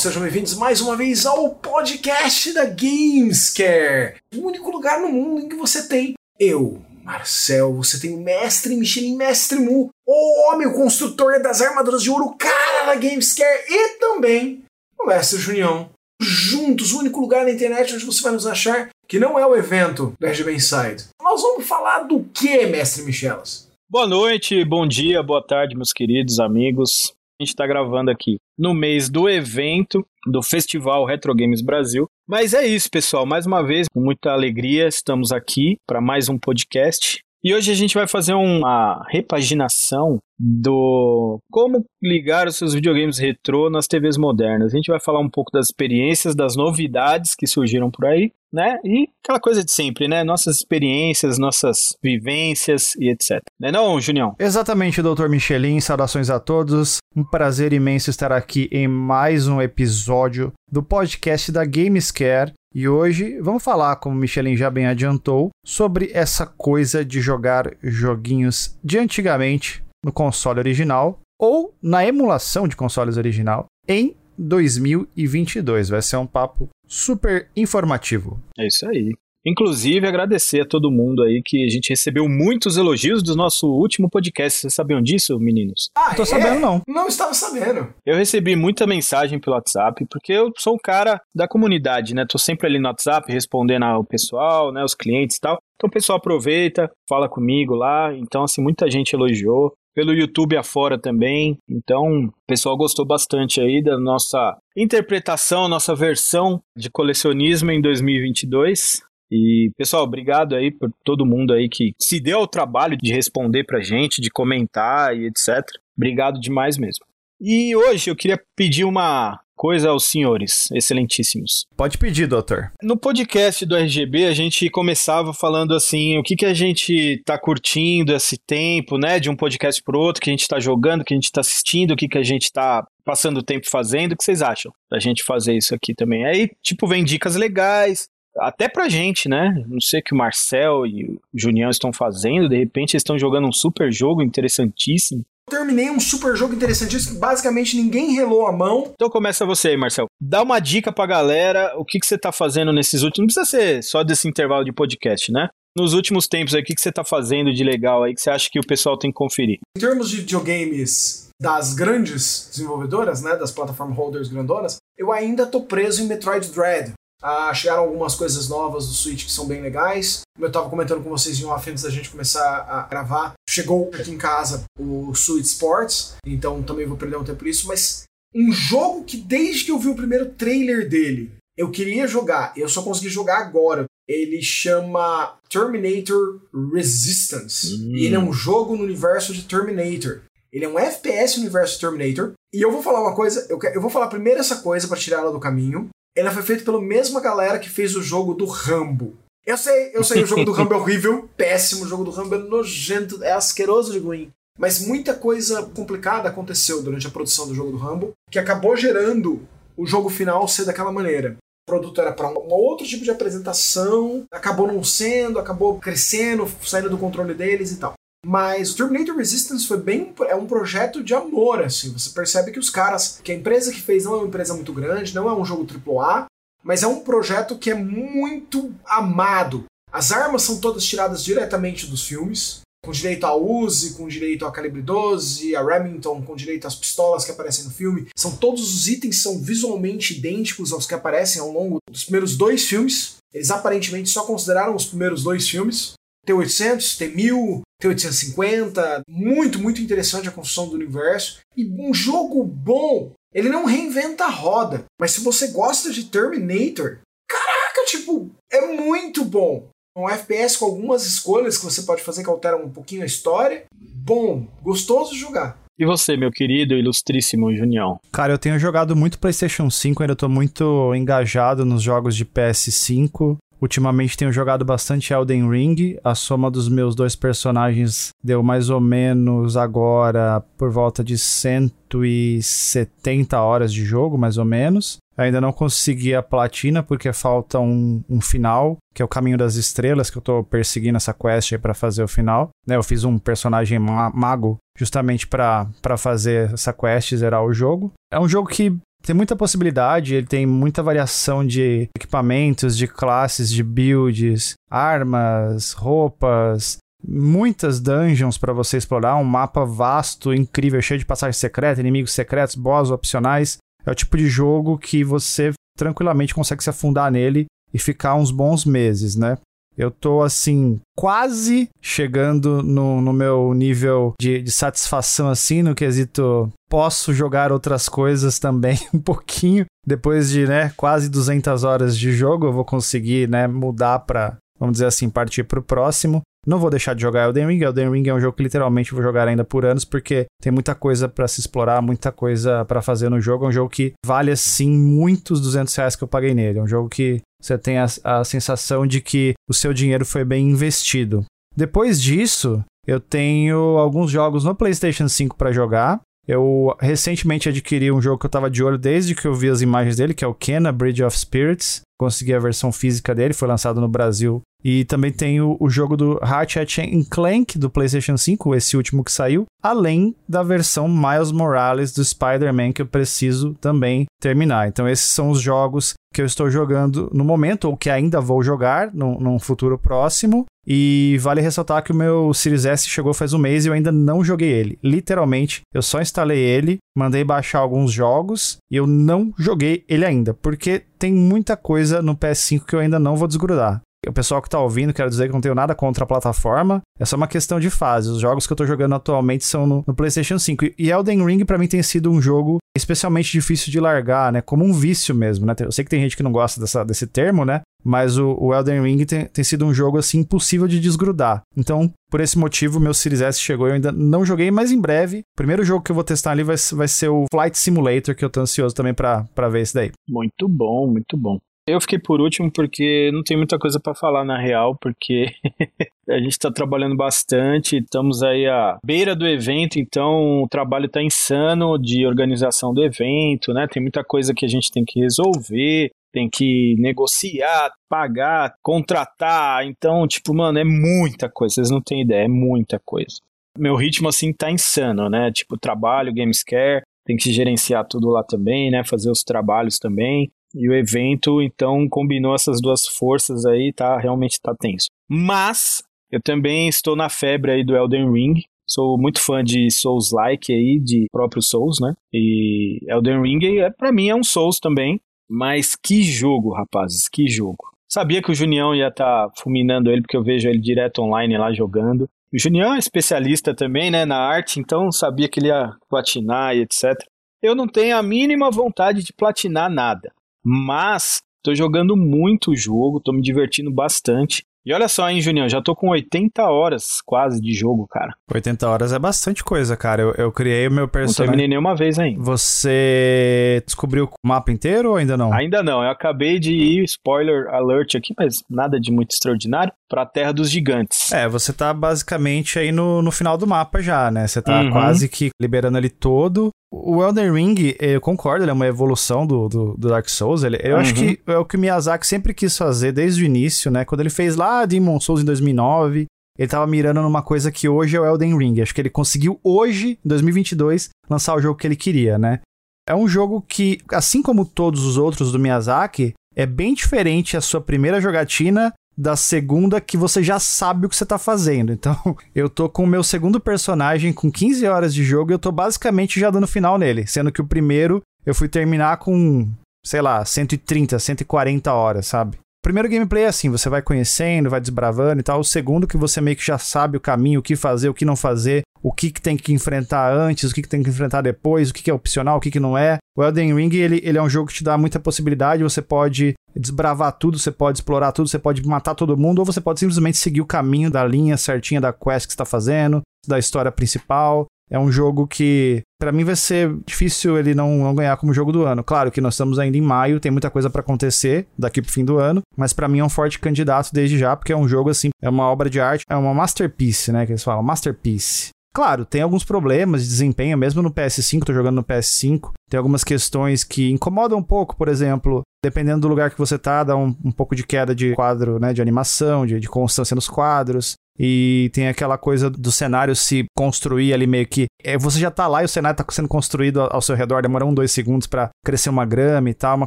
sejam bem-vindos mais uma vez ao podcast da Gamescare, o único lugar no mundo em que você tem eu, Marcel, você tem o mestre Michelin, mestre Mu, o homem, o construtor das armaduras de ouro, o cara da Gamescare e também o mestre Junião. Juntos, o único lugar na internet onde você vai nos achar que não é o evento do RGB Inside. Nós vamos falar do que, mestre Michelas? Boa noite, bom dia, boa tarde, meus queridos amigos. A gente está gravando aqui no mês do evento do Festival Retro Games Brasil. Mas é isso, pessoal. Mais uma vez, com muita alegria, estamos aqui para mais um podcast. E hoje a gente vai fazer uma repaginação do como ligar os seus videogames retrô nas TVs modernas. A gente vai falar um pouco das experiências, das novidades que surgiram por aí, né? E aquela coisa de sempre, né? Nossas experiências, nossas vivências e etc. Né não, Junião? Exatamente, Dr. Michelin. Saudações a todos. Um prazer imenso estar aqui em mais um episódio do podcast da Gamescare. E hoje vamos falar, como Michelin já bem adiantou, sobre essa coisa de jogar joguinhos de antigamente no console original ou na emulação de consoles original em 2022. Vai ser um papo super informativo. É isso aí. Inclusive, agradecer a todo mundo aí que a gente recebeu muitos elogios do nosso último podcast. Vocês sabiam disso, meninos? Ah, Não tô é? sabendo, não. Não estava sabendo. Eu recebi muita mensagem pelo WhatsApp, porque eu sou um cara da comunidade, né? Tô sempre ali no WhatsApp respondendo ao pessoal, né? Os clientes e tal. Então o pessoal aproveita, fala comigo lá. Então, assim, muita gente elogiou. Pelo YouTube afora também. Então, o pessoal gostou bastante aí da nossa interpretação, nossa versão de colecionismo em 2022. E, pessoal, obrigado aí por todo mundo aí que se deu ao trabalho de responder pra gente, de comentar e etc. Obrigado demais mesmo. E hoje eu queria pedir uma coisa aos senhores, excelentíssimos. Pode pedir, doutor. No podcast do RGB, a gente começava falando assim, o que, que a gente tá curtindo esse tempo, né, de um podcast pro outro, que a gente tá jogando, que a gente tá assistindo, o que, que a gente tá passando tempo fazendo, o que vocês acham da gente fazer isso aqui também? Aí, tipo, vem dicas legais, até pra gente, né? Não sei o que o Marcel e o Junião estão fazendo, de repente eles estão jogando um super jogo interessantíssimo. Terminei um super jogo interessantíssimo, basicamente ninguém relou a mão. Então começa você aí, Marcel. Dá uma dica pra galera, o que, que você tá fazendo nesses últimos... Não precisa ser só desse intervalo de podcast, né? Nos últimos tempos aí, o que, que você tá fazendo de legal aí que você acha que o pessoal tem que conferir? Em termos de videogames das grandes desenvolvedoras, né, das platform holders grandonas, eu ainda tô preso em Metroid Dread. Ah, chegaram algumas coisas novas do Switch que são bem legais. Como eu tava comentando com vocês em off antes da gente começar a gravar, chegou aqui em casa o Switch Sports, então também vou perder um tempo nisso, mas um jogo que desde que eu vi o primeiro trailer dele, eu queria jogar, eu só consegui jogar agora. Ele chama Terminator Resistance. Hum. Ele é um jogo no universo de Terminator. Ele é um FPS no universo Terminator. E eu vou falar uma coisa, eu, eu vou falar primeiro essa coisa pra tirar ela do caminho. Ela foi feita pela mesma galera que fez o jogo do Rambo. Eu sei, eu sei, o jogo do Rambo é horrível, péssimo, o jogo do Rambo é nojento, é asqueroso de ruim. Mas muita coisa complicada aconteceu durante a produção do jogo do Rambo, que acabou gerando o jogo final ser daquela maneira. O produto era para um um outro tipo de apresentação, acabou não sendo, acabou crescendo, saindo do controle deles e tal. Mas o Terminator Resistance foi bem. É um projeto de amor, assim. Você percebe que os caras. Que a empresa que fez não é uma empresa muito grande, não é um jogo AAA, mas é um projeto que é muito amado. As armas são todas tiradas diretamente dos filmes, com direito a Uzi, com direito a calibre 12, a Remington, com direito às pistolas que aparecem no filme. São todos os itens são visualmente idênticos aos que aparecem ao longo dos primeiros dois filmes. Eles aparentemente só consideraram os primeiros dois filmes. T800, T1000, T850. Muito, muito interessante a construção do universo. E um jogo bom. Ele não reinventa a roda. Mas se você gosta de Terminator, caraca, tipo, é muito bom. Um FPS com algumas escolhas que você pode fazer que alteram um pouquinho a história. Bom, gostoso de jogar. E você, meu querido ilustríssimo Junião? Cara, eu tenho jogado muito PlayStation 5, ainda tô muito engajado nos jogos de PS5. Ultimamente tenho jogado bastante Elden Ring. A soma dos meus dois personagens deu mais ou menos agora por volta de 170 horas de jogo, mais ou menos. Ainda não consegui a platina porque falta um, um final, que é o Caminho das Estrelas, que eu tô perseguindo essa quest aí pra fazer o final. Né, eu fiz um personagem ma- mago justamente pra fazer essa quest e zerar o jogo. É um jogo que Tem muita possibilidade, ele tem muita variação de equipamentos, de classes, de builds, armas, roupas, muitas dungeons para você explorar, um mapa vasto, incrível, cheio de passagens secretas, inimigos secretos, boss opcionais. É o tipo de jogo que você tranquilamente consegue se afundar nele e ficar uns bons meses, né? Eu tô assim, quase chegando no, no meu nível de, de satisfação, assim, no quesito. Posso jogar outras coisas também um pouquinho. Depois de, né, quase 200 horas de jogo, eu vou conseguir, né, mudar pra, vamos dizer assim, partir pro próximo. Não vou deixar de jogar Elden Ring. Elden Ring é um jogo que literalmente vou jogar ainda por anos, porque tem muita coisa para se explorar, muita coisa para fazer no jogo. É um jogo que vale, assim, muitos 200 reais que eu paguei nele. É um jogo que você tem a, a sensação de que o seu dinheiro foi bem investido. Depois disso, eu tenho alguns jogos no PlayStation 5 para jogar. Eu recentemente adquiri um jogo que eu tava de olho desde que eu vi as imagens dele, que é o Kena Bridge of Spirits. Consegui a versão física dele, foi lançado no Brasil e também tem o, o jogo do Ratchet Clank do PlayStation 5, esse último que saiu, além da versão Miles Morales do Spider-Man que eu preciso também terminar. Então esses são os jogos que eu estou jogando no momento, ou que ainda vou jogar no, num futuro próximo. E vale ressaltar que o meu Series S chegou faz um mês e eu ainda não joguei ele. Literalmente, eu só instalei ele, mandei baixar alguns jogos e eu não joguei ele ainda, porque tem muita coisa no PS5 que eu ainda não vou desgrudar. O pessoal que tá ouvindo, quero dizer que não tenho nada contra a plataforma. É só uma questão de fase. Os jogos que eu tô jogando atualmente são no, no PlayStation 5. E Elden Ring, para mim, tem sido um jogo especialmente difícil de largar, né? Como um vício mesmo, né? Eu sei que tem gente que não gosta dessa, desse termo, né? Mas o, o Elden Ring tem, tem, sido um jogo, assim, impossível de desgrudar. Então, por esse motivo, meu Series S chegou. Eu ainda não joguei, mas em breve, o primeiro jogo que eu vou testar ali vai, vai ser o Flight Simulator, que eu tô ansioso também para ver esse daí. Muito bom, muito bom. Eu fiquei por último porque não tem muita coisa para falar na real, porque a gente está trabalhando bastante, estamos aí à beira do evento, então o trabalho está insano de organização do evento, né? Tem muita coisa que a gente tem que resolver, tem que negociar, pagar, contratar. Então, tipo, mano, é muita coisa. Vocês não têm ideia, é muita coisa. Meu ritmo, assim, tá insano, né? Tipo, trabalho, Gamescare, tem que gerenciar tudo lá também, né? Fazer os trabalhos também. E o evento, então, combinou essas duas forças aí, tá? Realmente tá tenso. Mas, eu também estou na febre aí do Elden Ring. Sou muito fã de Souls-like aí, de próprio Souls, né? E Elden Ring, é, pra mim, é um Souls também. Mas que jogo, rapazes, que jogo. Sabia que o Junião ia estar tá fulminando ele, porque eu vejo ele direto online lá jogando. O Junião é especialista também, né, na arte, então sabia que ele ia platinar e etc. Eu não tenho a mínima vontade de platinar nada. Mas tô jogando muito o jogo, tô me divertindo bastante. E olha só, hein, Juninho, já tô com 80 horas quase de jogo, cara. 80 horas é bastante coisa, cara. Eu, eu criei o meu personagem. Não terminei nenhuma vez ainda. Você descobriu o mapa inteiro ou ainda não? Ainda não. Eu acabei de ir, spoiler alert aqui, mas nada de muito extraordinário, pra Terra dos Gigantes. É, você tá basicamente aí no, no final do mapa já, né? Você tá uhum. quase que liberando ele todo. O Elden Ring, eu concordo, ele é uma evolução do, do, do Dark Souls. Ele, eu uhum. acho que é o que o Miyazaki sempre quis fazer desde o início, né? Quando ele fez lá Demon Souls em 2009, ele tava mirando numa coisa que hoje é o Elden Ring. Acho que ele conseguiu hoje, em 2022, lançar o jogo que ele queria, né? É um jogo que, assim como todos os outros do Miyazaki, é bem diferente a sua primeira jogatina da segunda que você já sabe o que você tá fazendo. Então, eu tô com o meu segundo personagem com 15 horas de jogo e eu tô basicamente já dando final nele, sendo que o primeiro eu fui terminar com, sei lá, 130, 140 horas, sabe? Primeiro gameplay é assim, você vai conhecendo, vai desbravando e tal. O segundo que você meio que já sabe o caminho, o que fazer, o que não fazer, o que, que tem que enfrentar antes, o que, que tem que enfrentar depois, o que, que é opcional, o que, que não é. O Elden Ring, ele, ele é um jogo que te dá muita possibilidade, você pode desbravar tudo, você pode explorar tudo, você pode matar todo mundo, ou você pode simplesmente seguir o caminho da linha certinha da quest que está fazendo, da história principal. É um jogo que, para mim, vai ser difícil ele não, não, ganhar como jogo do ano. Claro que nós estamos ainda em maio, tem muita coisa para acontecer daqui pro fim do ano, mas para mim é um forte candidato desde já, porque é um jogo assim, é uma obra de arte, é uma masterpiece, né, que eles falam, masterpiece. Claro, tem alguns problemas de desempenho, mesmo no PS5, tô jogando no PS5. Tem algumas questões que incomodam um pouco, por exemplo, dependendo do lugar que você tá, dá um, um pouco de queda de quadro, né, de animação, de, de constância nos quadros. E tem aquela coisa do cenário se construir ali meio que. É, você já tá lá e o cenário tá sendo construído ao seu redor, demora um, dois segundos para crescer uma grama e tal, uma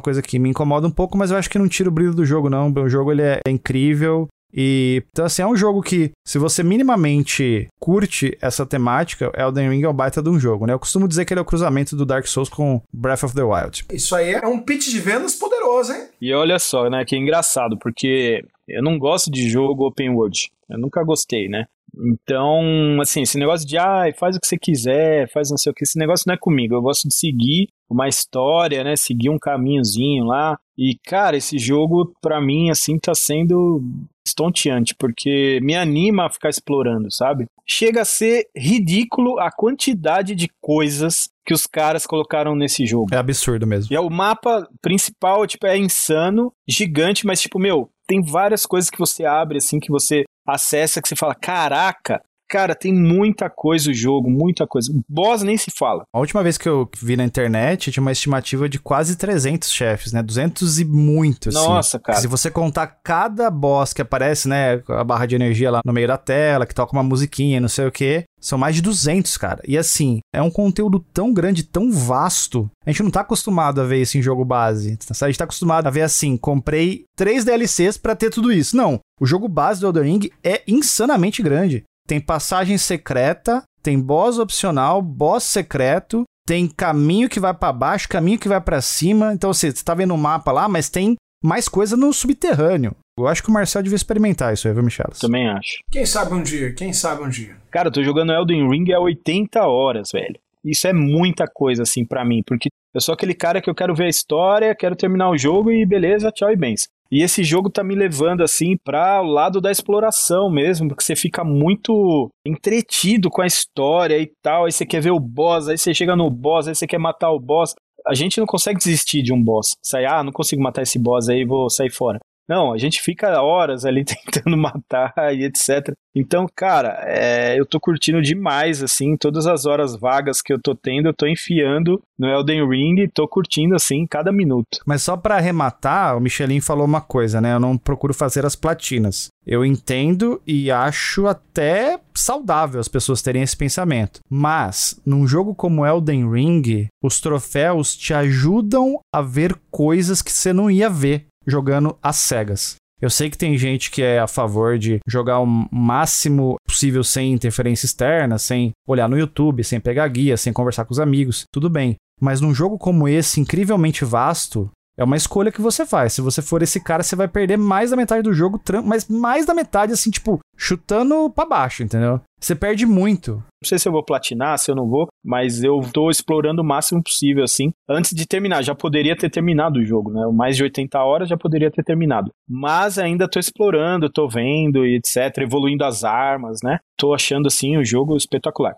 coisa que me incomoda um pouco, mas eu acho que não tira o brilho do jogo, não. O jogo ele é incrível, e então, assim, é um jogo que, se você minimamente curte essa temática, Elden Ring é o baita de um jogo, né? Eu costumo dizer que ele é o cruzamento do Dark Souls com Breath of the Wild. Isso aí é um pitch de vendas poderoso, hein? E olha só, né, que é engraçado, porque eu não gosto de jogo open world. Eu nunca gostei, né? Então, assim, esse negócio de, ah, faz o que você quiser, faz não sei o que, esse negócio não é comigo. Eu gosto de seguir uma história, né? Seguir um caminhozinho lá. E, cara, esse jogo, pra mim, assim, tá sendo estonteante, porque me anima a ficar explorando, sabe? Chega a ser ridículo a quantidade de coisas que os caras colocaram nesse jogo. É absurdo mesmo. E é o mapa principal, tipo, é insano, gigante, mas, tipo, meu, tem várias coisas que você abre, assim, que você acessa, que você fala, caraca, Cara, tem muita coisa o jogo, muita coisa. Boss nem se fala. A última vez que eu vi na internet, tinha uma estimativa de quase 300 chefes, né? 200 e muito, assim. Nossa, cara. Se você contar cada boss que aparece, né? A barra de energia lá no meio da tela, que toca uma musiquinha, não sei o quê. São mais de 200, cara. E assim, é um conteúdo tão grande, tão vasto. A gente não tá acostumado a ver isso em jogo base. A gente tá acostumado a ver assim, comprei três DLCs para ter tudo isso. Não, o jogo base do Elden Ring é insanamente grande. Tem passagem secreta, tem boss opcional, boss secreto, tem caminho que vai para baixo, caminho que vai para cima. Então você está vendo o um mapa lá, mas tem mais coisa no subterrâneo. Eu acho que o Marcel devia experimentar isso aí, viu, Michelas? Também acho. Quem sabe um dia, quem sabe um dia. Cara, eu tô jogando Elden Ring há 80 horas, velho. Isso é muita coisa, assim, para mim, porque eu sou aquele cara que eu quero ver a história, quero terminar o jogo e beleza, tchau e bens. E esse jogo tá me levando assim para o lado da exploração mesmo, porque você fica muito entretido com a história e tal. Aí você quer ver o boss, aí você chega no boss, aí você quer matar o boss. A gente não consegue desistir de um boss. Sai, ah, não consigo matar esse boss aí, vou sair fora. Não, a gente fica horas ali tentando matar e etc. Então, cara, é, eu tô curtindo demais, assim, todas as horas vagas que eu tô tendo, eu tô enfiando no Elden Ring e tô curtindo, assim, cada minuto. Mas só para arrematar, o Michelin falou uma coisa, né? Eu não procuro fazer as platinas. Eu entendo e acho até saudável as pessoas terem esse pensamento. Mas, num jogo como Elden Ring, os troféus te ajudam a ver coisas que você não ia ver jogando às cegas. Eu sei que tem gente que é a favor de jogar o máximo possível sem interferência externa, sem olhar no YouTube, sem pegar guia, sem conversar com os amigos, tudo bem. Mas num jogo como esse, incrivelmente vasto, é uma escolha que você faz. Se você for esse cara, você vai perder mais da metade do jogo, mas mais da metade, assim, tipo, chutando para baixo, entendeu? Você perde muito. Não sei se eu vou platinar, se eu não vou, mas eu tô explorando o máximo possível, assim, antes de terminar. Já poderia ter terminado o jogo, né? Mais de 80 horas já poderia ter terminado. Mas ainda tô explorando, tô vendo e etc, evoluindo as armas, né? Tô achando, assim, o jogo espetacular.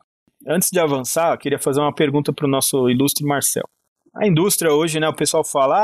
Antes de avançar, queria fazer uma pergunta pro nosso ilustre Marcel a indústria hoje, né, o pessoal fala: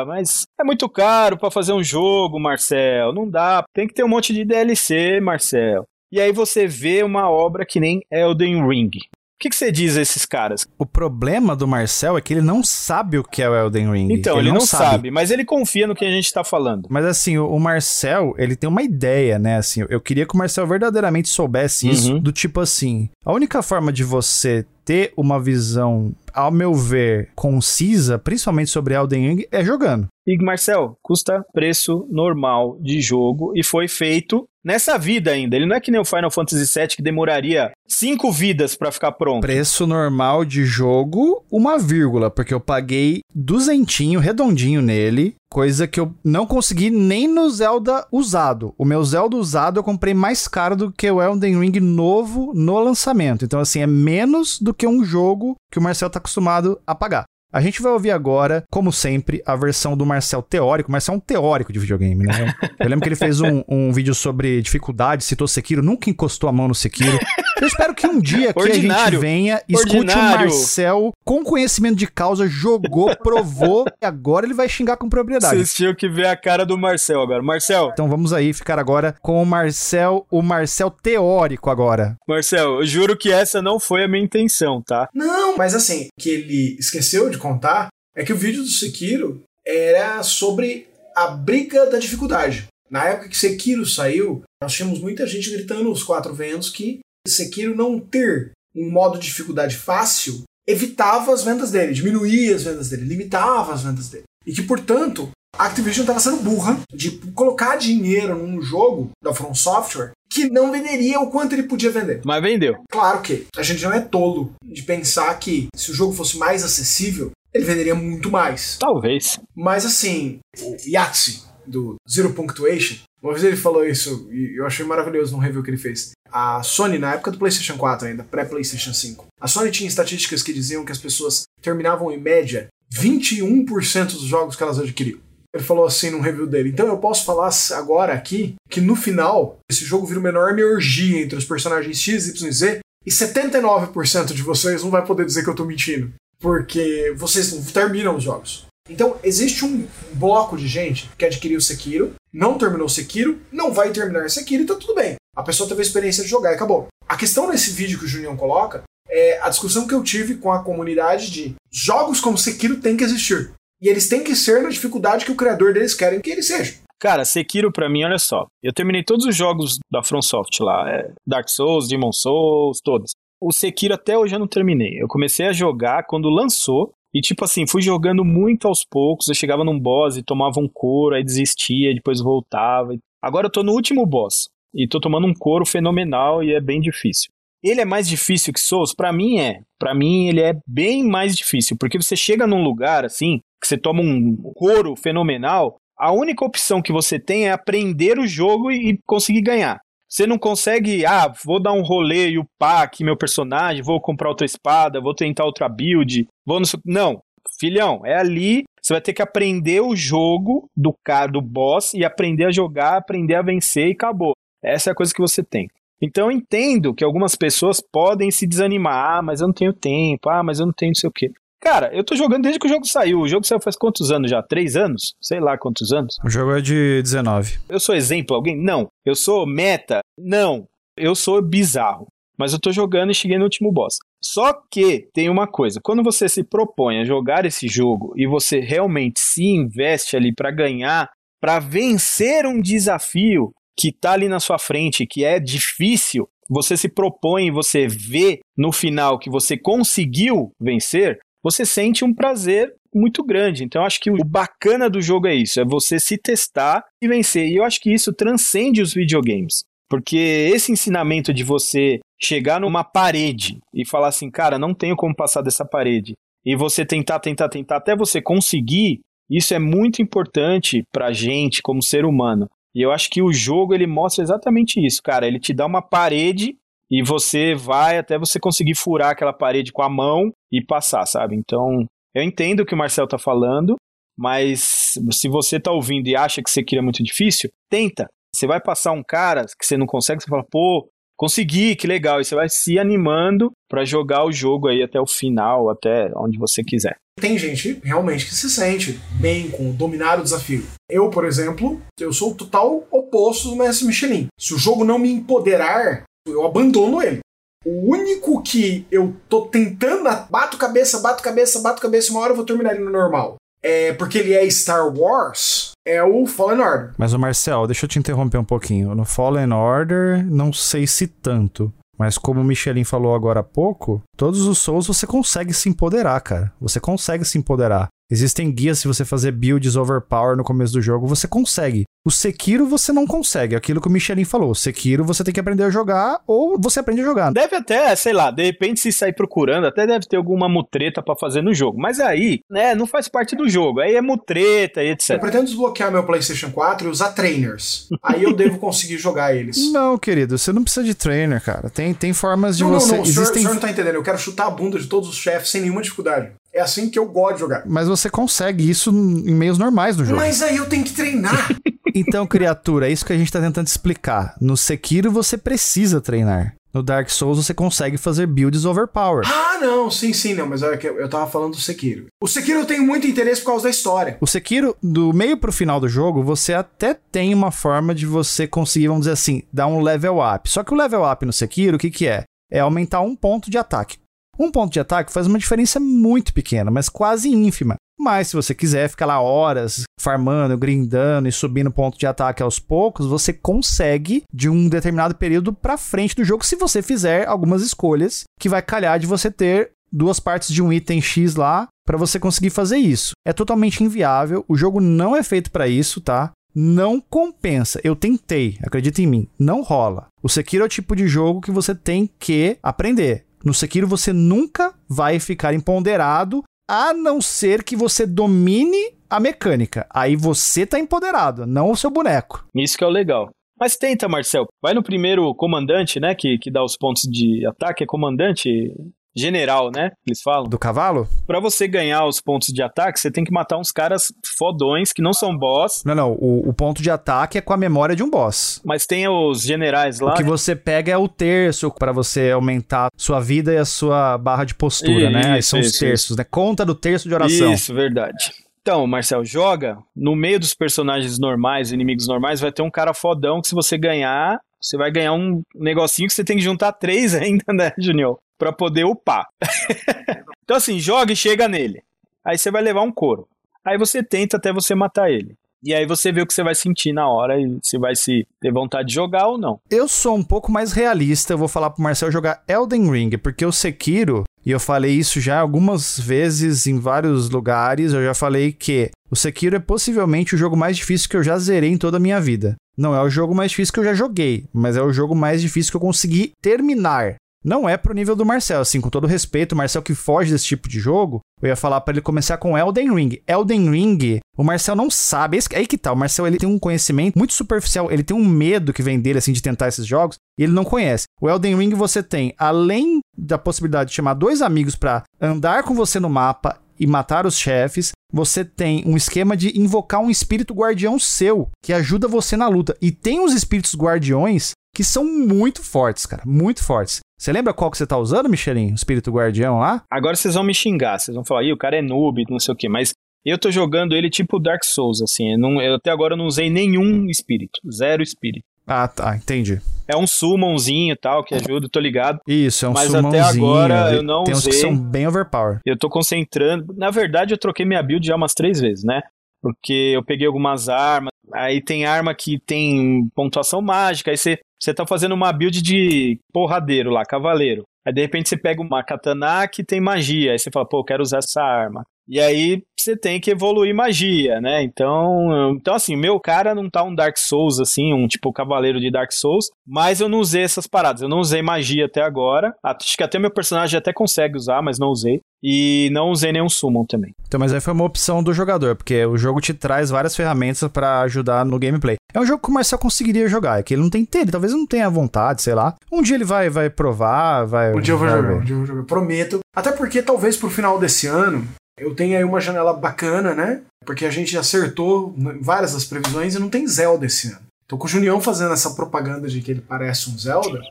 "Ah, mas é muito caro para fazer um jogo, Marcel. Não dá, tem que ter um monte de DLC, Marcel". E aí você vê uma obra que nem Elden Ring. O que, que, você diz a esses caras? O problema do Marcel é que ele não sabe o que é o Elden Ring. Então, ele, ele não, não sabe. sabe. mas ele confia no que a gente tá falando. Mas assim, o, Marcel, ele tem uma ideia, né? Assim, eu queria que o Marcel verdadeiramente soubesse isso, uhum. do tipo assim, a única forma de você ter uma visão, ao meu ver, concisa, principalmente sobre Elden Ring, é jogando. E Marcel, custa preço normal de jogo e foi feito nessa vida ainda. Ele não é que nem o Final Fantasy VII que demoraria cinco vidas para ficar pronto. Preço normal de jogo, uma vírgula, porque eu paguei duzentinho, redondinho nele, coisa que eu não consegui nem no Zelda usado. O meu Zelda usado eu comprei mais caro do que o Elden Ring novo no lançamento. Então, assim, é menos do que um jogo que o Marcel tá acostumado a pagar. A gente vai ouvir agora, como sempre, a versão do Marcel teórico. Marcel é um teórico de videogame, né? Eu lembro que ele fez um, um vídeo sobre dificuldade, citou Sekiro, nunca encostou a mão no Sekiro. Eu espero que um dia que a gente venha, escute Ordinário. o Marcel com conhecimento de causa, jogou, provou, e agora ele vai xingar com propriedade. Vocês tinham que ver a cara do Marcel agora. Marcel. Então vamos aí ficar agora com o Marcel, o Marcel teórico agora. Marcel, eu juro que essa não foi a minha intenção, tá? Não, mas assim, que ele esqueceu de contar é que o vídeo do Sekiro era sobre a briga da dificuldade. Na época que Sekiro saiu, nós tínhamos muita gente gritando os quatro ventos que Sekiro não ter um modo de dificuldade fácil evitava as vendas dele, diminuía as vendas dele, limitava as vendas dele. E que, portanto, a Activision estava sendo burra de colocar dinheiro num jogo da From Software que não venderia o quanto ele podia vender. Mas vendeu. Claro que a gente não é tolo de pensar que se o jogo fosse mais acessível, ele venderia muito mais. Talvez. Mas assim, o Yahtzee do Zero Punctuation, uma vez ele falou isso e eu achei maravilhoso no review que ele fez. A Sony, na época do PlayStation 4 ainda, pré-PlayStation 5, a Sony tinha estatísticas que diziam que as pessoas terminavam em média 21% dos jogos que elas adquiriam. Ele falou assim num review dele. Então eu posso falar agora aqui que no final esse jogo vira uma enorme orgia entre os personagens X, Y e Z e 79% de vocês não vai poder dizer que eu tô mentindo. Porque vocês não terminam os jogos. Então existe um bloco de gente que adquiriu Sekiro, não terminou Sekiro, não vai terminar Sekiro e tá tudo bem. A pessoa teve a experiência de jogar e acabou. A questão nesse vídeo que o Junião coloca é a discussão que eu tive com a comunidade de jogos como Sekiro tem que existir. E eles têm que ser na dificuldade que o criador deles querem que eles sejam. Cara, Sekiro pra mim, olha só. Eu terminei todos os jogos da FromSoft lá. É Dark Souls, Demon Souls, todos. O Sekiro até hoje eu não terminei. Eu comecei a jogar quando lançou. E tipo assim, fui jogando muito aos poucos. Eu chegava num boss e tomava um couro, aí desistia, depois voltava. Agora eu tô no último boss. E tô tomando um couro fenomenal e é bem difícil. Ele é mais difícil que Souls? Para mim é. Para mim ele é bem mais difícil, porque você chega num lugar assim, que você toma um couro fenomenal, a única opção que você tem é aprender o jogo e conseguir ganhar. Você não consegue, ah, vou dar um rolê e upar aqui meu personagem, vou comprar outra espada, vou tentar outra build, vou no... Não, filhão, é ali, você vai ter que aprender o jogo do cara, do boss, e aprender a jogar, aprender a vencer e acabou. Essa é a coisa que você tem. Então eu entendo que algumas pessoas podem se desanimar, ah, mas eu não tenho tempo, ah, mas eu não tenho não sei o quê. Cara, eu tô jogando desde que o jogo saiu. O jogo saiu faz quantos anos já? Três anos? Sei lá quantos anos. O jogo é de 19. Eu sou exemplo alguém? Não. Eu sou meta? Não. Eu sou bizarro. Mas eu tô jogando e cheguei no último boss. Só que tem uma coisa, quando você se propõe a jogar esse jogo e você realmente se investe ali para ganhar, para vencer um desafio que tá ali na sua frente, que é difícil, você se propõe, você vê no final que você conseguiu vencer, você sente um prazer muito grande. Então, acho que o bacana do jogo é isso: é você se testar e vencer. E eu acho que isso transcende os videogames. Porque esse ensinamento de você chegar numa parede e falar assim, cara, não tenho como passar dessa parede, e você tentar, tentar, tentar até você conseguir, isso é muito importante pra gente como ser humano. E eu acho que o jogo ele mostra exatamente isso, cara. Ele te dá uma parede e você vai até você conseguir furar aquela parede com a mão e passar, sabe? Então, eu entendo o que o Marcel tá falando, mas se você tá ouvindo e acha que você queria muito difícil, tenta. Você vai passar um cara que você não consegue, você fala, pô, consegui, que legal. E você vai se animando para jogar o jogo aí até o final, até onde você quiser. Tem gente realmente que se sente bem com dominar o desafio. Eu, por exemplo, eu sou o total oposto do Mestre Michelin. Se o jogo não me empoderar, eu abandono ele. O único que eu tô tentando, bato cabeça, bato cabeça, bato cabeça, uma hora eu vou terminar ele no normal. É porque ele é Star Wars, é o Fallen Order. Mas o Marcel, deixa eu te interromper um pouquinho. No Fallen Order, não sei se tanto. Mas como o Michelin falou agora há pouco, todos os Souls você consegue se empoderar, cara. Você consegue se empoderar. Existem guias se você fazer builds overpower no começo do jogo, você consegue. O Sekiro você não consegue, aquilo que o Michelin falou. Sekiro você tem que aprender a jogar ou você aprende a jogar. Deve até, sei lá, de repente se sair procurando, até deve ter alguma mutreta para fazer no jogo. Mas aí, né, não faz parte do jogo. Aí é mutreta e etc. Eu pretendo desbloquear meu PlayStation 4 e usar trainers. Aí eu devo conseguir jogar eles. Não, querido, você não precisa de trainer, cara. Tem, tem formas de não, você. Não, não, Existem... o, senhor, o senhor não tá entendendo. Eu quero chutar a bunda de todos os chefes sem nenhuma dificuldade. É assim que eu gosto de jogar. Mas você consegue isso em meios normais do jogo. Mas aí eu tenho que treinar. então, criatura, é isso que a gente tá tentando explicar. No Sekiro você precisa treinar. No Dark Souls você consegue fazer builds overpower. Ah, não, sim, sim, não, mas olha que eu tava falando do Sekiro. O Sekiro eu tenho muito interesse por causa da história. O Sekiro, do meio pro final do jogo, você até tem uma forma de você conseguir, vamos dizer assim, dar um level up. Só que o level up no Sekiro, o que que é? É aumentar um ponto de ataque Um ponto de ataque faz uma diferença muito pequena, mas quase ínfima. Mas se você quiser ficar lá horas farmando, grindando e subindo ponto de ataque aos poucos, você consegue de um determinado período para frente do jogo se você fizer algumas escolhas que vai calhar de você ter duas partes de um item X lá para você conseguir fazer isso. É totalmente inviável, o jogo não é feito para isso, tá? Não compensa. Eu tentei, acredita em mim, não rola. O Sekiro é o tipo de jogo que você tem que aprender. No Sekiro você nunca vai ficar empoderado a não ser que você domine a mecânica. Aí você tá empoderado, não o seu boneco. Isso que é o legal. Mas tenta, Marcel. Vai no primeiro comandante, né? Que, que dá os pontos de ataque. É comandante general, né? Eles falam. Do cavalo? Para você ganhar os pontos de ataque, você tem que matar uns caras fodões que não são boss. Não, não. O, o ponto de ataque é com a memória de um boss. Mas tem os generais lá. O que você pega é o terço para você aumentar sua vida e a sua barra de postura, né? Isso, São os isso, terços, né? Conta do terço de oração. Isso, verdade. Então, Marcel, joga no meio dos personagens normais, inimigos normais, vai ter um cara fodão que se você ganhar, você vai ganhar um negocinho que você tem que juntar três ainda, né, Junior? Pra poder upar. então, assim, joga e chega nele. Aí você vai levar um couro. Aí você tenta até você matar ele. E aí você vê o que você vai sentir na hora e se vai se ter vontade de jogar ou não. Eu sou um pouco mais realista, eu vou falar pro Marcel jogar Elden Ring, porque o Sekiro, e eu falei isso já algumas vezes em vários lugares, eu já falei que o Sekiro é possivelmente o jogo mais difícil que eu já zerei em toda a minha vida. Não é o jogo mais difícil que eu já joguei, mas é o jogo mais difícil que eu consegui terminar. Não é pro nível do Marcel, assim, com todo respeito, o Marcel que foge desse tipo de jogo, eu ia falar para ele começar com Elden Ring. Elden Ring, o Marcel não sabe, esse, aí que tá, o Marcel ele tem um conhecimento muito superficial, ele tem um medo que vem dele, assim, de tentar esses jogos, e ele não conhece. O Elden Ring você tem, além da possibilidade de chamar dois amigos para andar com você no mapa e matar os chefes, você tem um esquema de invocar um espírito guardião seu, que ajuda você na luta. E tem uns espíritos guardiões que são muito fortes, cara, muito fortes. Você lembra qual que você tá usando, Michelin? O espírito guardião lá? Agora vocês vão me xingar, vocês vão falar, Ih, o cara é noob, não sei o quê, mas eu tô jogando ele tipo Dark Souls, assim, eu, não, eu até agora não usei nenhum espírito, zero espírito. Ah, tá, entendi. É um summonzinho e tal, que ajuda, tô ligado. Isso, é um Mas summonzinho. até agora eu não Tem uns que usei. são bem overpower. Eu tô concentrando. Na verdade, eu troquei minha build já umas três vezes, né? Porque eu peguei algumas armas. Aí tem arma que tem pontuação mágica. Aí você, você tá fazendo uma build de porradeiro lá, cavaleiro. Aí de repente você pega uma katana que tem magia. Aí você fala, pô, eu quero usar essa arma. E aí você tem que evoluir magia, né? Então, então assim, meu cara não tá um Dark Souls assim, um tipo cavaleiro de Dark Souls, mas eu não usei essas paradas. Eu não usei magia até agora. Acho que até meu personagem até consegue usar, mas não usei. E não usei nenhum summon também. Então, mas aí foi uma opção do jogador, porque o jogo te traz várias ferramentas pra ajudar no gameplay. É um jogo que o Marcel conseguiria jogar, é que ele não tem interesse, talvez ele não tenha vontade, sei lá. Um dia ele vai, vai provar, vai. Um dia eu vou jogar, um dia eu vou jogar. Prometo. Até porque talvez pro final desse ano eu tenha aí uma janela bacana, né? Porque a gente acertou várias das previsões e não tem Zelda esse ano. Tô com o Junião fazendo essa propaganda de que ele parece um Zelda.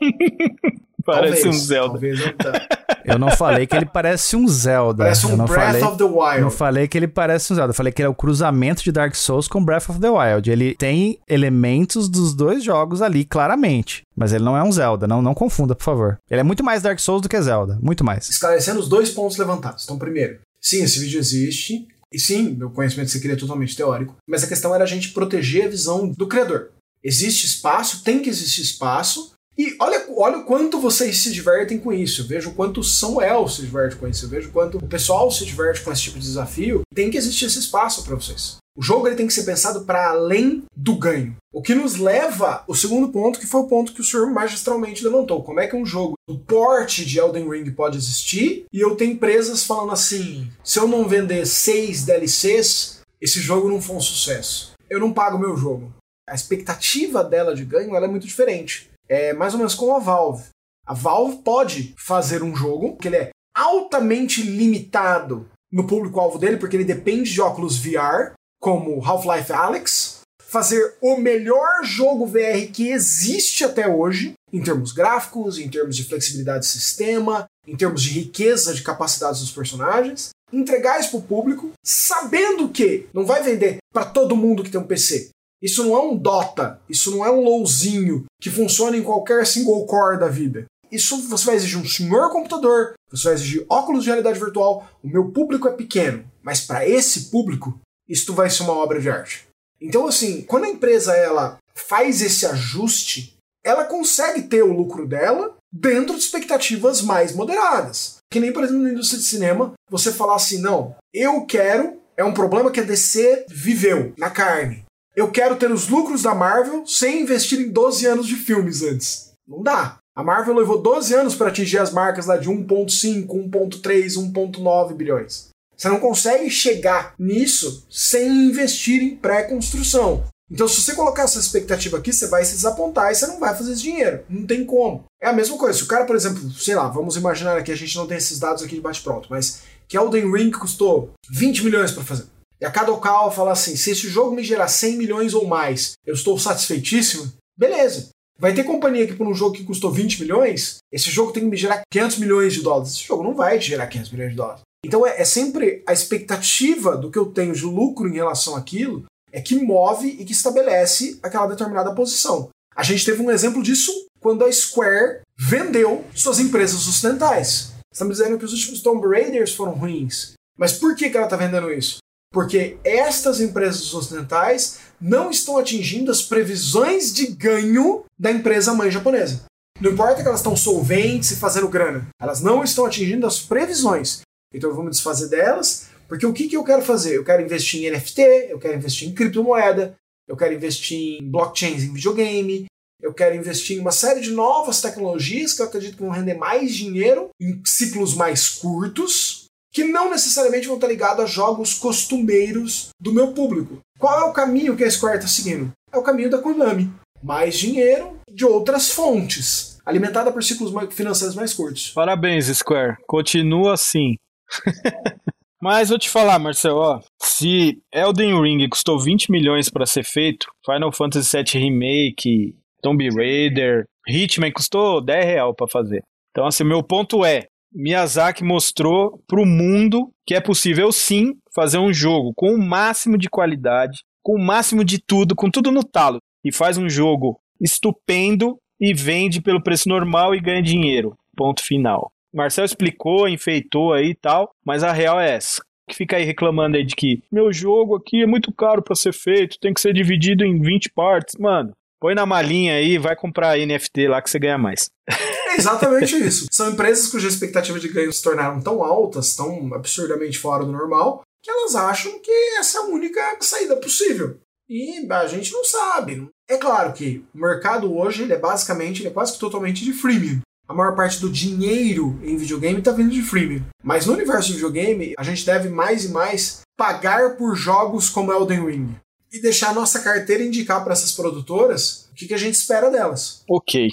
Parece Talvez, um Zelda. Talvez não tá. Eu não falei que ele parece um Zelda. Parece eu um não Breath falei... of the Wild. Não falei que ele parece um Zelda, eu falei que ele é o cruzamento de Dark Souls com Breath of the Wild. Ele tem elementos dos dois jogos ali, claramente. Mas ele não é um Zelda, não, não confunda, por favor. Ele é muito mais Dark Souls do que Zelda, muito mais. Esclarecendo os dois pontos levantados. Então, primeiro, sim, esse vídeo existe. E sim, meu conhecimento de é totalmente teórico. Mas a questão era a gente proteger a visão do criador. Existe espaço, tem que existir espaço. E olha, olha o quanto vocês se divertem com isso. Eu vejo o quanto o Samuel se diverte com isso. Eu vejo o quanto o pessoal se diverte com esse tipo de desafio. Tem que existir esse espaço para vocês. O jogo ele tem que ser pensado para além do ganho. O que nos leva ao segundo ponto, que foi o ponto que o senhor magistralmente levantou. Como é que um jogo do porte de Elden Ring pode existir e eu tenho empresas falando assim: se eu não vender seis DLCs, esse jogo não for um sucesso. Eu não pago meu jogo. A expectativa dela de ganho é muito diferente. É mais ou menos como a Valve. A Valve pode fazer um jogo que ele é altamente limitado no público-alvo dele, porque ele depende de óculos VR, como Half-Life Alyx, fazer o melhor jogo VR que existe até hoje, em termos gráficos, em termos de flexibilidade de sistema, em termos de riqueza de capacidades dos personagens, entregar isso pro público, sabendo que não vai vender para todo mundo que tem um PC. Isso não é um Dota, isso não é um LOLzinho que funciona em qualquer single core da vida. Isso você vai exigir um senhor computador você vai exigir óculos de realidade virtual, o meu público é pequeno, mas para esse público, isto vai ser uma obra de arte. Então, assim, quando a empresa ela faz esse ajuste, ela consegue ter o lucro dela dentro de expectativas mais moderadas. Que nem, por exemplo, na indústria de cinema, você falar assim, não, eu quero, é um problema que a DC viveu na carne. Eu quero ter os lucros da Marvel sem investir em 12 anos de filmes antes. Não dá. A Marvel levou 12 anos para atingir as marcas lá de 1.5, 1.3, 1.9 bilhões. Você não consegue chegar nisso sem investir em pré-construção. Então, se você colocar essa expectativa aqui, você vai se desapontar e você não vai fazer esse dinheiro. Não tem como. É a mesma coisa. Se o cara, por exemplo, sei lá, vamos imaginar aqui, a gente não tem esses dados aqui de bate-pronto, mas que Elden Ring custou 20 milhões para fazer. E a Kadokawa fala assim: se esse jogo me gerar 100 milhões ou mais, eu estou satisfeitíssimo, beleza. Vai ter companhia que por um jogo que custou 20 milhões, esse jogo tem que me gerar 500 milhões de dólares. Esse jogo não vai te gerar 500 milhões de dólares. Então é, é sempre a expectativa do que eu tenho de lucro em relação àquilo é que move e que estabelece aquela determinada posição. A gente teve um exemplo disso quando a Square vendeu suas empresas ocidentais. Estamos dizendo que os últimos Tomb Raiders foram ruins. Mas por que, que ela está vendendo isso? Porque estas empresas ocidentais não estão atingindo as previsões de ganho da empresa mãe japonesa. Não importa que elas estão solventes e fazendo grana, elas não estão atingindo as previsões. Então vamos desfazer delas, porque o que, que eu quero fazer? Eu quero investir em NFT, eu quero investir em criptomoeda, eu quero investir em blockchains em videogame, eu quero investir em uma série de novas tecnologias que eu acredito que vão render mais dinheiro em ciclos mais curtos, que não necessariamente vão estar ligados a jogos costumeiros do meu público. Qual é o caminho que a Square está seguindo? É o caminho da Konami. Mais dinheiro de outras fontes, alimentada por ciclos financeiros mais curtos. Parabéns, Square. Continua assim. Mas vou te falar, Marcelo, ó, se Elden Ring custou 20 milhões para ser feito, Final Fantasy VII Remake, Tomb Raider, Hitman custou 10 real para fazer. Então, assim, meu ponto é, Miyazaki mostrou para o mundo que é possível sim fazer um jogo com o máximo de qualidade, com o máximo de tudo, com tudo no talo. E faz um jogo estupendo e vende pelo preço normal e ganha dinheiro. Ponto final. Marcel explicou, enfeitou aí e tal, mas a real é essa. Que fica aí reclamando aí de que meu jogo aqui é muito caro para ser feito, tem que ser dividido em 20 partes. Mano, põe na malinha aí, vai comprar NFT lá que você ganha mais. exatamente isso. São empresas cuja expectativa de ganho se tornaram tão altas, tão absurdamente fora do normal, que elas acham que essa é a única saída possível. E a gente não sabe. É claro que o mercado hoje ele é basicamente, ele é quase totalmente de freemium. A maior parte do dinheiro em videogame está vindo de freemium. Mas no universo de videogame, a gente deve mais e mais pagar por jogos como Elden Ring. E deixar a nossa carteira indicar para essas produtoras o que, que a gente espera delas. Ok.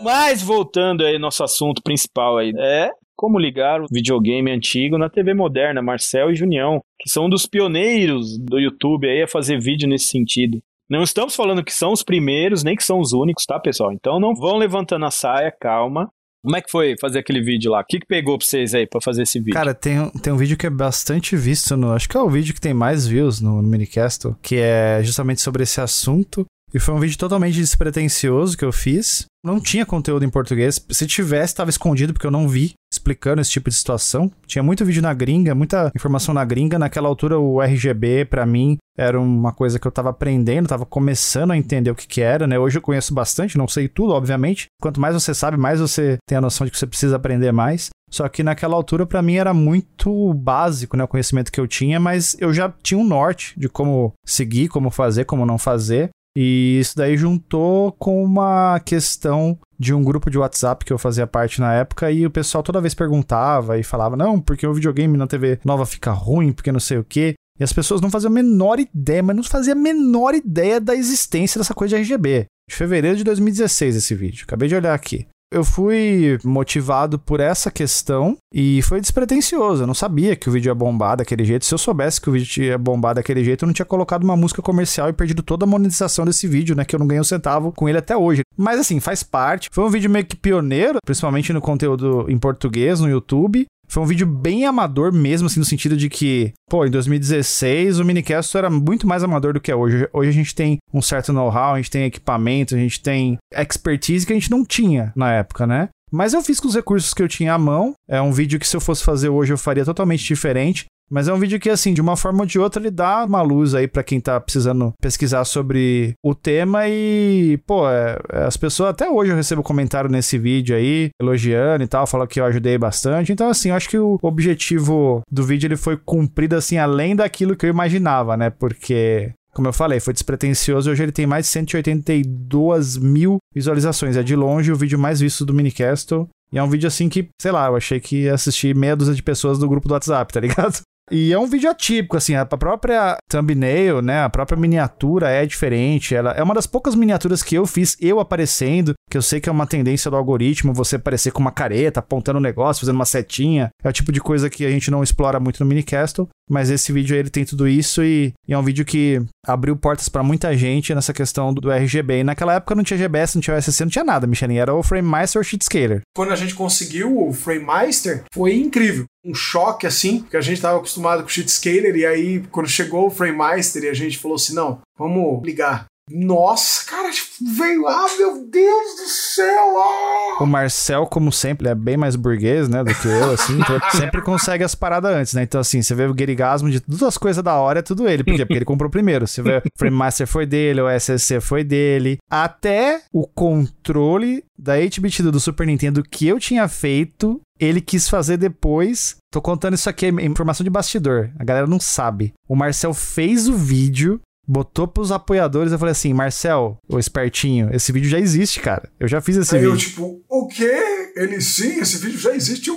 Mas voltando aí nosso assunto principal aí, é como ligar o videogame antigo na TV moderna, Marcel e Junião, que são um dos pioneiros do YouTube aí a fazer vídeo nesse sentido. Não estamos falando que são os primeiros, nem que são os únicos, tá, pessoal? Então não vão levantando a saia, calma. Como é que foi fazer aquele vídeo lá? O que, que pegou pra vocês aí pra fazer esse vídeo? Cara, tem, tem um vídeo que é bastante visto no. Acho que é o vídeo que tem mais views no, no Minicast, que é justamente sobre esse assunto. E foi um vídeo totalmente despretensioso que eu fiz. Não tinha conteúdo em português. Se tivesse, estava escondido porque eu não vi explicando esse tipo de situação. Tinha muito vídeo na gringa, muita informação na gringa. Naquela altura, o RGB, para mim, era uma coisa que eu tava aprendendo, tava começando a entender o que que era, né? Hoje eu conheço bastante, não sei tudo, obviamente. Quanto mais você sabe, mais você tem a noção de que você precisa aprender mais. Só que naquela altura, para mim, era muito básico, né? O conhecimento que eu tinha, mas eu já tinha um norte de como seguir, como fazer, como não fazer. E isso daí juntou com uma questão de um grupo de WhatsApp que eu fazia parte na época e o pessoal toda vez perguntava e falava: não, porque o videogame na TV nova fica ruim, porque não sei o quê. E as pessoas não faziam a menor ideia, mas não faziam a menor ideia da existência dessa coisa de RGB. De fevereiro de 2016 esse vídeo. Acabei de olhar aqui eu fui motivado por essa questão e foi despretensioso. Eu não sabia que o vídeo ia bombar daquele jeito. Se eu soubesse que o vídeo ia bombar daquele jeito, eu não tinha colocado uma música comercial e perdido toda a monetização desse vídeo, né? Que eu não ganhei um centavo com ele até hoje. Mas assim, faz parte. Foi um vídeo meio que pioneiro, principalmente no conteúdo em português no YouTube. Foi um vídeo bem amador mesmo, assim, no sentido de que, pô, em 2016 o Minicast era muito mais amador do que é hoje. Hoje a gente tem um certo know-how, a gente tem equipamento, a gente tem expertise que a gente não tinha na época, né? Mas eu fiz com os recursos que eu tinha à mão. É um vídeo que se eu fosse fazer hoje eu faria totalmente diferente. Mas é um vídeo que, assim, de uma forma ou de outra, ele dá uma luz aí para quem tá precisando pesquisar sobre o tema e, pô, é, é, as pessoas, até hoje eu recebo comentário nesse vídeo aí, elogiando e tal, falando que eu ajudei bastante. Então, assim, eu acho que o objetivo do vídeo ele foi cumprido, assim, além daquilo que eu imaginava, né? Porque como eu falei, foi despretensioso. Hoje ele tem mais de 182 mil visualizações. É de longe o vídeo mais visto do Minicastle. E é um vídeo assim que, sei lá, eu achei que ia assistir meia dúzia de pessoas do grupo do WhatsApp, tá ligado? E é um vídeo atípico, assim, a própria thumbnail, né, a própria miniatura é diferente, ela é uma das poucas miniaturas que eu fiz, eu aparecendo, que eu sei que é uma tendência do algoritmo, você aparecer com uma careta, apontando um negócio, fazendo uma setinha, é o tipo de coisa que a gente não explora muito no Minicastle, mas esse vídeo aí, ele tem tudo isso e, e é um vídeo que abriu portas para muita gente nessa questão do, do, RGB. E naquela época não tinha GBS, não tinha OSC, não tinha nada, Michelin. Era o FrameMaster ou o Sheetscaler. Quando a gente conseguiu o FrameMaster, foi incrível. Um choque assim, porque a gente estava acostumado com o Sheetscaler e aí quando chegou o FrameMaster e a gente falou assim, não, vamos ligar nossa, cara, veio. Ah, meu Deus do céu! Ah! O Marcel, como sempre, é bem mais burguês, né, do que eu, assim, então sempre consegue as paradas antes, né? Então, assim, você vê o Gerigasmo de todas as coisas da hora, é tudo ele. Por quê? Porque ele comprou primeiro. Você vê o Frame Master foi dele, o SSC foi dele. Até o controle da 8-bit do Super Nintendo que eu tinha feito, ele quis fazer depois. Tô contando isso aqui, é informação de bastidor. A galera não sabe. O Marcel fez o vídeo, botou pros apoiadores, eu falei assim, Marcel, o espertinho, esse vídeo já existe, cara. Eu já fiz esse Aí vídeo. eu, tipo, o quê? Ele sim, esse vídeo já existe. Eu,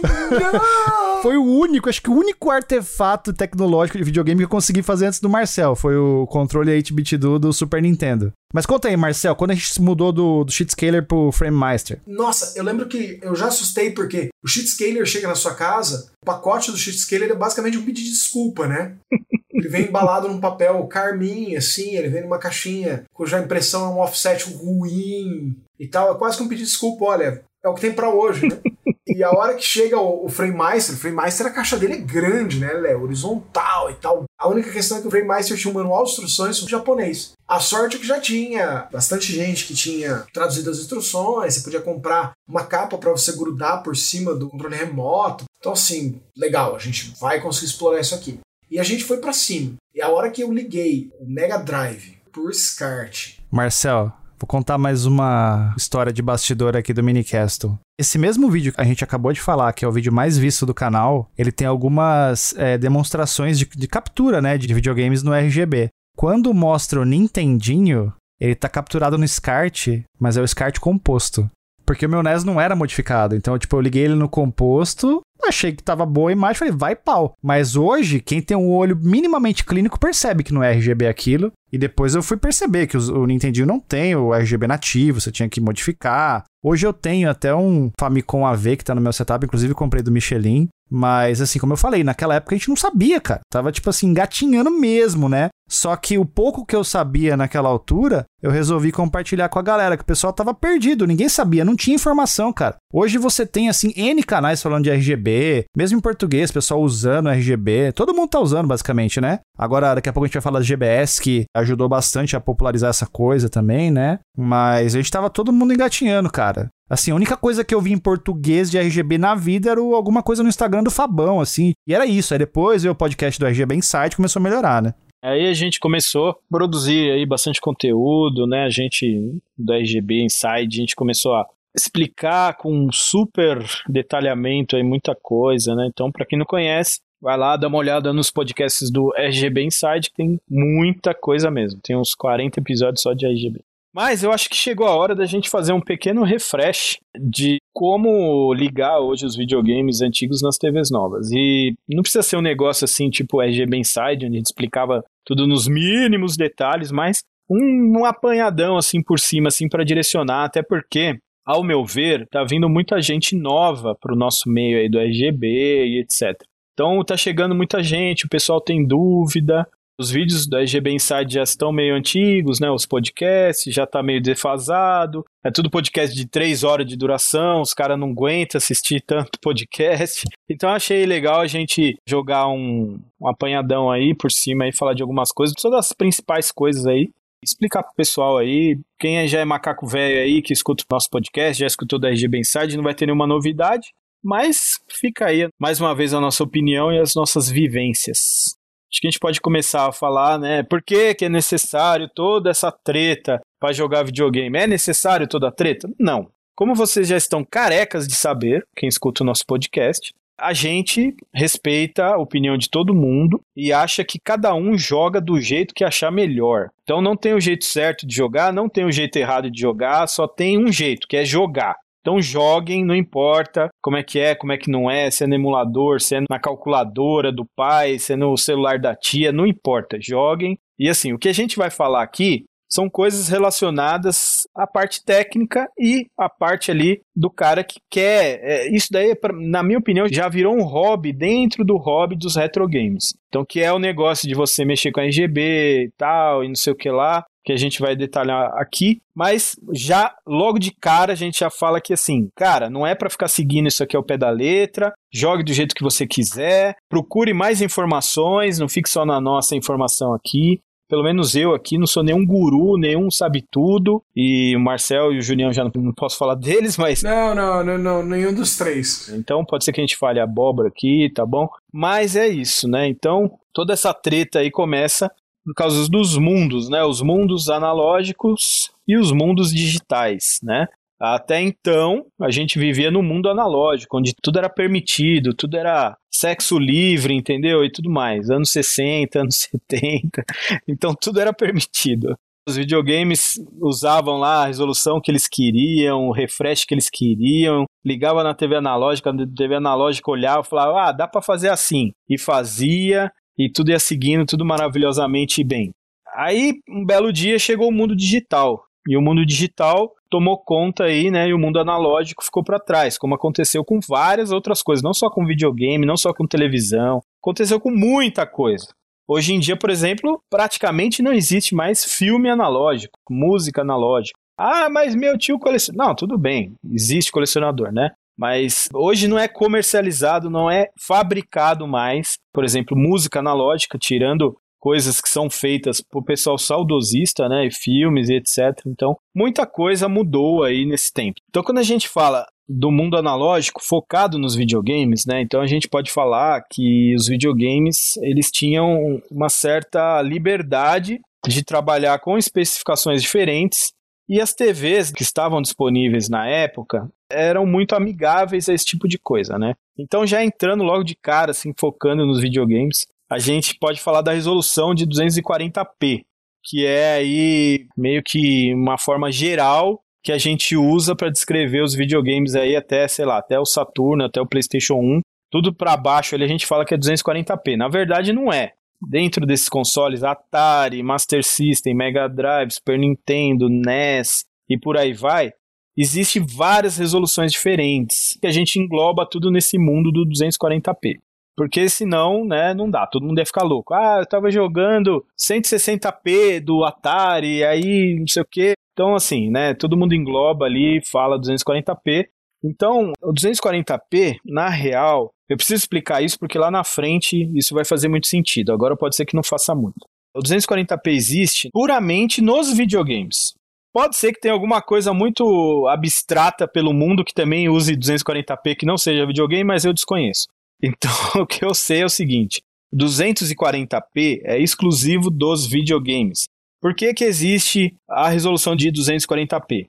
foi o único, acho que o único artefato tecnológico de videogame que eu consegui fazer antes do Marcel. Foi o controle 8-bit do, do Super Nintendo. Mas conta aí, Marcel, quando a gente mudou do, do Sheetscaler pro FrameMaster? Nossa, eu lembro que eu já assustei porque o Sheetscaler chega na sua casa, o pacote do Sheetscaler é basicamente um pedido de desculpa, né? Ele vem embalado num papel carmim, assim, ele vem numa caixinha cuja impressão é um offset ruim e tal. É quase que um pedido de desculpa, olha, é o que tem para hoje, né? E a hora que chega o, o FrameMaster, o FrameMaster a caixa dele é grande, né? Ela é horizontal e tal. A única questão é que o FrameMaster tinha um manual de instruções em japonês. A sorte é que já tinha bastante gente que tinha traduzido as instruções, você podia comprar uma capa para você grudar por cima do controle remoto. Então, assim, legal, a gente vai conseguir explorar isso aqui. E a gente foi para cima. E a hora que eu liguei o Mega Drive por SCART. Marcel, Vou contar mais uma história de bastidor aqui do Minicastle. Esse mesmo vídeo que a gente acabou de falar, que é o vídeo mais visto do canal, ele tem algumas é, demonstrações de, de, captura, né, de videogames no RGB. Quando mostra o Nintendinho, ele tá capturado no SCART, mas é o SCART composto. Porque o meu NES não era modificado. Então, tipo, eu liguei ele no composto, achei que tava boa a imagem, falei, vai pau. Mas hoje, quem tem um olho minimamente clínico percebe que não é RGB aquilo. E depois eu fui perceber que o, Nintendo não tem o RGB nativo, você tinha que modificar. Hoje eu tenho até um Famicom AV que tá no meu setup, inclusive comprei do Michelin. Mas, assim, como eu falei, naquela época a gente não sabia, cara. Tava, tipo assim, engatinhando mesmo, né? Só que o pouco que eu sabia naquela altura, eu resolvi compartilhar com a galera, que o pessoal tava perdido, ninguém sabia, não tinha informação, cara. Hoje você tem, assim, N canais falando de RGB, mesmo em português, pessoal usando RGB, todo mundo tá usando, basicamente, né? Agora, daqui a pouco a gente vai falar de GBS, que ajudou bastante a popularizar essa coisa também, né? Mas a gente tava todo mundo engatinhando, cara. Assim, a única coisa que eu vi em português de RGB na vida era alguma coisa no Instagram do Fabão, assim. E era isso. Aí depois o podcast do RGB Insight começou a melhorar, né? Aí a gente começou a produzir aí bastante conteúdo, né? A gente, do RGB Inside, a gente começou a explicar com super detalhamento aí muita coisa, né? Então, para quem não conhece, vai lá dar uma olhada nos podcasts do RGB Inside, que tem muita coisa mesmo. Tem uns 40 episódios só de RGB. Mas eu acho que chegou a hora da gente fazer um pequeno refresh de como ligar hoje os videogames antigos nas TVs novas. E não precisa ser um negócio assim, tipo RGB Inside, onde a gente explicava tudo nos mínimos detalhes, mas um, um apanhadão assim por cima, assim, para direcionar, até porque ao meu ver, tá vindo muita gente nova pro nosso meio aí do RGB e etc. Então tá chegando muita gente, o pessoal tem dúvida, os vídeos da EGB Inside já estão meio antigos, né? Os podcasts já tá meio defasado. É tudo podcast de três horas de duração, os caras não aguentam assistir tanto podcast. Então achei legal a gente jogar um, um apanhadão aí por cima e falar de algumas coisas, só das principais coisas aí. explicar pro pessoal aí, quem já é macaco velho aí, que escuta o nosso podcast, já escutou da RGB Inside, não vai ter nenhuma novidade, mas fica aí mais uma vez a nossa opinião e as nossas vivências. Acho que a gente pode começar a falar, né? Por que, que é necessário toda essa treta para jogar videogame? É necessário toda a treta? Não. Como vocês já estão carecas de saber, quem escuta o nosso podcast, a gente respeita a opinião de todo mundo e acha que cada um joga do jeito que achar melhor. Então não tem o jeito certo de jogar, não tem o jeito errado de jogar, só tem um jeito, que é jogar. Então joguem, não importa como é que é, como é que não é, se é no emulador, se é na calculadora do pai, se é no celular da tia, não importa, joguem. E assim, o que a gente vai falar aqui são coisas relacionadas à parte técnica e à parte ali do cara que quer. É, isso daí, na minha opinião, já virou um hobby dentro do hobby dos retro games. Então, que é o negócio de você mexer com a RGB e tal, e não sei o que lá, que a gente vai detalhar aqui, mas já logo de cara a gente já fala que assim, cara, não é para ficar seguindo isso aqui ao pé da letra, jogue do jeito que você quiser, procure mais informações, não fique só na nossa informação aqui pelo menos eu aqui não sou nenhum guru, nenhum sabe tudo. E o Marcel e o Julião já não, não posso falar deles, mas. Não, não, não, não, nenhum dos três. Então pode ser que a gente fale abóbora aqui, tá bom? Mas é isso, né? Então toda essa treta aí começa por causa dos mundos, né? Os mundos analógicos e os mundos digitais, né? Até então, a gente vivia no mundo analógico, onde tudo era permitido, tudo era sexo livre, entendeu? E tudo mais. Anos 60, anos 70. Então tudo era permitido. Os videogames usavam lá a resolução que eles queriam, o refresh que eles queriam, ligava na TV analógica, a TV analógica olhava e falava: "Ah, dá para fazer assim". E fazia, e tudo ia seguindo, tudo maravilhosamente bem. Aí, um belo dia chegou o mundo digital. E o mundo digital tomou conta aí, né? E o mundo analógico ficou para trás, como aconteceu com várias outras coisas, não só com videogame, não só com televisão, aconteceu com muita coisa. Hoje em dia, por exemplo, praticamente não existe mais filme analógico, música analógica. Ah, mas meu tio coleciona. Não, tudo bem, existe colecionador, né? Mas hoje não é comercializado, não é fabricado mais, por exemplo, música analógica, tirando coisas que são feitas por pessoal saudosista, né, e filmes e etc. Então, muita coisa mudou aí nesse tempo. Então, quando a gente fala do mundo analógico focado nos videogames, né? Então a gente pode falar que os videogames eles tinham uma certa liberdade de trabalhar com especificações diferentes e as TVs que estavam disponíveis na época eram muito amigáveis a esse tipo de coisa, né? Então já entrando logo de cara, assim, focando nos videogames, a gente pode falar da resolução de 240p, que é aí meio que uma forma geral que a gente usa para descrever os videogames aí até, sei lá, até o Saturno, até o PlayStation 1, tudo para baixo ali a gente fala que é 240p. Na verdade não é. Dentro desses consoles Atari, Master System, Mega Drive, Super Nintendo, NES e por aí vai, existe várias resoluções diferentes que a gente engloba tudo nesse mundo do 240p. Porque senão, né, não dá, todo mundo ia ficar louco. Ah, eu tava jogando 160p do Atari, aí não sei o quê. Então, assim, né, todo mundo engloba ali, fala 240p. Então, o 240p, na real, eu preciso explicar isso porque lá na frente isso vai fazer muito sentido. Agora pode ser que não faça muito. O 240p existe puramente nos videogames. Pode ser que tenha alguma coisa muito abstrata pelo mundo que também use 240p que não seja videogame, mas eu desconheço. Então, o que eu sei é o seguinte: 240p é exclusivo dos videogames. Por que, que existe a resolução de 240p?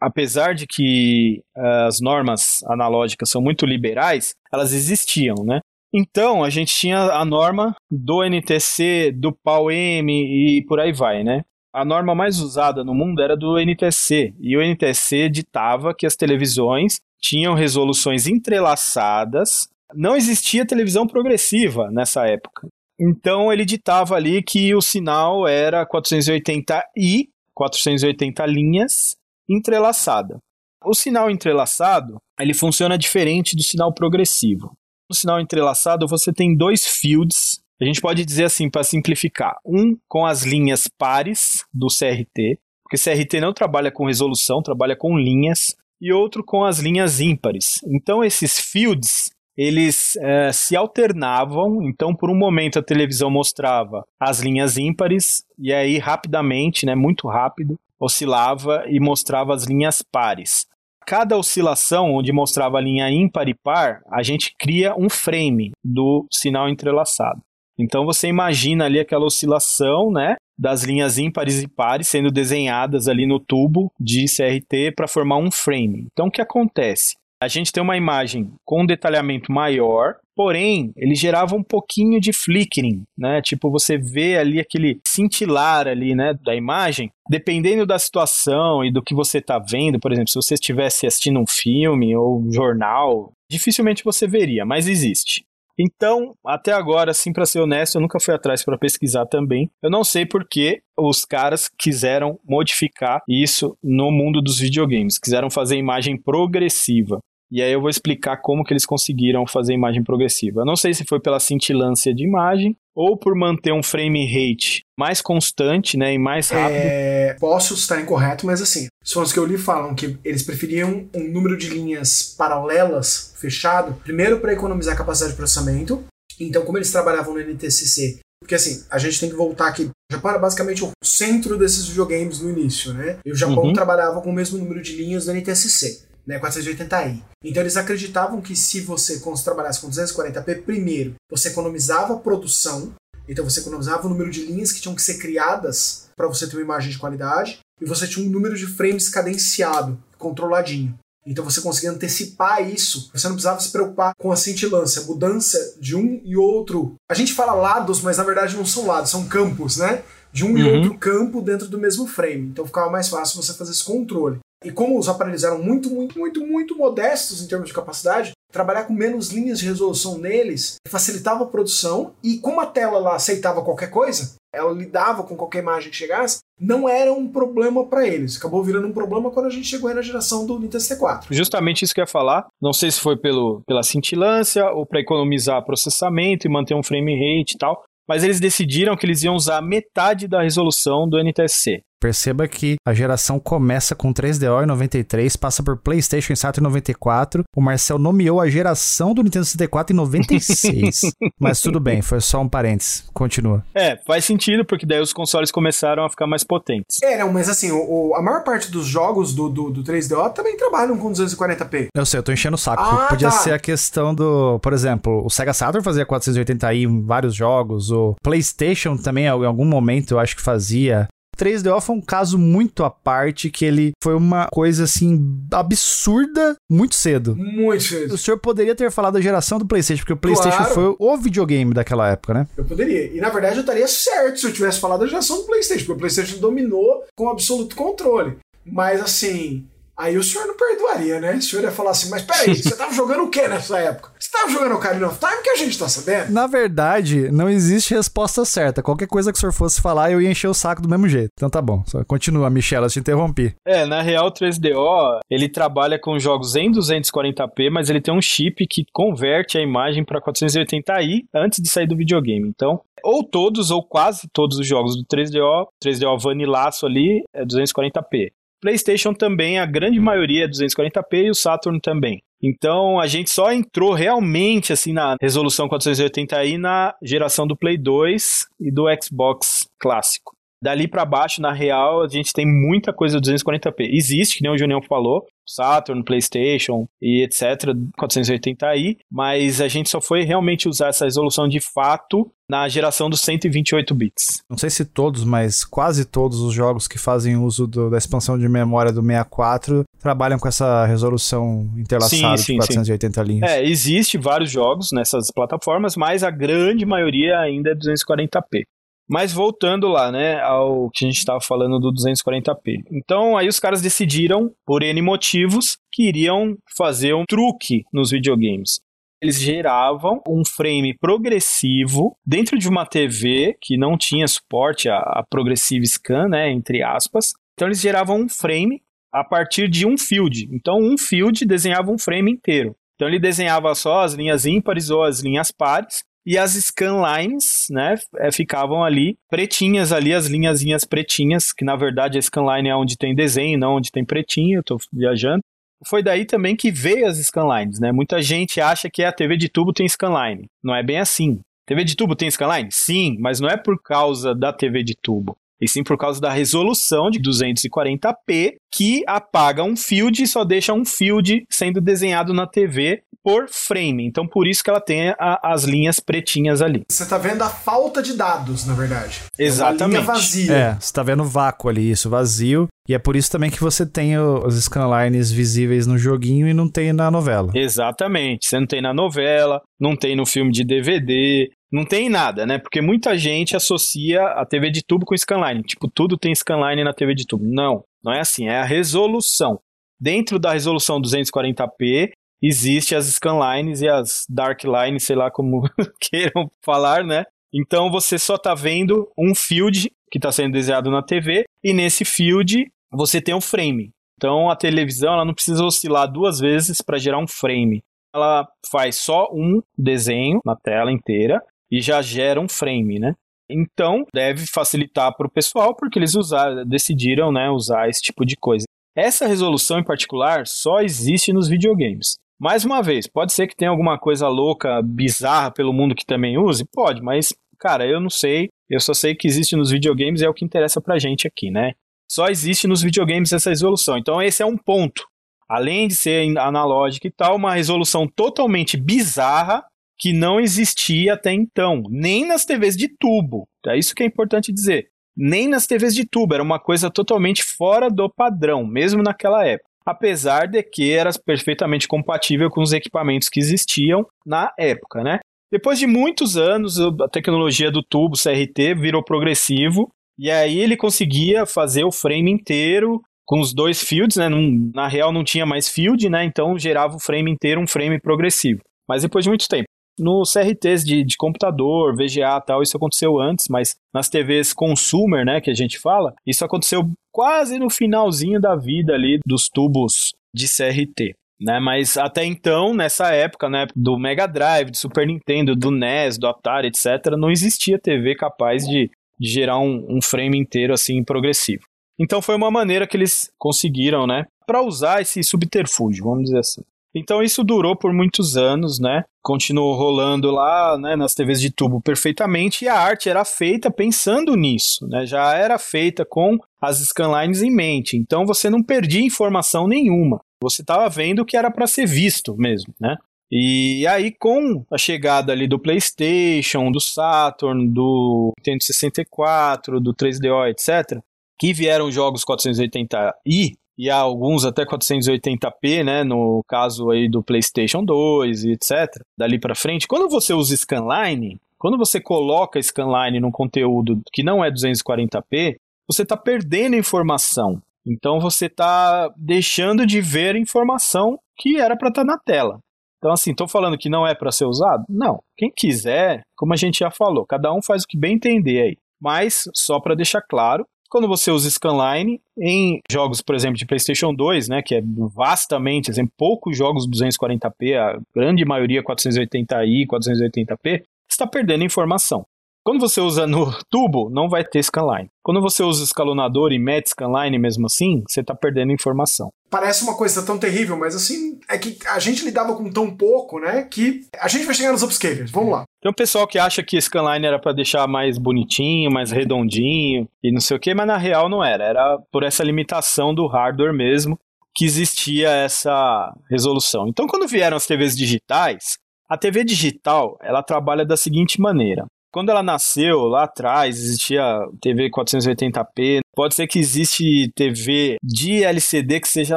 Apesar de que uh, as normas analógicas são muito liberais, elas existiam, né? Então, a gente tinha a norma do NTC, do PAL-M e por aí vai, né? A norma mais usada no mundo era do NTC, e o NTC ditava que as televisões tinham resoluções entrelaçadas não existia televisão progressiva nessa época. Então ele ditava ali que o sinal era 480i, 480 linhas, entrelaçada. O sinal entrelaçado, ele funciona diferente do sinal progressivo. No sinal entrelaçado, você tem dois fields, a gente pode dizer assim para simplificar, um com as linhas pares do CRT, porque CRT não trabalha com resolução, trabalha com linhas, e outro com as linhas ímpares. Então esses fields, eles é, se alternavam, então por um momento a televisão mostrava as linhas ímpares, e aí rapidamente, né, muito rápido, oscilava e mostrava as linhas pares. Cada oscilação, onde mostrava a linha ímpar e par, a gente cria um frame do sinal entrelaçado. Então você imagina ali aquela oscilação, né, das linhas ímpares e pares sendo desenhadas ali no tubo de CRT para formar um frame. Então o que acontece? a gente tem uma imagem com um detalhamento maior, porém ele gerava um pouquinho de flickering, né? Tipo você vê ali aquele cintilar ali, né, da imagem, dependendo da situação e do que você está vendo, por exemplo, se você estivesse assistindo um filme ou um jornal, dificilmente você veria, mas existe. Então, até agora, assim, para ser honesto, eu nunca fui atrás para pesquisar também. Eu não sei por que os caras quiseram modificar isso no mundo dos videogames, quiseram fazer imagem progressiva. E aí eu vou explicar como que eles conseguiram fazer imagem progressiva. Eu não sei se foi pela cintilância de imagem ou por manter um frame rate mais constante, né, e mais rápido. É, posso estar incorreto, mas assim, os fãs que eu li falam que eles preferiam um número de linhas paralelas fechado, primeiro para economizar capacidade de processamento. Então, como eles trabalhavam no NTCC, porque assim, a gente tem que voltar aqui. O Japão era basicamente o centro desses videogames no início, né? E o Japão uhum. trabalhava com o mesmo número de linhas do NTSC né, 480i. Então eles acreditavam que se você trabalhasse com 240p, primeiro, você economizava a produção, então você economizava o número de linhas que tinham que ser criadas para você ter uma imagem de qualidade, e você tinha um número de frames cadenciado, controladinho. Então você conseguia antecipar isso. Você não precisava se preocupar com a cintilância, a mudança de um e outro. A gente fala lados, mas na verdade não são lados, são campos, né? De um uhum. e outro campo dentro do mesmo frame. Então ficava mais fácil você fazer esse controle. E como os aparelhos eram muito, muito, muito, muito modestos em termos de capacidade, trabalhar com menos linhas de resolução neles facilitava a produção e como a tela lá aceitava qualquer coisa, ela lidava com qualquer imagem que chegasse, não era um problema para eles. Acabou virando um problema quando a gente chegou aí na geração do Nintendo 64. Justamente isso que eu ia falar. Não sei se foi pelo, pela cintilância ou para economizar processamento e manter um frame rate e tal, mas eles decidiram que eles iam usar metade da resolução do NTSC. Perceba que a geração começa com 3DO em 93, passa por PlayStation e Saturn em 94. O Marcel nomeou a geração do Nintendo 64 em 96. Mas tudo bem, foi só um parênteses. Continua. É, faz sentido, porque daí os consoles começaram a ficar mais potentes. É, não, mas assim, o, o, a maior parte dos jogos do, do, do, 3DO também trabalham com 240p. Eu sei, eu tô enchendo o saco. Ah, Podia tá. ser a questão do. Por exemplo, o Sega Saturn fazia 480i em vários jogos, o PlayStation também, em algum momento, eu acho que fazia. 3DO foi um caso muito à parte, que ele foi uma coisa assim absurda muito cedo. Muito cedo. O senhor poderia ter falado da geração do PlayStation, porque o PlayStation claro. foi o videogame daquela época, né? Eu poderia. E na verdade eu estaria certo se eu tivesse falado da geração do PlayStation, porque o PlayStation dominou com absoluto controle. Mas assim, Aí o senhor não perdoaria, né? O senhor ia falar assim, mas peraí, você tava jogando o que nessa época? Você tava jogando Ocarina of Time que a gente tá sabendo? Na verdade, não existe resposta certa. Qualquer coisa que o senhor fosse falar, eu ia encher o saco do mesmo jeito. Então tá bom. Só continua, Michela, eu te interrompi. É, na real, o 3DO, ele trabalha com jogos em 240p, mas ele tem um chip que converte a imagem para 480i antes de sair do videogame. Então, ou todos ou quase todos os jogos do 3DO, 3DO vanilaço ali, é 240p. PlayStation também, a grande maioria é 240p e o Saturn também. Então a gente só entrou realmente assim na resolução 480i na geração do Play 2 e do Xbox clássico. Dali para baixo, na real, a gente tem muita coisa 240p. Existe, que nem o Junião falou, Saturn, PlayStation e etc, 480i, mas a gente só foi realmente usar essa resolução de fato na geração dos 128 bits. Não sei se todos, mas quase todos os jogos que fazem uso do, da expansão de memória do 64 trabalham com essa resolução interlaçada sim, sim, de 480 sim. linhas. É, existe vários jogos nessas plataformas, mas a grande maioria ainda é 240p. Mas voltando lá, né, ao que a gente estava falando do 240p. Então, aí os caras decidiram, por N motivos, que iriam fazer um truque nos videogames. Eles geravam um frame progressivo dentro de uma TV que não tinha suporte a, a Progressive Scan, né, entre aspas. Então, eles geravam um frame a partir de um field. Então, um field desenhava um frame inteiro. Então, ele desenhava só as linhas ímpares ou as linhas pares e as scanlines, né, é, ficavam ali pretinhas ali, as linhazinhas pretinhas, que na verdade a scanline é onde tem desenho, não onde tem pretinho, eu tô viajando. foi daí também que veio as scanlines, né? Muita gente acha que a TV de tubo tem scanline. Não é bem assim. TV de tubo tem scanline? Sim, mas não é por causa da TV de tubo e sim por causa da resolução de 240p que apaga um field e só deixa um field sendo desenhado na TV por frame. Então, por isso que ela tem a, as linhas pretinhas ali. Você está vendo a falta de dados, na verdade. Exatamente. É uma linha vazia. É, você está vendo vácuo ali, isso, vazio. E é por isso também que você tem os scanlines visíveis no joguinho e não tem na novela. Exatamente. Você não tem na novela, não tem no filme de DVD, não tem nada, né? Porque muita gente associa a TV de tubo com scanline. Tipo, tudo tem scanline na TV de tubo. Não, não é assim. É a resolução. Dentro da resolução 240p, existe as scanlines e as dark lines, sei lá como queiram falar, né? Então você só está vendo um field que está sendo desenhado na TV e nesse field você tem um frame. Então a televisão ela não precisa oscilar duas vezes para gerar um frame. Ela faz só um desenho na tela inteira e já gera um frame, né? Então, deve facilitar para o pessoal, porque eles usar, decidiram né, usar esse tipo de coisa. Essa resolução em particular só existe nos videogames. Mais uma vez, pode ser que tenha alguma coisa louca, bizarra pelo mundo que também use? Pode, mas, cara, eu não sei. Eu só sei que existe nos videogames e é o que interessa pra gente aqui, né? Só existe nos videogames essa resolução. Então, esse é um ponto. Além de ser analógica e tal, uma resolução totalmente bizarra que não existia até então, nem nas TVs de tubo. É isso que é importante dizer. Nem nas TVs de tubo, era uma coisa totalmente fora do padrão, mesmo naquela época. Apesar de que era perfeitamente compatível com os equipamentos que existiam na época, né? Depois de muitos anos, a tecnologia do tubo CRT virou progressivo, e aí ele conseguia fazer o frame inteiro com os dois fields, né? na real não tinha mais field, né? Então gerava o frame inteiro um frame progressivo. Mas depois de muito tempo no CRTs de, de computador, VGA tal, isso aconteceu antes, mas nas TVs consumer, né, que a gente fala, isso aconteceu quase no finalzinho da vida ali dos tubos de CRT. Né, mas até então, nessa época, né, do Mega Drive, do Super Nintendo, do NES, do Atari, etc., não existia TV capaz de, de gerar um, um frame inteiro assim progressivo. Então foi uma maneira que eles conseguiram, né, para usar esse subterfúgio, vamos dizer assim. Então isso durou por muitos anos, né? Continuou rolando lá, né, nas TVs de tubo perfeitamente e a arte era feita pensando nisso, né? Já era feita com as scanlines em mente. Então você não perdia informação nenhuma. Você estava vendo o que era para ser visto mesmo, né? E aí, com a chegada ali do PlayStation, do Saturn, do Nintendo 64, do 3DO, etc., que vieram jogos 480i, e há alguns até 480p, né, no caso aí do PlayStation 2 e etc. Dali para frente, quando você usa scanline, quando você coloca scanline num conteúdo que não é 240p, você está perdendo informação. Então você está deixando de ver informação que era para estar tá na tela. Então, assim, estou falando que não é para ser usado? Não. Quem quiser, como a gente já falou, cada um faz o que bem entender aí. Mas, só para deixar claro, quando você usa scanline em jogos, por exemplo, de PlayStation 2, né, que é vastamente, exemplo, poucos jogos 240p, a grande maioria 480i, 480p, está perdendo informação. Quando você usa no tubo, não vai ter scanline. Quando você usa escalonador e mete scanline mesmo assim, você está perdendo informação. Parece uma coisa tão terrível, mas assim, é que a gente lidava com tão pouco, né, que a gente vai chegar nos upscalers. Vamos lá. Tem um pessoal que acha que scanline era para deixar mais bonitinho, mais redondinho e não sei o que, mas na real não era. Era por essa limitação do hardware mesmo que existia essa resolução. Então, quando vieram as TVs digitais, a TV digital, ela trabalha da seguinte maneira. Quando ela nasceu lá atrás, existia TV 480p. Pode ser que existe TV de LCD que seja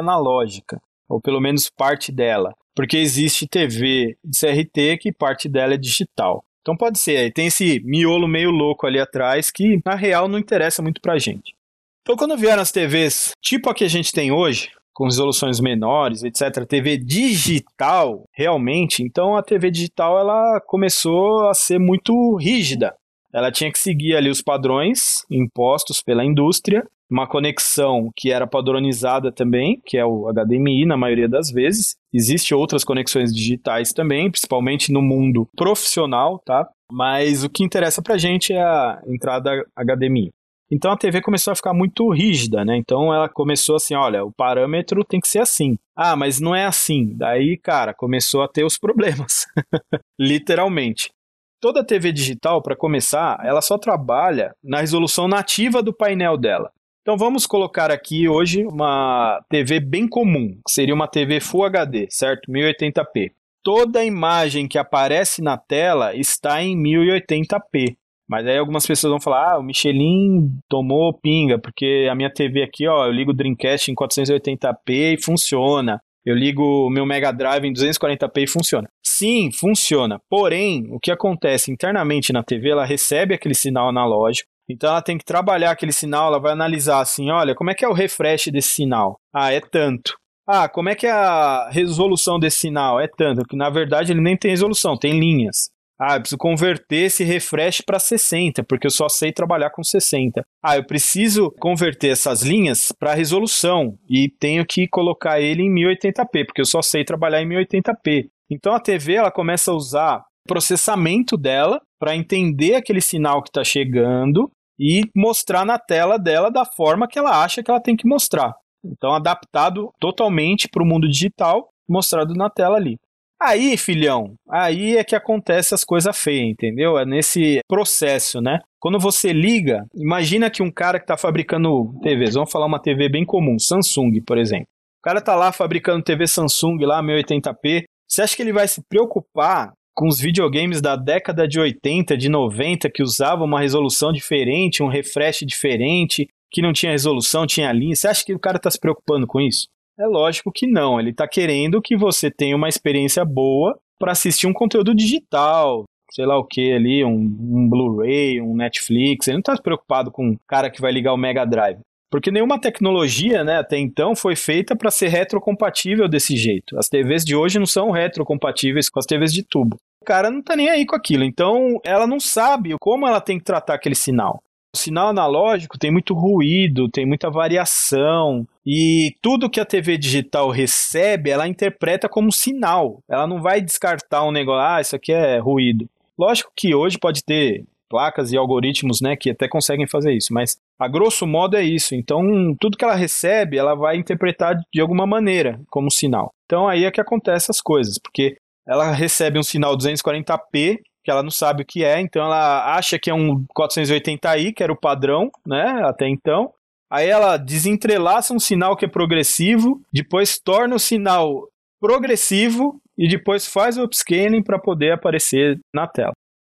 analógica, ou pelo menos parte dela, porque existe TV de CRT que parte dela é digital. Então pode ser, tem esse miolo meio louco ali atrás que na real não interessa muito pra gente. Então quando vieram as TVs tipo a que a gente tem hoje, com resoluções menores, etc. TV digital, realmente, então a TV digital ela começou a ser muito rígida. Ela tinha que seguir ali os padrões impostos pela indústria, uma conexão que era padronizada também, que é o HDMI na maioria das vezes. Existem outras conexões digitais também, principalmente no mundo profissional, tá? Mas o que interessa pra gente é a entrada HDMI. Então a TV começou a ficar muito rígida, né? Então ela começou assim, olha, o parâmetro tem que ser assim. Ah, mas não é assim. Daí, cara, começou a ter os problemas. Literalmente. Toda TV digital, para começar, ela só trabalha na resolução nativa do painel dela. Então vamos colocar aqui hoje uma TV bem comum, que seria uma TV Full HD, certo? 1080p. Toda imagem que aparece na tela está em 1080p. Mas aí algumas pessoas vão falar: ah, o Michelin tomou pinga, porque a minha TV aqui, ó, eu ligo o Dreamcast em 480p e funciona. Eu ligo o meu Mega Drive em 240p e funciona. Sim, funciona. Porém, o que acontece internamente na TV, ela recebe aquele sinal analógico. Então ela tem que trabalhar aquele sinal, ela vai analisar assim, olha, como é que é o refresh desse sinal? Ah, é tanto. Ah, como é que é a resolução desse sinal? É tanto, que na verdade ele nem tem resolução, tem linhas. Ah, eu preciso converter esse refresh para 60, porque eu só sei trabalhar com 60. Ah, eu preciso converter essas linhas para resolução e tenho que colocar ele em 1080p, porque eu só sei trabalhar em 1080p. Então a TV ela começa a usar processamento dela para entender aquele sinal que está chegando e mostrar na tela dela da forma que ela acha que ela tem que mostrar. Então, adaptado totalmente para o mundo digital, mostrado na tela ali. Aí, filhão, aí é que acontece as coisas feias, entendeu? É nesse processo, né? Quando você liga, imagina que um cara que está fabricando TVs, vamos falar uma TV bem comum, Samsung, por exemplo. O cara tá lá fabricando TV Samsung lá, 1080p. Você acha que ele vai se preocupar com os videogames da década de 80, de 90, que usavam uma resolução diferente, um refresh diferente, que não tinha resolução, tinha linha? Você acha que o cara está se preocupando com isso? É lógico que não. Ele está querendo que você tenha uma experiência boa para assistir um conteúdo digital, sei lá o que ali, um, um Blu-ray, um Netflix. Ele não está preocupado com o cara que vai ligar o Mega Drive. Porque nenhuma tecnologia, né, até então, foi feita para ser retrocompatível desse jeito. As TVs de hoje não são retrocompatíveis com as TVs de tubo. O cara não tá nem aí com aquilo. Então, ela não sabe como ela tem que tratar aquele sinal. O sinal analógico tem muito ruído, tem muita variação, e tudo que a TV digital recebe, ela interpreta como sinal. Ela não vai descartar um negócio, ah, isso aqui é ruído. Lógico que hoje pode ter placas e algoritmos, né, que até conseguem fazer isso, mas a grosso modo é isso. Então, tudo que ela recebe, ela vai interpretar de alguma maneira como sinal. Então, aí é que acontece as coisas, porque ela recebe um sinal 240p que ela não sabe o que é, então ela acha que é um 480i, que era o padrão, né, até então. Aí ela desentrelaça um sinal que é progressivo, depois torna o sinal progressivo e depois faz o upscaling para poder aparecer na tela.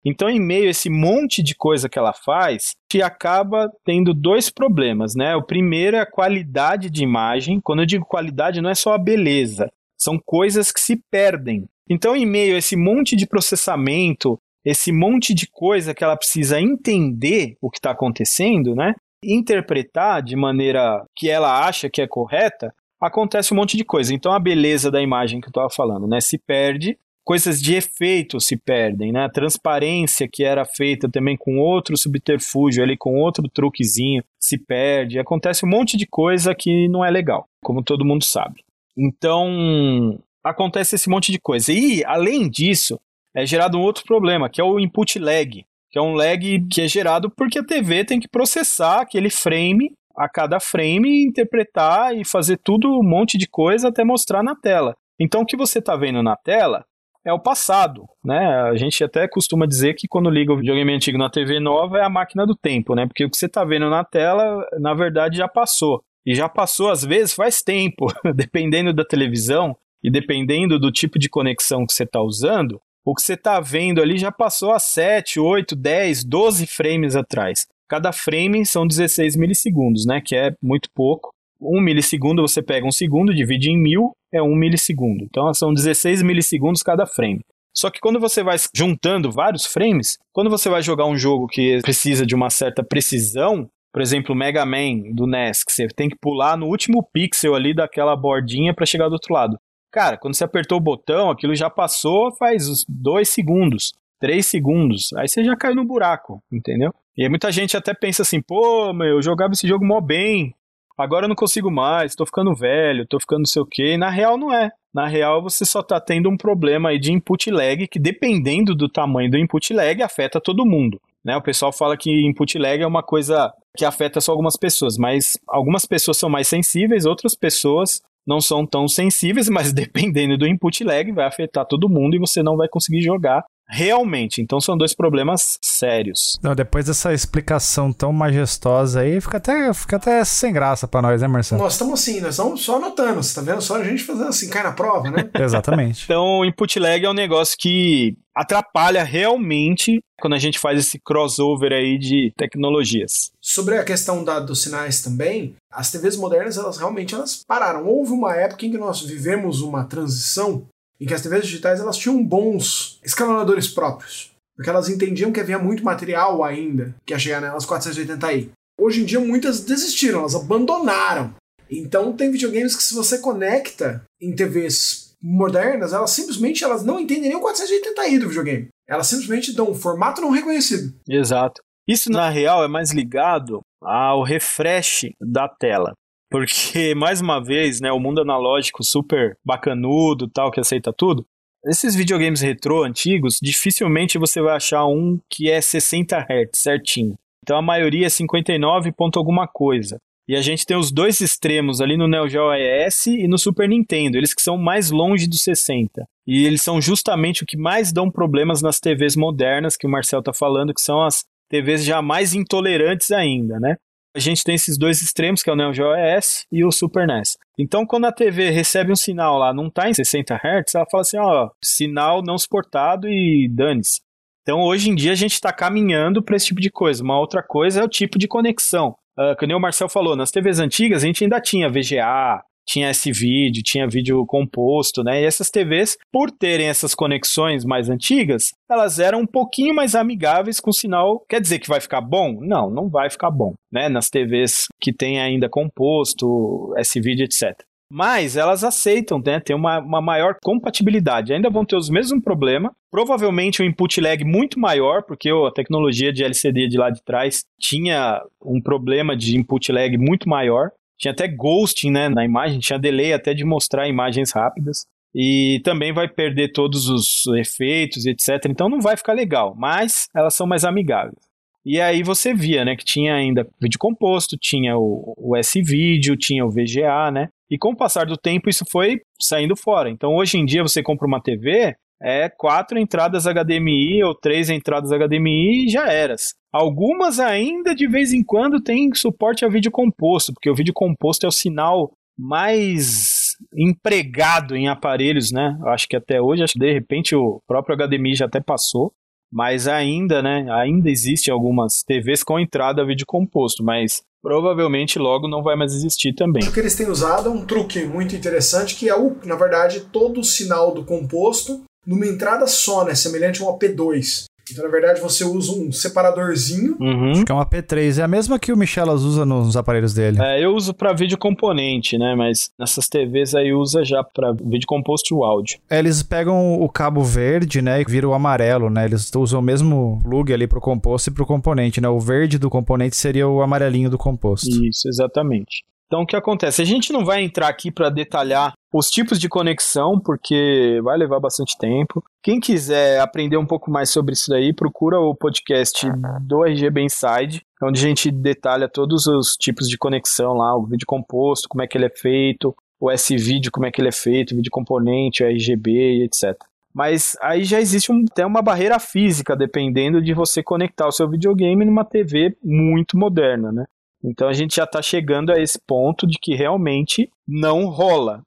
Então, em meio a esse monte de coisa que ela faz, que acaba tendo dois problemas, né? O primeiro é a qualidade de imagem. Quando eu digo qualidade, não é só a beleza, são coisas que se perdem. Então, em meio a esse monte de processamento, esse monte de coisa que ela precisa entender o que está acontecendo, né? Interpretar de maneira que ela acha que é correta, acontece um monte de coisa. Então, a beleza da imagem que eu estava falando, né? Se perde, coisas de efeito se perdem, né? A transparência que era feita também com outro subterfúgio ali, com outro truquezinho, se perde. Acontece um monte de coisa que não é legal, como todo mundo sabe. Então, acontece esse monte de coisa. E, além disso, é gerado um outro problema, que é o input lag, que é um lag que é gerado porque a TV tem que processar aquele frame a cada frame, interpretar e fazer tudo um monte de coisa até mostrar na tela. Então, o que você está vendo na tela é o passado, né? A gente até costuma dizer que quando liga o videogame antigo na TV nova é a máquina do tempo, né? Porque o que você está vendo na tela, na verdade, já passou. E já passou, às vezes, faz tempo, dependendo da televisão e dependendo do tipo de conexão que você está usando, o que você está vendo ali já passou a 7, 8, 10, 12 frames atrás. Cada frame são 16 milissegundos, né? Que é muito pouco. Um milissegundo você pega um segundo, divide em mil, é um milissegundo. Então são 16 milissegundos cada frame. Só que quando você vai juntando vários frames, quando você vai jogar um jogo que precisa de uma certa precisão, por exemplo, Mega Man do NES, que você tem que pular no último pixel ali daquela bordinha para chegar do outro lado. Cara, quando você apertou o botão, aquilo já passou faz dois segundos, três segundos. Aí você já caiu no buraco, entendeu? E aí muita gente até pensa assim, pô, meu, eu jogava esse jogo mó bem. Agora eu não consigo mais, tô ficando velho, tô ficando não sei o quê. E na real não é. Na real você só tá tendo um problema aí de input lag que dependendo do tamanho do input lag afeta todo mundo. Né? O pessoal fala que input lag é uma coisa que afeta só algumas pessoas, mas algumas pessoas são mais sensíveis, outras pessoas não são tão sensíveis, mas dependendo do input lag vai afetar todo mundo e você não vai conseguir jogar realmente. Então são dois problemas sérios. Não, depois dessa explicação tão majestosa aí, fica até, fica até sem graça para nós, né, Marcelo? Nós estamos assim, nós estamos só anotando, você tá vendo? Só a gente fazendo assim, cai na prova, né? Exatamente. então, o input lag é um negócio que atrapalha realmente quando a gente faz esse crossover aí de tecnologias. Sobre a questão da, dos sinais também, as TVs modernas, elas realmente elas pararam. Houve uma época em que nós vivemos uma transição em que as TVs digitais elas tinham bons escalonadores próprios, porque elas entendiam que havia muito material ainda que ia chegar nelas 480i. Hoje em dia muitas desistiram, elas abandonaram. Então tem videogames que se você conecta em TVs modernas, elas simplesmente elas não entendem nem o 480i do videogame. Elas simplesmente dão um formato não reconhecido. Exato. Isso na real é mais ligado ao refresh da tela. Porque, mais uma vez, né, o mundo analógico super bacanudo, tal, que aceita tudo, esses videogames retrô antigos, dificilmente você vai achar um que é 60 Hz certinho. Então a maioria é 59 ponto alguma coisa. E a gente tem os dois extremos ali no Neo Geo AES e no Super Nintendo, eles que são mais longe dos 60. E eles são justamente o que mais dão problemas nas TVs modernas, que o Marcel está falando, que são as TVs já mais intolerantes ainda, né? A gente tem esses dois extremos, que é o Neo Geo ES e o Super NES. Então, quando a TV recebe um sinal lá, não está em 60 Hz, ela fala assim, ó, sinal não suportado e dane-se. Então, hoje em dia, a gente está caminhando para esse tipo de coisa. Uma outra coisa é o tipo de conexão. Uh, que o Marcel falou, nas TVs antigas a gente ainda tinha VGA, tinha esse vídeo, tinha vídeo composto, né? E essas TVs, por terem essas conexões mais antigas, elas eram um pouquinho mais amigáveis com o sinal. Quer dizer que vai ficar bom? Não, não vai ficar bom, né? Nas TVs que tem ainda composto, esse vídeo, etc. Mas elas aceitam, né? Tem uma, uma maior compatibilidade. Ainda vão ter os mesmos problemas. Provavelmente um input lag muito maior, porque a tecnologia de LCD de lá de trás tinha um problema de input lag muito maior. Tinha até ghosting né, na imagem, tinha delay até de mostrar imagens rápidas. E também vai perder todos os efeitos, etc. Então não vai ficar legal, mas elas são mais amigáveis. E aí você via, né, que tinha ainda vídeo composto, tinha o, o S-Vídeo, tinha o VGA, né? E com o passar do tempo isso foi saindo fora. Então hoje em dia você compra uma TV, é quatro entradas HDMI ou três entradas HDMI e já eras. Algumas ainda de vez em quando têm suporte a vídeo composto, porque o vídeo composto é o sinal mais empregado em aparelhos, né? Acho que até hoje, acho que de repente o próprio HDMI já até passou, mas ainda, né? Ainda existe algumas TVs com entrada a vídeo composto, mas provavelmente logo não vai mais existir também. O que eles têm usado é um truque muito interessante que é o, na verdade, todo o sinal do composto numa entrada só, né? Semelhante a um AP2. Então, na verdade, você usa um separadorzinho. Uhum. Acho que é uma P3. É a mesma que o Michelas usa nos aparelhos dele. É, eu uso para vídeo componente, né? Mas nessas TVs aí usa já para vídeo composto e o áudio. É, eles pegam o cabo verde, né? E viram o amarelo, né? Eles usam o mesmo plug ali pro composto e pro componente, né? O verde do componente seria o amarelinho do composto. Isso, exatamente. Então, o que acontece? A gente não vai entrar aqui para detalhar os tipos de conexão, porque vai levar bastante tempo. Quem quiser aprender um pouco mais sobre isso daí, procura o podcast do RGB Inside, onde a gente detalha todos os tipos de conexão lá, o vídeo composto, como é que ele é feito, o S-Vídeo, como é que ele é feito, vídeo componente, RGB, etc. Mas aí já existe um, até uma barreira física, dependendo de você conectar o seu videogame numa TV muito moderna, né? Então a gente já está chegando a esse ponto de que realmente não rola,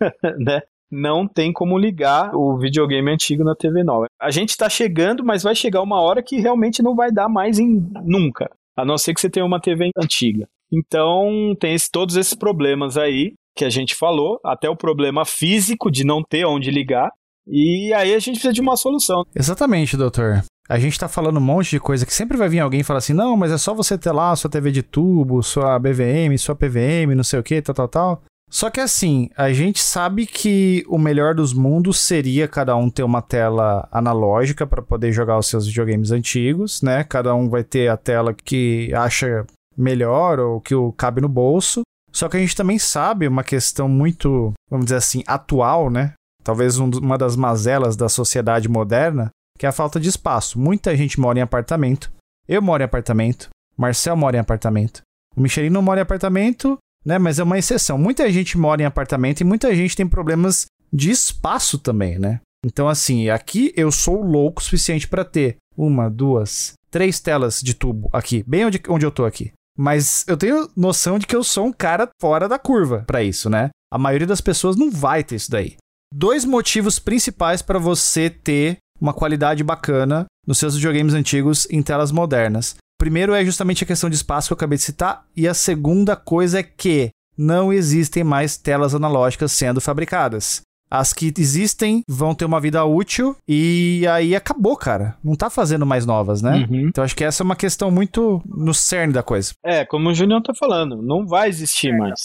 né? Não tem como ligar o videogame antigo na TV nova. A gente está chegando, mas vai chegar uma hora que realmente não vai dar mais em nunca, a não ser que você tenha uma TV antiga. Então tem esse, todos esses problemas aí que a gente falou, até o problema físico de não ter onde ligar. E aí a gente precisa de uma solução. Exatamente, doutor. A gente tá falando um monte de coisa que sempre vai vir alguém falar assim: não, mas é só você ter lá sua TV de tubo, sua BVM, sua PVM, não sei o que, tal, tal, tal. Só que assim, a gente sabe que o melhor dos mundos seria cada um ter uma tela analógica para poder jogar os seus videogames antigos, né? Cada um vai ter a tela que acha melhor ou que o cabe no bolso. Só que a gente também sabe uma questão muito, vamos dizer assim, atual, né? Talvez um, uma das mazelas da sociedade moderna, que é a falta de espaço. Muita gente mora em apartamento Eu moro em apartamento, Marcel mora em apartamento. O Michelin não mora em apartamento, né? Mas é uma exceção. Muita gente mora em apartamento e muita gente tem problemas de espaço também, né? Então, assim, aqui eu sou louco o suficiente para ter uma, duas, três telas de tubo aqui, bem onde, onde eu tô aqui. Mas eu tenho noção de que eu sou um cara fora da curva para isso, né? A maioria das pessoas não vai ter isso daí. Dois motivos principais para você ter uma qualidade bacana nos seus videogames antigos em telas modernas. Primeiro é justamente a questão de espaço que eu acabei de citar, e a segunda coisa é que não existem mais telas analógicas sendo fabricadas. As que existem vão ter uma vida útil e aí acabou, cara. Não tá fazendo mais novas, né? Uhum. Então acho que essa é uma questão muito no cerne da coisa. É, como o Junião tá falando, não vai existir mais.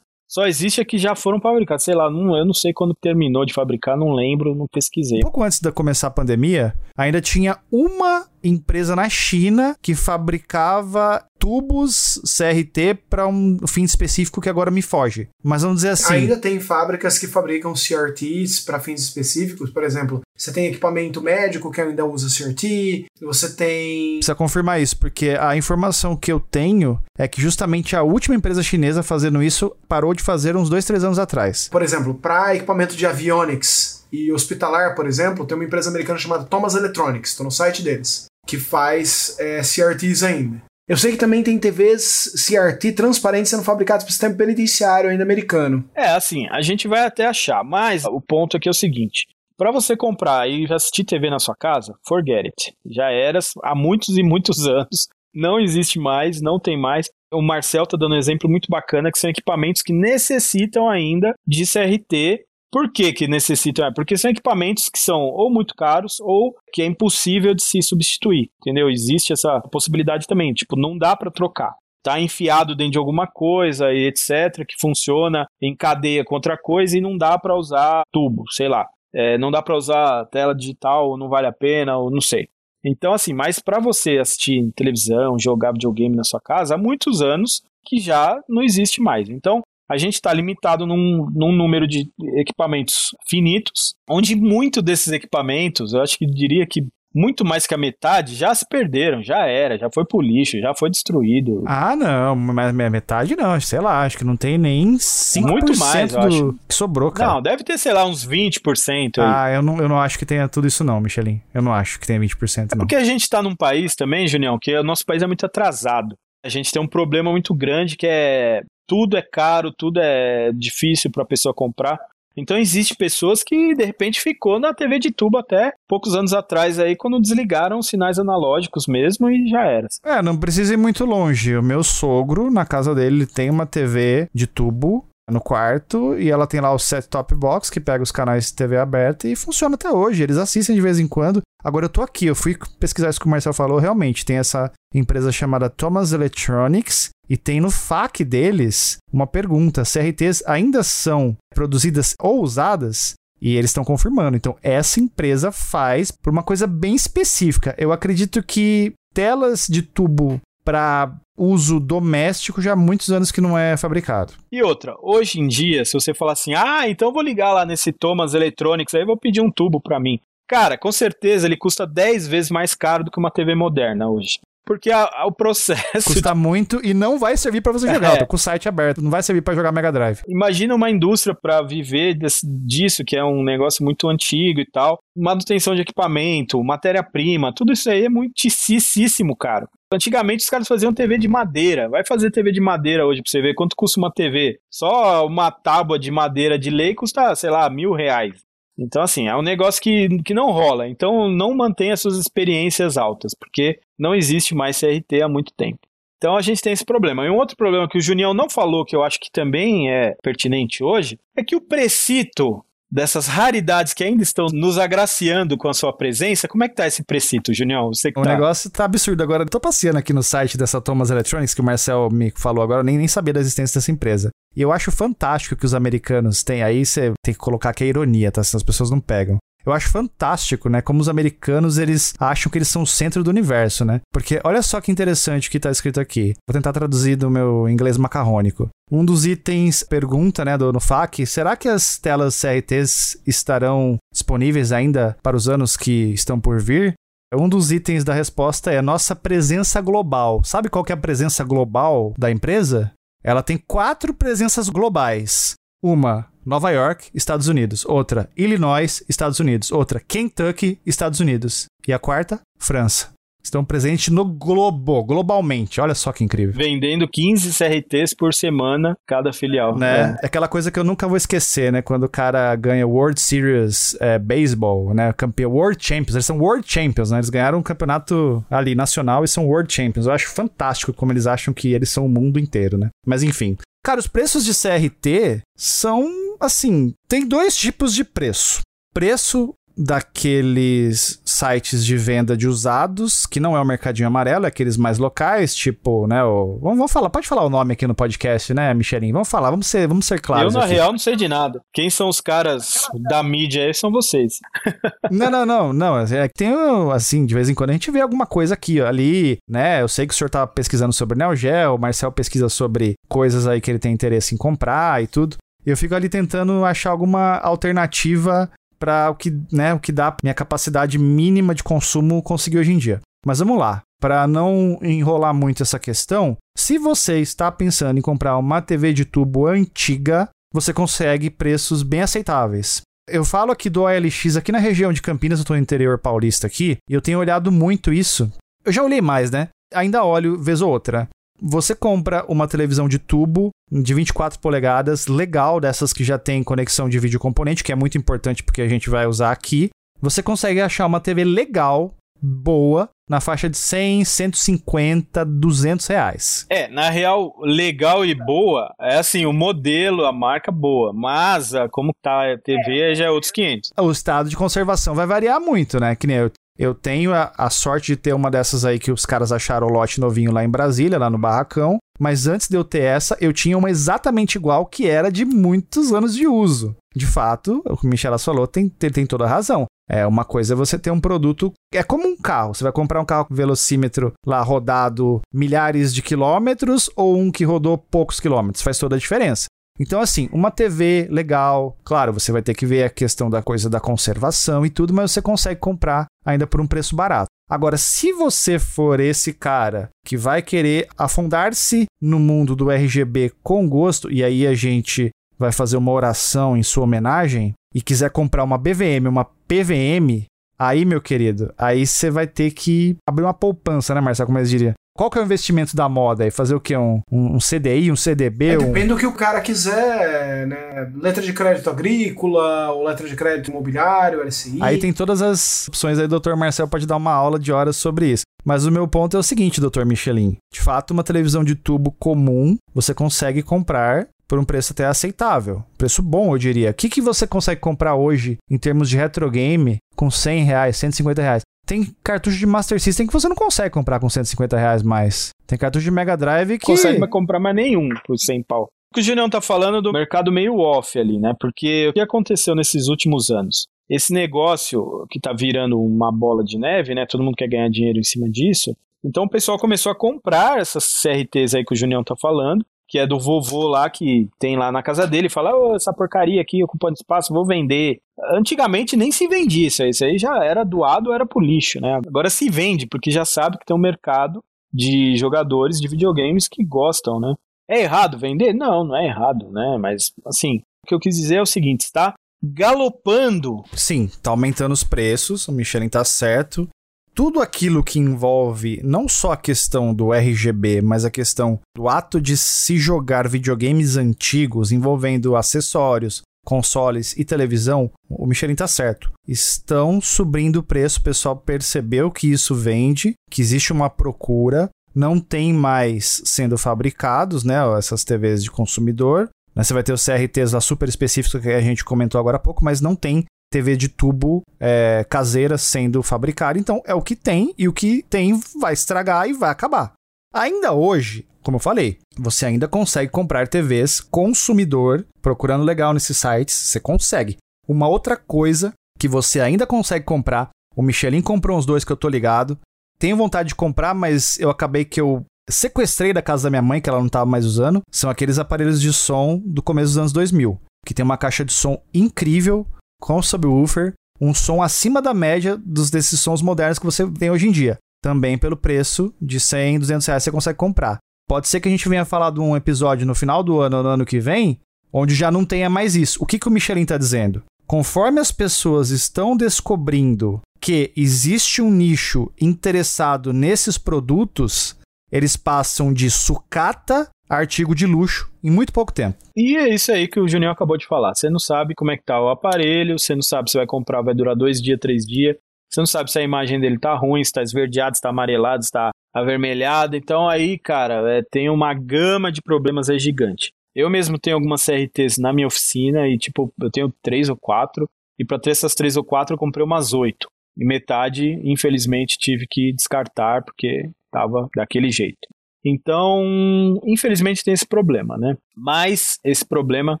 Só existe a que já foram fabricados. Sei lá, não, eu não sei quando terminou de fabricar, não lembro, não pesquisei. Um pouco antes de começar a pandemia, ainda tinha uma empresa na China que fabricava tubos CRT para um fim específico que agora me foge. Mas vamos dizer assim. Ainda tem fábricas que fabricam CRTs para fins específicos, por exemplo, você tem equipamento médico que ainda usa CRT, você tem. Precisa confirmar isso, porque a informação que eu tenho é que justamente a última empresa chinesa fazendo isso parou de fazer uns dois, três anos atrás. Por exemplo, para equipamento de avionics e hospitalar, por exemplo, tem uma empresa americana chamada Thomas Electronics, estou no site deles que faz é, CRTs ainda. Eu sei que também tem TVs CRT transparentes sendo fabricadas para o sistema penitenciário ainda americano. É, assim, a gente vai até achar, mas o ponto aqui é o seguinte: para você comprar e assistir TV na sua casa, forget it. Já era há muitos e muitos anos. Não existe mais, não tem mais. O Marcel tá dando um exemplo muito bacana que são equipamentos que necessitam ainda de CRT por que, que necessitam? É, porque são equipamentos que são ou muito caros ou que é impossível de se substituir, entendeu? Existe essa possibilidade também, tipo, não dá para trocar. Tá enfiado dentro de alguma coisa e etc, que funciona em cadeia com outra coisa e não dá para usar tubo, sei lá. É, não dá para usar tela digital, não vale a pena, ou não sei. Então, assim, mas para você assistir televisão, jogar videogame na sua casa, há muitos anos que já não existe mais. Então, a gente está limitado num, num, número de equipamentos finitos, onde muito desses equipamentos, eu acho que diria que muito mais que a metade já se perderam, já era, já foi pro lixo, já foi destruído. Ah, não, mas metade não, sei lá, acho que não tem nem 5% muito mais, do acho. que sobrou, cara. Não, deve ter, sei lá, uns 20%. Aí. Ah, eu não, eu não acho que tenha tudo isso não, Michelin. Eu não acho que tenha 20% é não. porque a gente tá num país também, Junião, que o nosso país é muito atrasado. A gente tem um problema muito grande que é tudo é caro, tudo é difícil para a pessoa comprar. Então existe pessoas que de repente ficou na TV de tubo até poucos anos atrás aí quando desligaram os sinais analógicos mesmo e já era. É, não precisa ir muito longe. O meu sogro, na casa dele, tem uma TV de tubo no quarto e ela tem lá o set-top box que pega os canais de TV aberta e funciona até hoje. Eles assistem de vez em quando. Agora eu tô aqui, eu fui pesquisar isso que o Marcel falou, realmente tem essa empresa chamada Thomas Electronics e tem no FAQ deles uma pergunta: CRTs ainda são produzidas ou usadas? E eles estão confirmando. Então, essa empresa faz por uma coisa bem específica. Eu acredito que telas de tubo para uso doméstico já há muitos anos que não é fabricado. E outra, hoje em dia, se você falar assim, ah, então vou ligar lá nesse Thomas Electronics, aí vou pedir um tubo para mim. Cara, com certeza ele custa 10 vezes mais caro do que uma TV moderna hoje. Porque a, a, o processo. Custa muito e não vai servir para você jogar. É. Eu tô com o site aberto, não vai servir para jogar Mega Drive. Imagina uma indústria para viver desse, disso, que é um negócio muito antigo e tal. Manutenção de equipamento, matéria-prima, tudo isso aí é muitíssimo caro. Antigamente os caras faziam TV de madeira. Vai fazer TV de madeira hoje pra você ver quanto custa uma TV. Só uma tábua de madeira de lei custa, sei lá, mil reais. Então, assim, é um negócio que, que não rola. Então, não mantenha suas experiências altas, porque não existe mais CRT há muito tempo. Então, a gente tem esse problema. E um outro problema que o Junião não falou, que eu acho que também é pertinente hoje, é que o precito dessas raridades que ainda estão nos agraciando com a sua presença, como é que tá esse precito, Junião? Você que o tá... negócio tá absurdo. Agora, eu tô passeando aqui no site dessa Thomas Electronics, que o Marcel me falou agora, eu nem, nem sabia da existência dessa empresa. E eu acho fantástico que os americanos têm. Aí você tem que colocar que é ironia, tá? Senão as pessoas não pegam. Eu acho fantástico, né? Como os americanos, eles acham que eles são o centro do universo, né? Porque olha só que interessante o que tá escrito aqui. Vou tentar traduzir do meu inglês macarrônico. Um dos itens pergunta, né, do, no FAQ, será que as telas CRTs estarão disponíveis ainda para os anos que estão por vir? Um dos itens da resposta é nossa presença global. Sabe qual que é a presença global da empresa? Ela tem quatro presenças globais. Uma, Nova York, Estados Unidos. Outra, Illinois, Estados Unidos. Outra, Kentucky, Estados Unidos. E a quarta, França estão presentes no globo, globalmente. Olha só que incrível. Vendendo 15 CRTs por semana cada filial. Né? É. é aquela coisa que eu nunca vou esquecer, né? Quando o cara ganha World Series é, Baseball, né? Campeão World Champions. Eles são World Champions, né? Eles ganharam um campeonato ali nacional e são World Champions. Eu acho fantástico como eles acham que eles são o mundo inteiro, né? Mas enfim. Cara, os preços de CRT são assim, tem dois tipos de preço. Preço daqueles sites de venda de usados, que não é o mercadinho amarelo, é aqueles mais locais, tipo, né, o... vamos, vamos falar, pode falar o nome aqui no podcast, né, Michelinho? Vamos falar, vamos ser, vamos ser claros. Eu, na aqui. real, não sei de nada. Quem são os caras da mídia aí são vocês. não, não, não, não, é que tem, assim, de vez em quando a gente vê alguma coisa aqui, ali, né, eu sei que o senhor tá pesquisando sobre Neo Geo, o Marcel pesquisa sobre coisas aí que ele tem interesse em comprar e tudo. Eu fico ali tentando achar alguma alternativa para o que, né, o que dá minha capacidade mínima de consumo conseguir hoje em dia. Mas vamos lá, para não enrolar muito essa questão, se você está pensando em comprar uma TV de tubo antiga, você consegue preços bem aceitáveis. Eu falo aqui do OLX, aqui na região de Campinas, eu estou no interior paulista aqui, e eu tenho olhado muito isso. Eu já olhei mais, né? Ainda olho vez ou outra. Você compra uma televisão de tubo de 24 polegadas, legal, dessas que já tem conexão de vídeo componente, que é muito importante porque a gente vai usar aqui. Você consegue achar uma TV legal, boa, na faixa de 100, 150, 200 reais. É, na real, legal e boa, é assim, o modelo, a marca boa, mas como tá a TV já é outros 500. O estado de conservação vai variar muito, né? Que nem eu eu tenho a, a, sorte de ter uma dessas aí que os caras acharam o lote novinho lá em Brasília, lá no Barracão. Mas antes de eu ter essa, eu tinha uma exatamente igual que era de muitos anos de uso. De fato, o que o Michelas falou tem, tem, tem toda a razão. É uma coisa é você ter um produto. É como um carro. Você vai comprar um carro com velocímetro lá rodado milhares de quilômetros ou um que rodou poucos quilômetros. Faz toda a diferença. Então, assim, uma TV legal, claro, você vai ter que ver a questão da coisa da conservação e tudo, mas você consegue comprar ainda por um preço barato. Agora, se você for esse cara que vai querer afundar-se no mundo do RGB com gosto, e aí a gente vai fazer uma oração em sua homenagem, e quiser comprar uma BVM, uma PVM, aí, meu querido, aí você vai ter que abrir uma poupança, né, Marcelo? Como eles diriam. Qual que é o investimento da moda aí? Fazer o quê? Um, um, um CDI, um CDB? É, um... Depende do que o cara quiser, né? Letra de crédito agrícola, ou letra de crédito imobiliário, LCI. Aí tem todas as opções aí, o Dr. Marcel pode dar uma aula de horas sobre isso. Mas o meu ponto é o seguinte, Dr. Michelin. De fato, uma televisão de tubo comum você consegue comprar por um preço até aceitável. Preço bom, eu diria. O que, que você consegue comprar hoje em termos de retro game com 100 reais, 150 reais? Tem cartucho de Master System que você não consegue comprar com 150 reais mais. Tem cartucho de Mega Drive que. Consegue comprar mais nenhum por 100 pau. O que o Julião tá falando do mercado meio off ali, né? Porque o que aconteceu nesses últimos anos? Esse negócio que tá virando uma bola de neve, né? Todo mundo quer ganhar dinheiro em cima disso. Então o pessoal começou a comprar essas CRTs aí que o Julião tá falando que é do vovô lá que tem lá na casa dele, fala, oh, essa porcaria aqui ocupando espaço, vou vender. Antigamente nem se vendia isso aí, isso aí já era doado, era pro lixo, né? Agora se vende, porque já sabe que tem um mercado de jogadores de videogames que gostam, né? É errado vender? Não, não é errado, né? Mas, assim, o que eu quis dizer é o seguinte, está galopando. Sim, tá aumentando os preços, o Michelin tá certo tudo aquilo que envolve não só a questão do RGB, mas a questão do ato de se jogar videogames antigos envolvendo acessórios, consoles e televisão, o Michelin tá certo. Estão subindo o preço, o pessoal percebeu que isso vende, que existe uma procura, não tem mais sendo fabricados, né, essas TVs de consumidor. Né, você vai ter os CRTs lá super específicos que a gente comentou agora há pouco, mas não tem TV de tubo é, caseira sendo fabricada. Então é o que tem e o que tem vai estragar e vai acabar. Ainda hoje, como eu falei, você ainda consegue comprar TVs consumidor, procurando legal nesses sites, você consegue. Uma outra coisa que você ainda consegue comprar, o Michelin comprou uns dois que eu tô ligado. Tenho vontade de comprar, mas eu acabei que eu sequestrei da casa da minha mãe, que ela não estava mais usando. São aqueles aparelhos de som do começo dos anos 2000, que tem uma caixa de som incrível, com subwoofer, um som acima da média dos desses sons modernos que você tem hoje em dia. Também pelo preço de 100, 200 reais você consegue comprar. Pode ser que a gente venha falar de um episódio no final do ano no ano que vem, onde já não tenha mais isso. O que, que o Michelin está dizendo? Conforme as pessoas estão descobrindo que existe um nicho interessado nesses produtos, eles passam de sucata artigo de luxo em muito pouco tempo. E é isso aí que o Juninho acabou de falar. Você não sabe como é que tá o aparelho, você não sabe se vai comprar, vai durar dois dias, três dias. Você não sabe se a imagem dele tá ruim, se tá esverdeada, se tá amarelada, se tá avermelhada. Então aí, cara, é, tem uma gama de problemas aí gigante. Eu mesmo tenho algumas CRTs na minha oficina e, tipo, eu tenho três ou quatro. E para ter essas três ou quatro, eu comprei umas oito. E metade, infelizmente, tive que descartar porque tava daquele jeito. Então, infelizmente tem esse problema, né? Mas esse problema,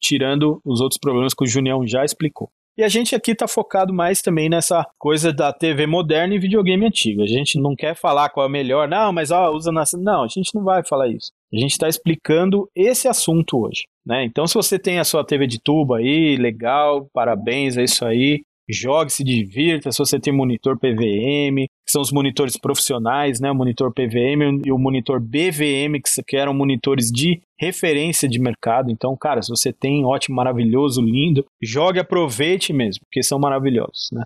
tirando os outros problemas que o Junião já explicou. E a gente aqui está focado mais também nessa coisa da TV moderna e videogame antigo. A gente não quer falar qual é melhor, não, mas ó, usa na. Não, a gente não vai falar isso. A gente está explicando esse assunto hoje. Né? Então, se você tem a sua TV de tubo aí, legal, parabéns, é isso aí jogue, se divirta. Se você tem monitor PVM, que são os monitores profissionais, né? O monitor PVM e o monitor BVM, que eram monitores de referência de mercado. Então, cara, se você tem ótimo, maravilhoso, lindo, jogue, aproveite mesmo, porque são maravilhosos, né?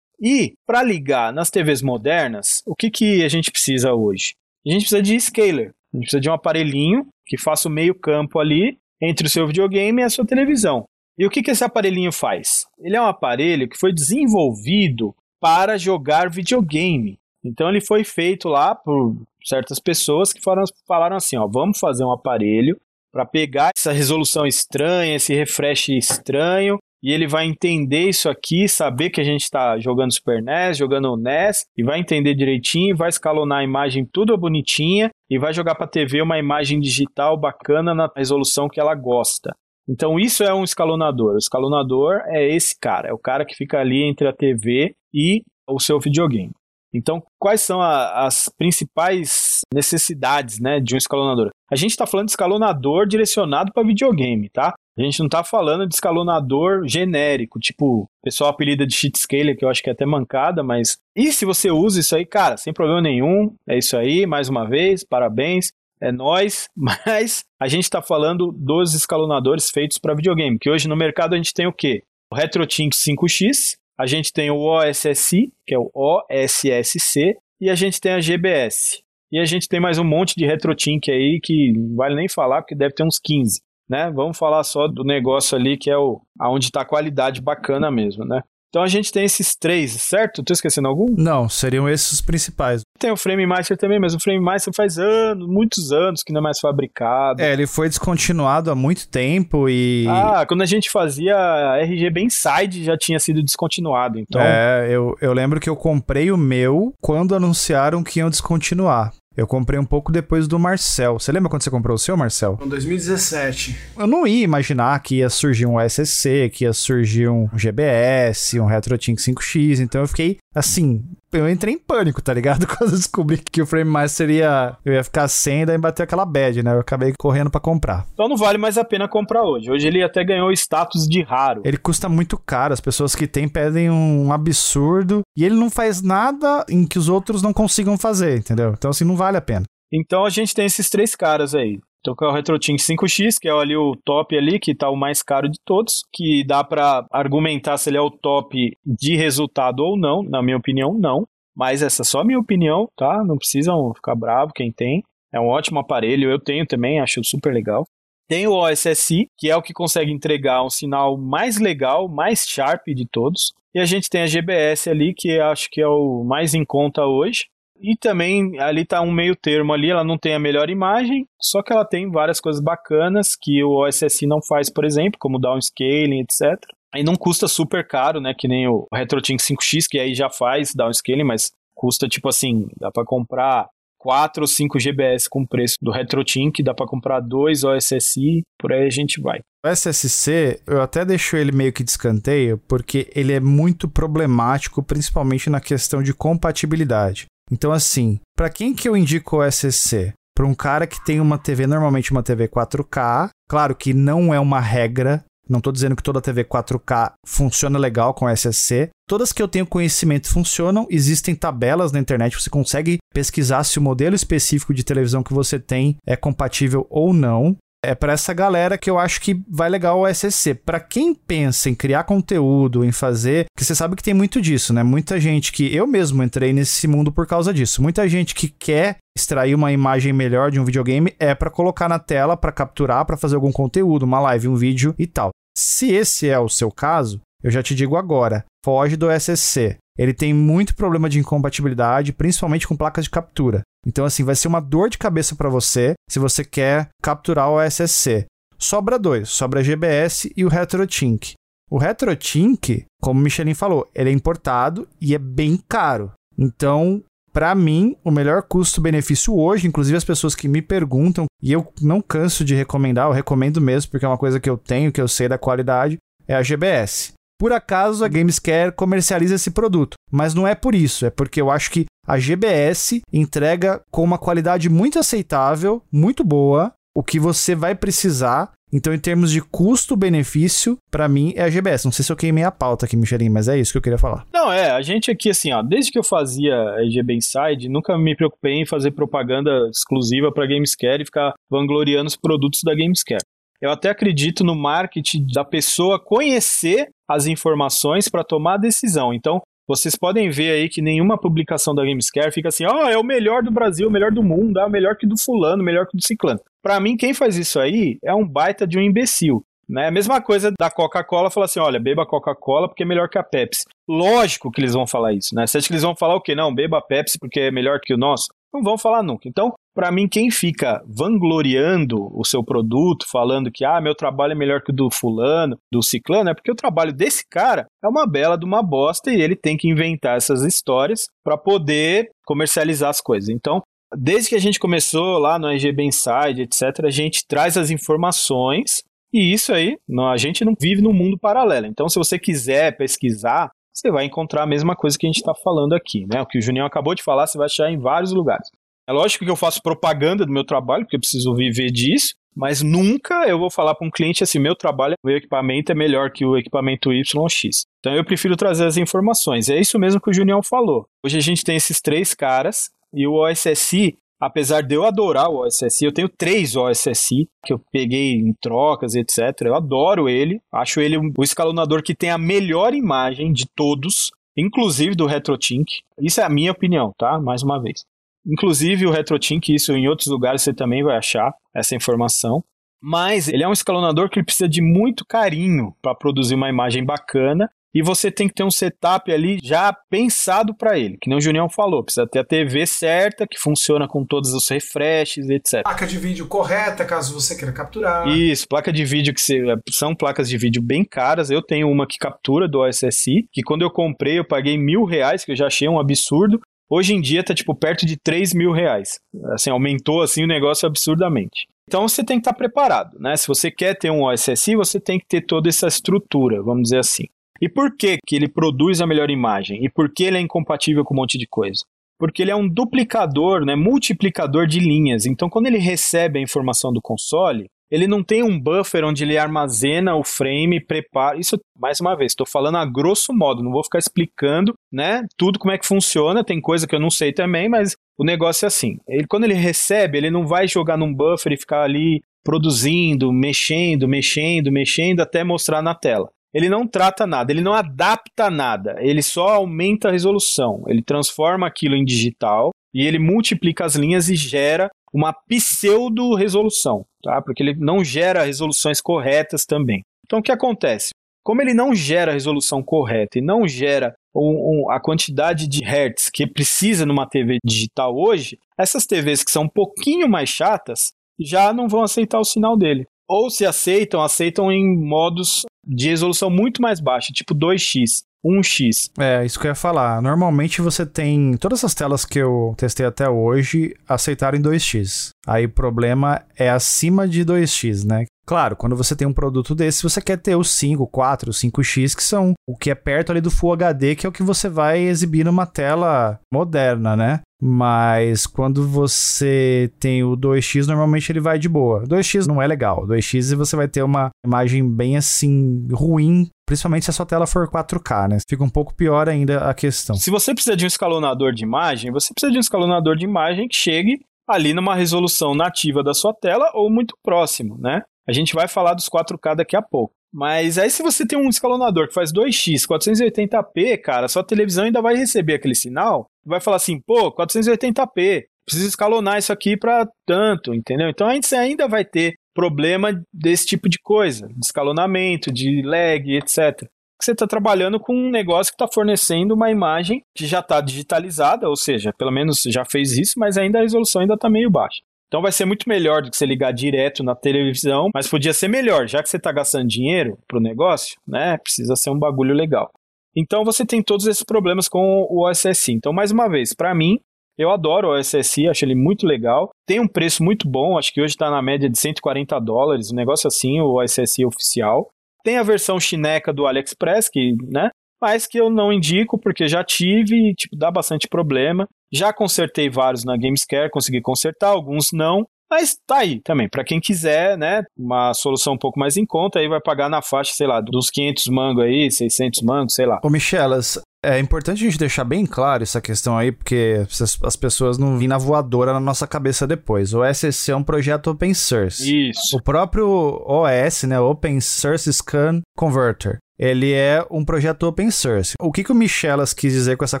E para ligar nas TVs modernas, o que, que a gente precisa hoje? A gente precisa de scaler. A gente precisa de um aparelhinho que faça o meio campo ali entre o seu videogame e a sua televisão. E o que, que esse aparelhinho faz? Ele é um aparelho que foi desenvolvido para jogar videogame. Então ele foi feito lá por certas pessoas que foram, falaram assim, ó, vamos fazer um aparelho para pegar essa resolução estranha, esse refresh estranho, e ele vai entender isso aqui, saber que a gente está jogando Super NES, jogando NES, e vai entender direitinho, vai escalonar a imagem tudo bonitinha, e vai jogar para a TV uma imagem digital bacana na resolução que ela gosta. Então isso é um escalonador. O escalonador é esse cara, é o cara que fica ali entre a TV e o seu videogame. Então, quais são a, as principais necessidades né, de um escalonador? A gente está falando de escalonador direcionado para videogame, tá? A gente não está falando de escalonador genérico, tipo, o pessoal apelida de cheat scaler, que eu acho que é até mancada, mas. E se você usa isso aí, cara, sem problema nenhum, é isso aí, mais uma vez, parabéns é nós, mas a gente está falando dos escalonadores feitos para videogame, que hoje no mercado a gente tem o quê? O RetroTink 5X, a gente tem o OSSI, que é o OSSC, e a gente tem a GBS. E a gente tem mais um monte de RetroTink aí que não vale nem falar, porque deve ter uns 15. Né? Vamos falar só do negócio ali que é o aonde está a qualidade bacana mesmo, né? Então a gente tem esses três, certo? Tô esquecendo algum? Não, seriam esses os principais. Tem o Frame Master também, mas o Frame Master faz anos, muitos anos que não é mais fabricado. É, ele foi descontinuado há muito tempo e. Ah, quando a gente fazia RGB Inside já tinha sido descontinuado, então. É, eu, eu lembro que eu comprei o meu quando anunciaram que iam descontinuar. Eu comprei um pouco depois do Marcel. Você lembra quando você comprou o seu, Marcel? Em 2017. Eu não ia imaginar que ia surgir um SSC, que ia surgir um GBS, um RetroTink 5X, então eu fiquei assim, eu entrei em pânico, tá ligado? Quando eu descobri que o Frame Master ia, eu ia ficar sem e daí bater aquela bad, né? Eu acabei correndo para comprar. Então não vale mais a pena comprar hoje. Hoje ele até ganhou status de raro. Ele custa muito caro, as pessoas que têm pedem um absurdo e ele não faz nada em que os outros não consigam fazer, entendeu? Então assim, não vale a pena. Então a gente tem esses três caras aí. Então, que é o RetroTink 5X, que é ali o top ali, que tá o mais caro de todos, que dá para argumentar se ele é o top de resultado ou não, na minha opinião, não. Mas essa é só a minha opinião, tá? Não precisam ficar bravo quem tem. É um ótimo aparelho, eu tenho também, acho super legal. Tem o OSSI, que é o que consegue entregar um sinal mais legal, mais sharp de todos. E a gente tem a GBS ali, que acho que é o mais em conta hoje. E também ali tá um meio termo ali, ela não tem a melhor imagem, só que ela tem várias coisas bacanas que o OSSI não faz, por exemplo, como downscaling, etc. E não custa super caro, né, que nem o RetroTink 5X, que aí já faz downscaling, mas custa tipo assim, dá para comprar 4 ou 5 GBS com o preço do RetroTink, dá para comprar dois OSSI, por aí a gente vai. O SSC, eu até deixo ele meio que de escanteio, porque ele é muito problemático, principalmente na questão de compatibilidade. Então, assim, para quem que eu indico o SSC? Para um cara que tem uma TV, normalmente uma TV 4K, claro que não é uma regra, Não estou dizendo que toda TV 4K funciona legal com SSC. Todas que eu tenho conhecimento funcionam. Existem tabelas na internet, você consegue pesquisar se o modelo específico de televisão que você tem é compatível ou não é para essa galera que eu acho que vai legal o SSC. Para quem pensa em criar conteúdo, em fazer, que você sabe que tem muito disso, né? Muita gente que eu mesmo entrei nesse mundo por causa disso. Muita gente que quer extrair uma imagem melhor de um videogame é para colocar na tela, para capturar, para fazer algum conteúdo, uma live, um vídeo e tal. Se esse é o seu caso, eu já te digo agora, foge do SSC. Ele tem muito problema de incompatibilidade, principalmente com placas de captura. Então, assim, vai ser uma dor de cabeça para você se você quer capturar o SSC. Sobra dois, sobra a GBS e o RetroTink. O RetroTink, como o Michelin falou, ele é importado e é bem caro. Então, para mim, o melhor custo-benefício hoje, inclusive as pessoas que me perguntam, e eu não canso de recomendar, eu recomendo mesmo porque é uma coisa que eu tenho, que eu sei da qualidade, é a GBS. Por acaso a Gamescare comercializa esse produto, mas não é por isso, é porque eu acho que a GBS entrega com uma qualidade muito aceitável, muito boa, o que você vai precisar. Então, em termos de custo-benefício, para mim é a GBS. Não sei se eu queimei a pauta aqui, Michelinho, mas é isso que eu queria falar. Não, é, a gente aqui, assim, ó, desde que eu fazia EGB Inside, nunca me preocupei em fazer propaganda exclusiva para Gamescare e ficar vangloriando os produtos da Gamescare. Eu até acredito no marketing da pessoa conhecer as informações para tomar a decisão. Então, vocês podem ver aí que nenhuma publicação da Gamescare fica assim, ó, oh, é o melhor do Brasil, o melhor do mundo, é o melhor que do fulano, melhor que do ciclano. Para mim, quem faz isso aí é um baita de um imbecil. Né? A mesma coisa da Coca-Cola, falar assim, olha, beba Coca-Cola porque é melhor que a Pepsi. Lógico que eles vão falar isso, né? Você acha que eles vão falar o quê? Não, beba a Pepsi porque é melhor que o nosso? Não vão falar nunca. Então, para mim, quem fica vangloriando o seu produto, falando que ah, meu trabalho é melhor que o do fulano, do ciclano, é porque o trabalho desse cara é uma bela de uma bosta e ele tem que inventar essas histórias para poder comercializar as coisas. Então, desde que a gente começou lá no EGB Inside, etc., a gente traz as informações e isso aí, a gente não vive num mundo paralelo. Então, se você quiser pesquisar, você vai encontrar a mesma coisa que a gente está falando aqui, né? O que o Juninho acabou de falar, você vai achar em vários lugares. É lógico que eu faço propaganda do meu trabalho, porque eu preciso viver disso, mas nunca eu vou falar para um cliente assim: meu trabalho, meu equipamento é melhor que o equipamento YX. Então eu prefiro trazer as informações. É isso mesmo que o Junião falou. Hoje a gente tem esses três caras e o OSSI, apesar de eu adorar o OSSI, eu tenho três OSSI que eu peguei em trocas, etc. Eu adoro ele, acho ele o escalonador que tem a melhor imagem de todos, inclusive do RetroTink. Isso é a minha opinião, tá? Mais uma vez. Inclusive o RetroTink, isso em outros lugares você também vai achar essa informação. Mas ele é um escalonador que precisa de muito carinho para produzir uma imagem bacana e você tem que ter um setup ali já pensado para ele, que nem o Junião falou, precisa ter a TV certa, que funciona com todos os refreshes, etc. Placa de vídeo correta, caso você queira capturar. Isso, placa de vídeo que se, são placas de vídeo bem caras, eu tenho uma que captura do OSSI, que quando eu comprei eu paguei mil reais, que eu já achei um absurdo, Hoje em dia tá tipo perto de 3 mil reais. Assim, aumentou assim o negócio absurdamente. Então você tem que estar tá preparado, né? Se você quer ter um OSSI, você tem que ter toda essa estrutura, vamos dizer assim. E por que, que ele produz a melhor imagem? E por que ele é incompatível com um monte de coisa? Porque ele é um duplicador, né, multiplicador de linhas. Então, quando ele recebe a informação do console, ele não tem um buffer onde ele armazena o frame, prepara. Isso, mais uma vez, estou falando a grosso modo, não vou ficar explicando, né? Tudo como é que funciona, tem coisa que eu não sei também, mas o negócio é assim. Ele, quando ele recebe, ele não vai jogar num buffer e ficar ali produzindo, mexendo, mexendo, mexendo até mostrar na tela. Ele não trata nada, ele não adapta nada, ele só aumenta a resolução. Ele transforma aquilo em digital e ele multiplica as linhas e gera uma pseudo-resolução, tá? Porque ele não gera resoluções corretas também. Então o que acontece? Como ele não gera a resolução correta e não gera um, um, a quantidade de hertz que precisa numa TV digital hoje, essas TVs que são um pouquinho mais chatas já não vão aceitar o sinal dele. Ou se aceitam, aceitam em modos de resolução muito mais baixa, tipo 2x. 1x. É, isso que eu ia falar. Normalmente você tem. Todas as telas que eu testei até hoje aceitaram em 2x. Aí o problema é acima de 2x, né? Claro, quando você tem um produto desse, você quer ter os 5, 4, 5x, que são o que é perto ali do Full HD, que é o que você vai exibir numa tela moderna, né? Mas quando você tem o 2x, normalmente ele vai de boa. 2x não é legal. 2x você vai ter uma imagem bem assim ruim Principalmente se a sua tela for 4K, né? Fica um pouco pior ainda a questão. Se você precisa de um escalonador de imagem, você precisa de um escalonador de imagem que chegue ali numa resolução nativa da sua tela ou muito próximo, né? A gente vai falar dos 4K daqui a pouco. Mas aí se você tem um escalonador que faz 2x, 480p, cara, sua televisão ainda vai receber aquele sinal, vai falar assim, pô, 480p, preciso escalonar isso aqui para tanto, entendeu? Então a gente ainda vai ter problema desse tipo de coisa, de escalonamento, de lag, etc. Você está trabalhando com um negócio que está fornecendo uma imagem que já está digitalizada, ou seja, pelo menos já fez isso, mas ainda a resolução ainda está meio baixa. Então vai ser muito melhor do que você ligar direto na televisão, mas podia ser melhor, já que você está gastando dinheiro para o negócio, né? Precisa ser um bagulho legal. Então você tem todos esses problemas com o OSSI. Então, mais uma vez, para mim, eu adoro o SSI, acho ele muito legal. Tem um preço muito bom, acho que hoje está na média de 140 dólares, um negócio assim, o SSI oficial. Tem a versão chineca do AliExpress, que, né? Mas que eu não indico porque já tive e, tipo, dá bastante problema. Já consertei vários na Gamescare, consegui consertar, alguns não. Mas tá aí também, para quem quiser, né, uma solução um pouco mais em conta, aí vai pagar na faixa, sei lá, dos 500 mango aí, 600 mango, sei lá. Ô Michelas, é importante a gente deixar bem claro essa questão aí, porque as pessoas não vêm na voadora na nossa cabeça depois. O SSC é um projeto open source. Isso. O próprio OS, né, Open Source Scan Converter, ele é um projeto open source. O que, que o Michelas quis dizer com essa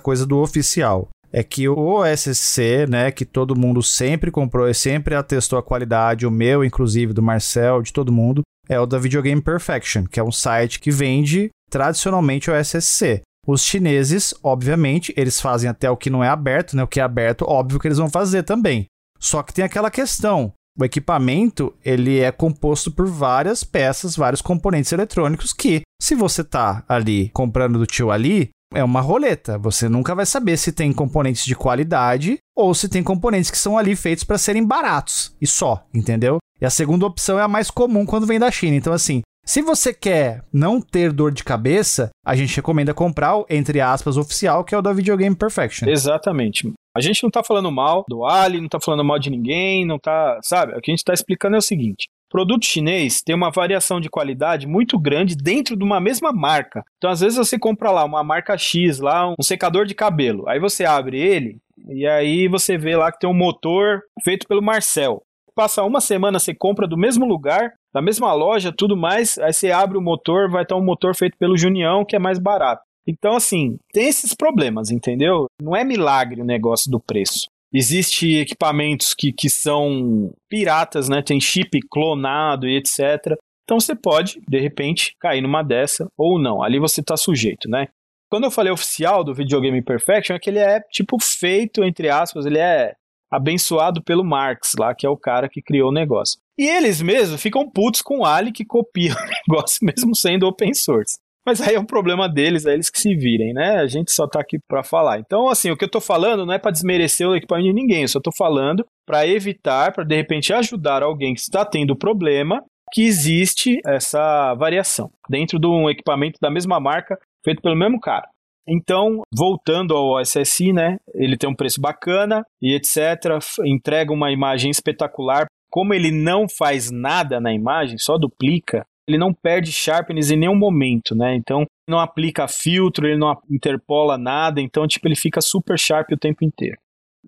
coisa do oficial? É que o OSC, né, que todo mundo sempre comprou e sempre atestou a qualidade, o meu, inclusive, do Marcel, de todo mundo, é o da Videogame Perfection, que é um site que vende tradicionalmente o OSC. Os chineses, obviamente, eles fazem até o que não é aberto, né? O que é aberto, óbvio que eles vão fazer também. Só que tem aquela questão. O equipamento, ele é composto por várias peças, vários componentes eletrônicos que, se você tá ali comprando do tio ali, é uma roleta. Você nunca vai saber se tem componentes de qualidade ou se tem componentes que são ali feitos para serem baratos e só, entendeu? E a segunda opção é a mais comum quando vem da China. Então, assim, se você quer não ter dor de cabeça, a gente recomenda comprar o, entre aspas, oficial, que é o da Videogame Perfection. Exatamente. A gente não tá falando mal do Ali, não tá falando mal de ninguém, não tá. Sabe? O que a gente tá explicando é o seguinte: produto chinês tem uma variação de qualidade muito grande dentro de uma mesma marca. Então, às vezes, você compra lá uma marca X, lá um secador de cabelo. Aí você abre ele e aí você vê lá que tem um motor feito pelo Marcel. Passa uma semana, você compra do mesmo lugar, da mesma loja, tudo mais, aí você abre o motor, vai estar um motor feito pelo Junião, que é mais barato. Então, assim, tem esses problemas, entendeu? Não é milagre o negócio do preço. Existem equipamentos que, que são piratas, né? Tem chip clonado e etc. Então você pode, de repente, cair numa dessa ou não. Ali você está sujeito, né? Quando eu falei oficial do Videogame Perfection, é que ele é, tipo, feito, entre aspas, ele é abençoado pelo Marx lá, que é o cara que criou o negócio. E eles mesmos ficam putos com o Ali que copia o negócio mesmo sendo open source. Mas aí é um problema deles, é eles que se virem, né? A gente só tá aqui para falar. Então, assim, o que eu tô falando não é para desmerecer o equipamento de ninguém, eu só tô falando para evitar, para de repente ajudar alguém que está tendo problema, que existe essa variação dentro de um equipamento da mesma marca, feito pelo mesmo cara. Então, voltando ao SSI, né? Ele tem um preço bacana e etc. Entrega uma imagem espetacular. Como ele não faz nada na imagem, só duplica, ele não perde sharpness em nenhum momento, né? Então, não aplica filtro, ele não interpola nada, então, tipo, ele fica super sharp o tempo inteiro.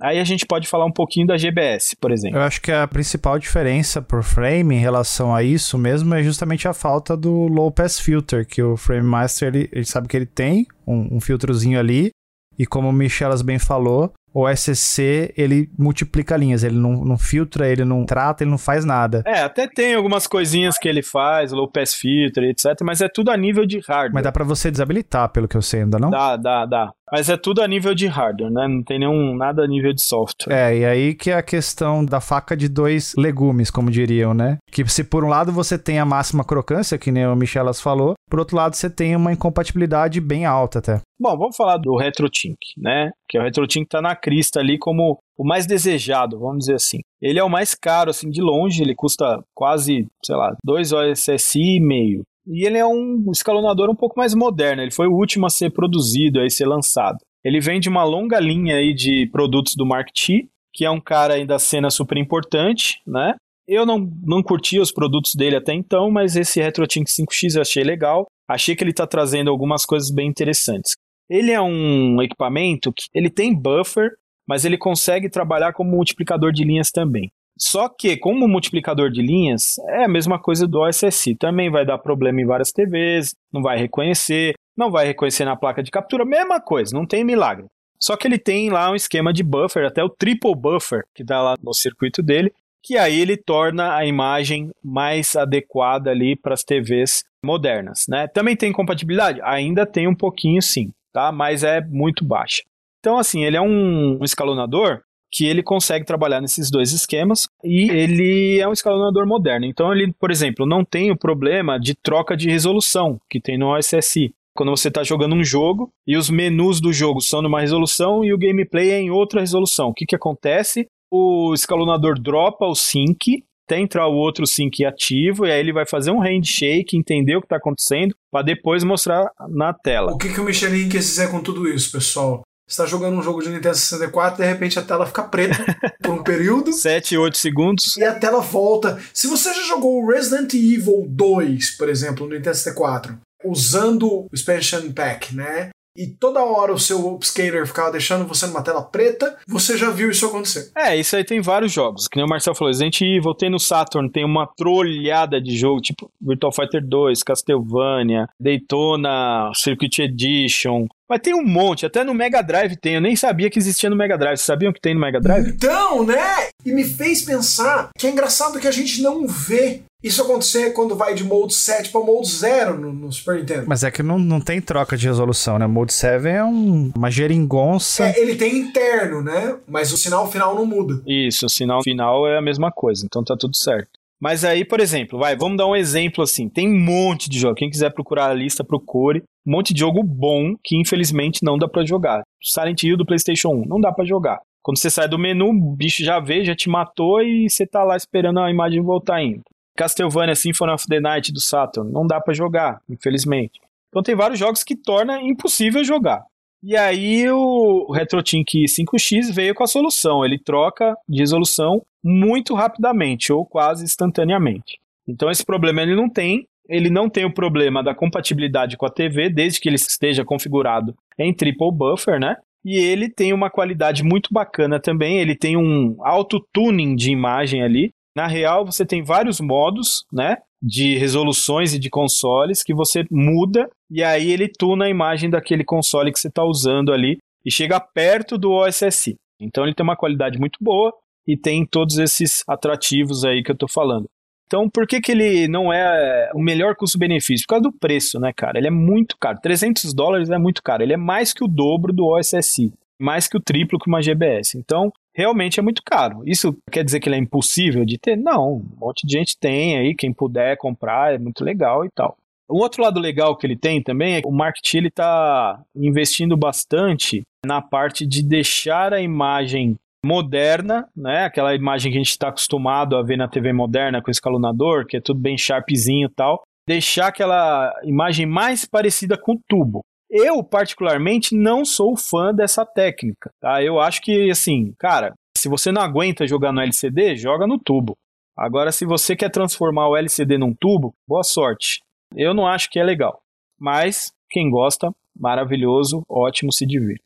Aí a gente pode falar um pouquinho da GBS, por exemplo. Eu acho que a principal diferença por frame em relação a isso mesmo é justamente a falta do low pass filter, que o Frame Master ele, ele sabe que ele tem um, um filtrozinho ali, e como o Michelas bem falou, o SSC ele multiplica linhas, ele não, não, filtra, ele não trata, ele não faz nada. É, até tem algumas coisinhas que ele faz, low pass filter, etc, mas é tudo a nível de hardware. Mas dá para você desabilitar, pelo que eu sei, ainda não? Dá, dá, dá. Mas é tudo a nível de hardware, né? Não tem nenhum nada a nível de software. É, e aí que é a questão da faca de dois legumes, como diriam, né? Que se por um lado você tem a máxima crocância, que nem o Michelas falou, por outro lado você tem uma incompatibilidade bem alta até. Bom, vamos falar do RetroTink, né? Que o RetroTink tá na crista ali como o mais desejado, vamos dizer assim. Ele é o mais caro, assim, de longe, ele custa quase, sei lá, 2 OSSI e meio. E ele é um escalonador um pouco mais moderno, ele foi o último a ser produzido, a ser lançado. Ele vem de uma longa linha aí de produtos do Mark T, que é um cara aí da cena super importante, né? Eu não, não curti os produtos dele até então, mas esse RetroTink 5X eu achei legal. Achei que ele está trazendo algumas coisas bem interessantes. Ele é um equipamento que ele tem buffer, mas ele consegue trabalhar como multiplicador de linhas também. Só que, como multiplicador de linhas, é a mesma coisa do OSSI. Também vai dar problema em várias TVs, não vai reconhecer, não vai reconhecer na placa de captura, mesma coisa, não tem milagre. Só que ele tem lá um esquema de buffer, até o triple buffer, que dá lá no circuito dele, que aí ele torna a imagem mais adequada ali para as TVs modernas, né? Também tem compatibilidade? Ainda tem um pouquinho sim, tá? Mas é muito baixa. Então, assim, ele é um escalonador que ele consegue trabalhar nesses dois esquemas e ele é um escalonador moderno. Então ele, por exemplo, não tem o problema de troca de resolução que tem no OSSI. Quando você está jogando um jogo e os menus do jogo são numa resolução e o gameplay é em outra resolução. O que, que acontece? O escalonador dropa o sync, até entrar o outro sync ativo, e aí ele vai fazer um handshake, entender o que está acontecendo, para depois mostrar na tela. O que, que o Michelin quis dizer com tudo isso, pessoal? está jogando um jogo de Nintendo 64, de repente a tela fica preta por um período. 7, 8 segundos. E a tela volta. Se você já jogou Resident Evil 2, por exemplo, no Nintendo 64, usando o Expansion Pack, né? E toda hora o seu upscaler ficava deixando você numa tela preta, você já viu isso acontecer. É, isso aí tem vários jogos. Que nem o Marcel falou, Resident Evil tem no Saturn, tem uma trolhada de jogo, tipo Virtual Fighter 2, Castlevania, Daytona, Circuit Edition, mas tem um monte, até no Mega Drive tem. Eu nem sabia que existia no Mega Drive. Vocês sabiam que tem no Mega Drive? Então, né? E me fez pensar que é engraçado que a gente não vê isso acontecer quando vai de Mode 7 para Mode 0 no, no, Super Nintendo. Mas é que não, não tem troca de resolução, né? Mode 7 é um, uma geringonça. É, ele tem interno, né? Mas o sinal final não muda. Isso, o sinal final é a mesma coisa, então tá tudo certo. Mas aí, por exemplo, vai, vamos dar um exemplo assim. Tem um monte de jogo. Quem quiser procurar a lista, procure. Um monte de jogo bom que infelizmente não dá para jogar. Silent Hill do PlayStation 1, não dá para jogar. Quando você sai do menu, o bicho já vê, já te matou e você tá lá esperando a imagem voltar ainda. Castlevania Symphony of the Night do Saturn, não dá para jogar, infelizmente. Então tem vários jogos que torna impossível jogar. E aí o RetroTink 5X veio com a solução, ele troca de resolução muito rapidamente ou quase instantaneamente. Então esse problema ele não tem, ele não tem o problema da compatibilidade com a TV, desde que ele esteja configurado em triple buffer, né? E ele tem uma qualidade muito bacana também, ele tem um auto tuning de imagem ali, na real, você tem vários modos, né? De resoluções e de consoles que você muda e aí ele tuna a imagem daquele console que você está usando ali e chega perto do OSSI. Então ele tem uma qualidade muito boa e tem todos esses atrativos aí que eu estou falando. Então, por que, que ele não é o melhor custo-benefício? Por causa do preço, né, cara? Ele é muito caro. 300 dólares é muito caro. Ele é mais que o dobro do OSSI. Mais que o triplo que uma GBS. Então, realmente é muito caro. Isso quer dizer que ele é impossível de ter? Não, um monte de gente tem aí, quem puder comprar é muito legal e tal. Um outro lado legal que ele tem também é que o marketing está investindo bastante na parte de deixar a imagem moderna, né? Aquela imagem que a gente está acostumado a ver na TV moderna com escalonador, que é tudo bem sharpzinho e tal. Deixar aquela imagem mais parecida com o tubo. Eu, particularmente, não sou fã dessa técnica, tá? Eu acho que, assim, cara, se você não aguenta jogar no LCD, joga no tubo. Agora, se você quer transformar o LCD num tubo, boa sorte. Eu não acho que é legal. Mas, quem gosta, maravilhoso, ótimo, se divirta.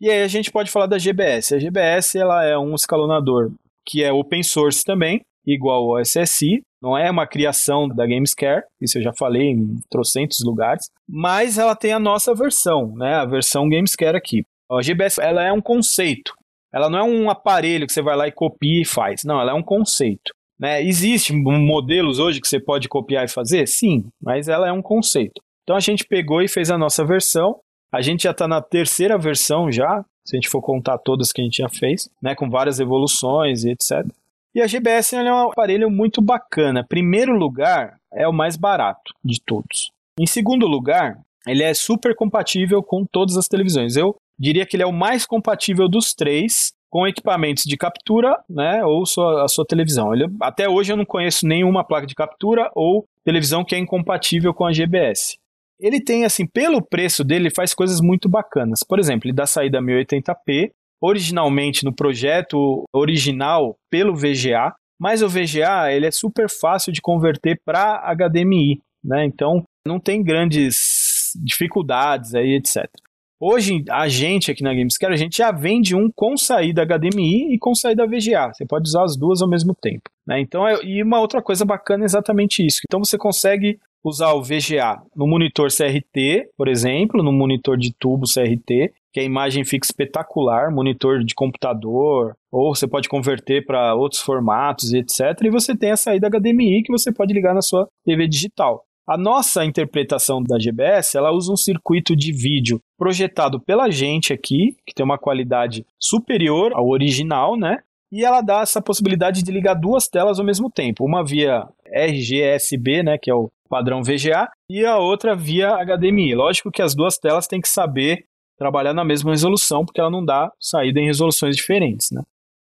E aí a gente pode falar da GBS. A GBS ela é um escalonador que é open source também, igual ao SSI, não é uma criação da Gamescare, isso eu já falei em trocentos lugares, mas ela tem a nossa versão, né, a versão Gamescare aqui. A GBS ela é um conceito, ela não é um aparelho que você vai lá e copia e faz, não, ela é um conceito. Né? Existem modelos hoje que você pode copiar e fazer? Sim, mas ela é um conceito. Então a gente pegou e fez a nossa versão, a gente já está na terceira versão já, se a gente for contar todas que a gente já fez, né, com várias evoluções e etc. E a GBS é um aparelho muito bacana. Primeiro lugar, é o mais barato de todos. Em segundo lugar, ele é super compatível com todas as televisões. Eu diria que ele é o mais compatível dos três com equipamentos de captura, né, ou sua, a sua televisão. Ele, até hoje eu não conheço nenhuma placa de captura ou televisão que é incompatível com a GBS. ele tem, assim, pelo preço dele, ele faz coisas muito bacanas. Por exemplo, ele dá saída 1080p, originalmente no projeto original pelo VGA, mas o VGA ele é super fácil de converter para HDMI, né? Então não tem grandes dificuldades aí, etc. Hoje, a gente aqui na Gamescare, a gente já vende um com saída HDMI e com saída VGA. Você pode usar as duas ao mesmo tempo. Né? Então, é, e uma outra coisa bacana é exatamente isso. Então, você consegue usar o VGA no monitor CRT, por exemplo, no monitor de tubo CRT, que a imagem fica espetacular, monitor de computador, ou você pode converter para outros formatos e etc. E você tem a saída HDMI que você pode ligar na sua TV digital. A nossa interpretação da GBS, ela usa um circuito de vídeo projetado pela gente aqui, que tem uma qualidade superior ao original, né? E ela dá essa possibilidade de ligar duas telas ao mesmo tempo, uma via RGSB, né, que é o padrão VGA, e a outra via HDMI. Lógico que as duas telas têm que saber trabalhar na mesma resolução, porque ela não dá saída em resoluções diferentes, né?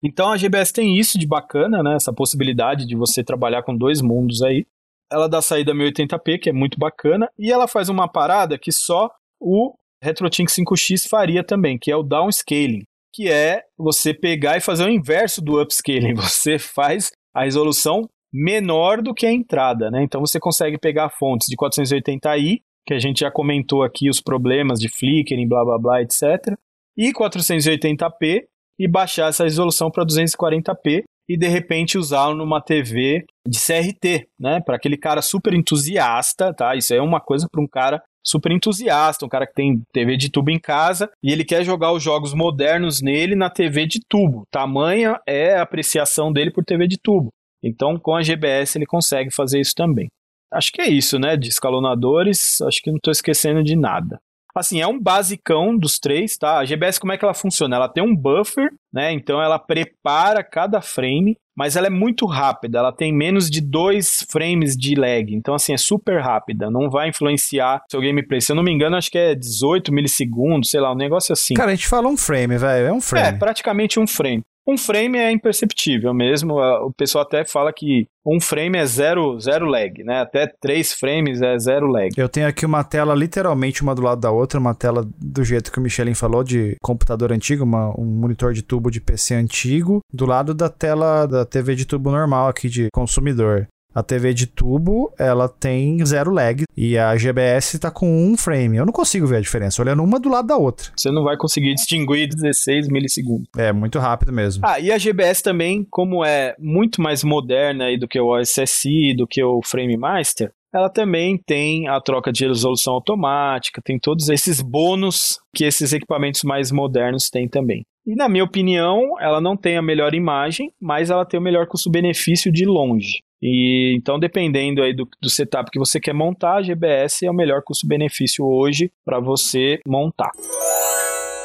Então a GBS tem isso de bacana, né? Essa possibilidade de você trabalhar com dois mundos aí. Ela dá saída 1080p, que é muito bacana, e ela faz uma parada que só o RetroTink 5X faria também, que é o downscaling, que é você pegar e fazer o inverso do upscaling. Você faz a resolução menor do que a entrada, né? Então você consegue pegar fontes de 480i que a gente já comentou aqui os problemas de flickering, blá blá blá, etc. E 480p e baixar essa resolução para 240p e de repente usá-lo numa TV de CRT, né? Para aquele cara super entusiasta, tá? Isso é uma coisa para um cara super entusiasta, um cara que tem TV de tubo em casa e ele quer jogar os jogos modernos nele na TV de tubo. Tamanha é a apreciação dele por TV de tubo. Então, com a GBS ele consegue fazer isso também. Acho que é isso, né? De escalonadores, acho que não estou esquecendo de nada. Assim, é um basicão dos três, tá? A GBS, como é que ela funciona? Ela tem um buffer, né? Então ela prepara cada frame, mas ela é muito rápida. Ela tem menos de dois frames de lag. Então, assim, é super rápida. Não vai influenciar seu gameplay. Se eu não me engano, acho que é 18 milissegundos, sei lá, um negócio assim. Cara, a gente fala um frame, velho. É um frame. É, praticamente um frame. Um frame é imperceptível mesmo. O pessoal até fala que um frame é zero, zero lag, né? Até três frames é zero lag. Eu tenho aqui uma tela, literalmente uma do lado da outra, uma tela do jeito que o Michelin falou, de computador antigo, uma, um monitor de tubo de PC antigo, do lado da tela da TV de tubo normal aqui de consumidor. A TV de tubo, ela tem zero lag e a GBS tá com um frame. Eu não consigo ver a diferença, olhando uma do lado da outra. Você não vai conseguir distinguir 16 milissegundos. É, muito rápido mesmo. Ah, e a GBS também, como é muito mais moderna aí do que o OSSI, do que o Frame Master, ela também tem a troca de resolução automática, tem todos esses bônus que esses equipamentos mais modernos têm também. E na minha opinião, ela não tem a melhor imagem, mas ela tem o melhor custo-benefício de longe. E então, dependendo aí do, do setup que você quer montar, a GBS é o melhor custo-benefício hoje para você montar.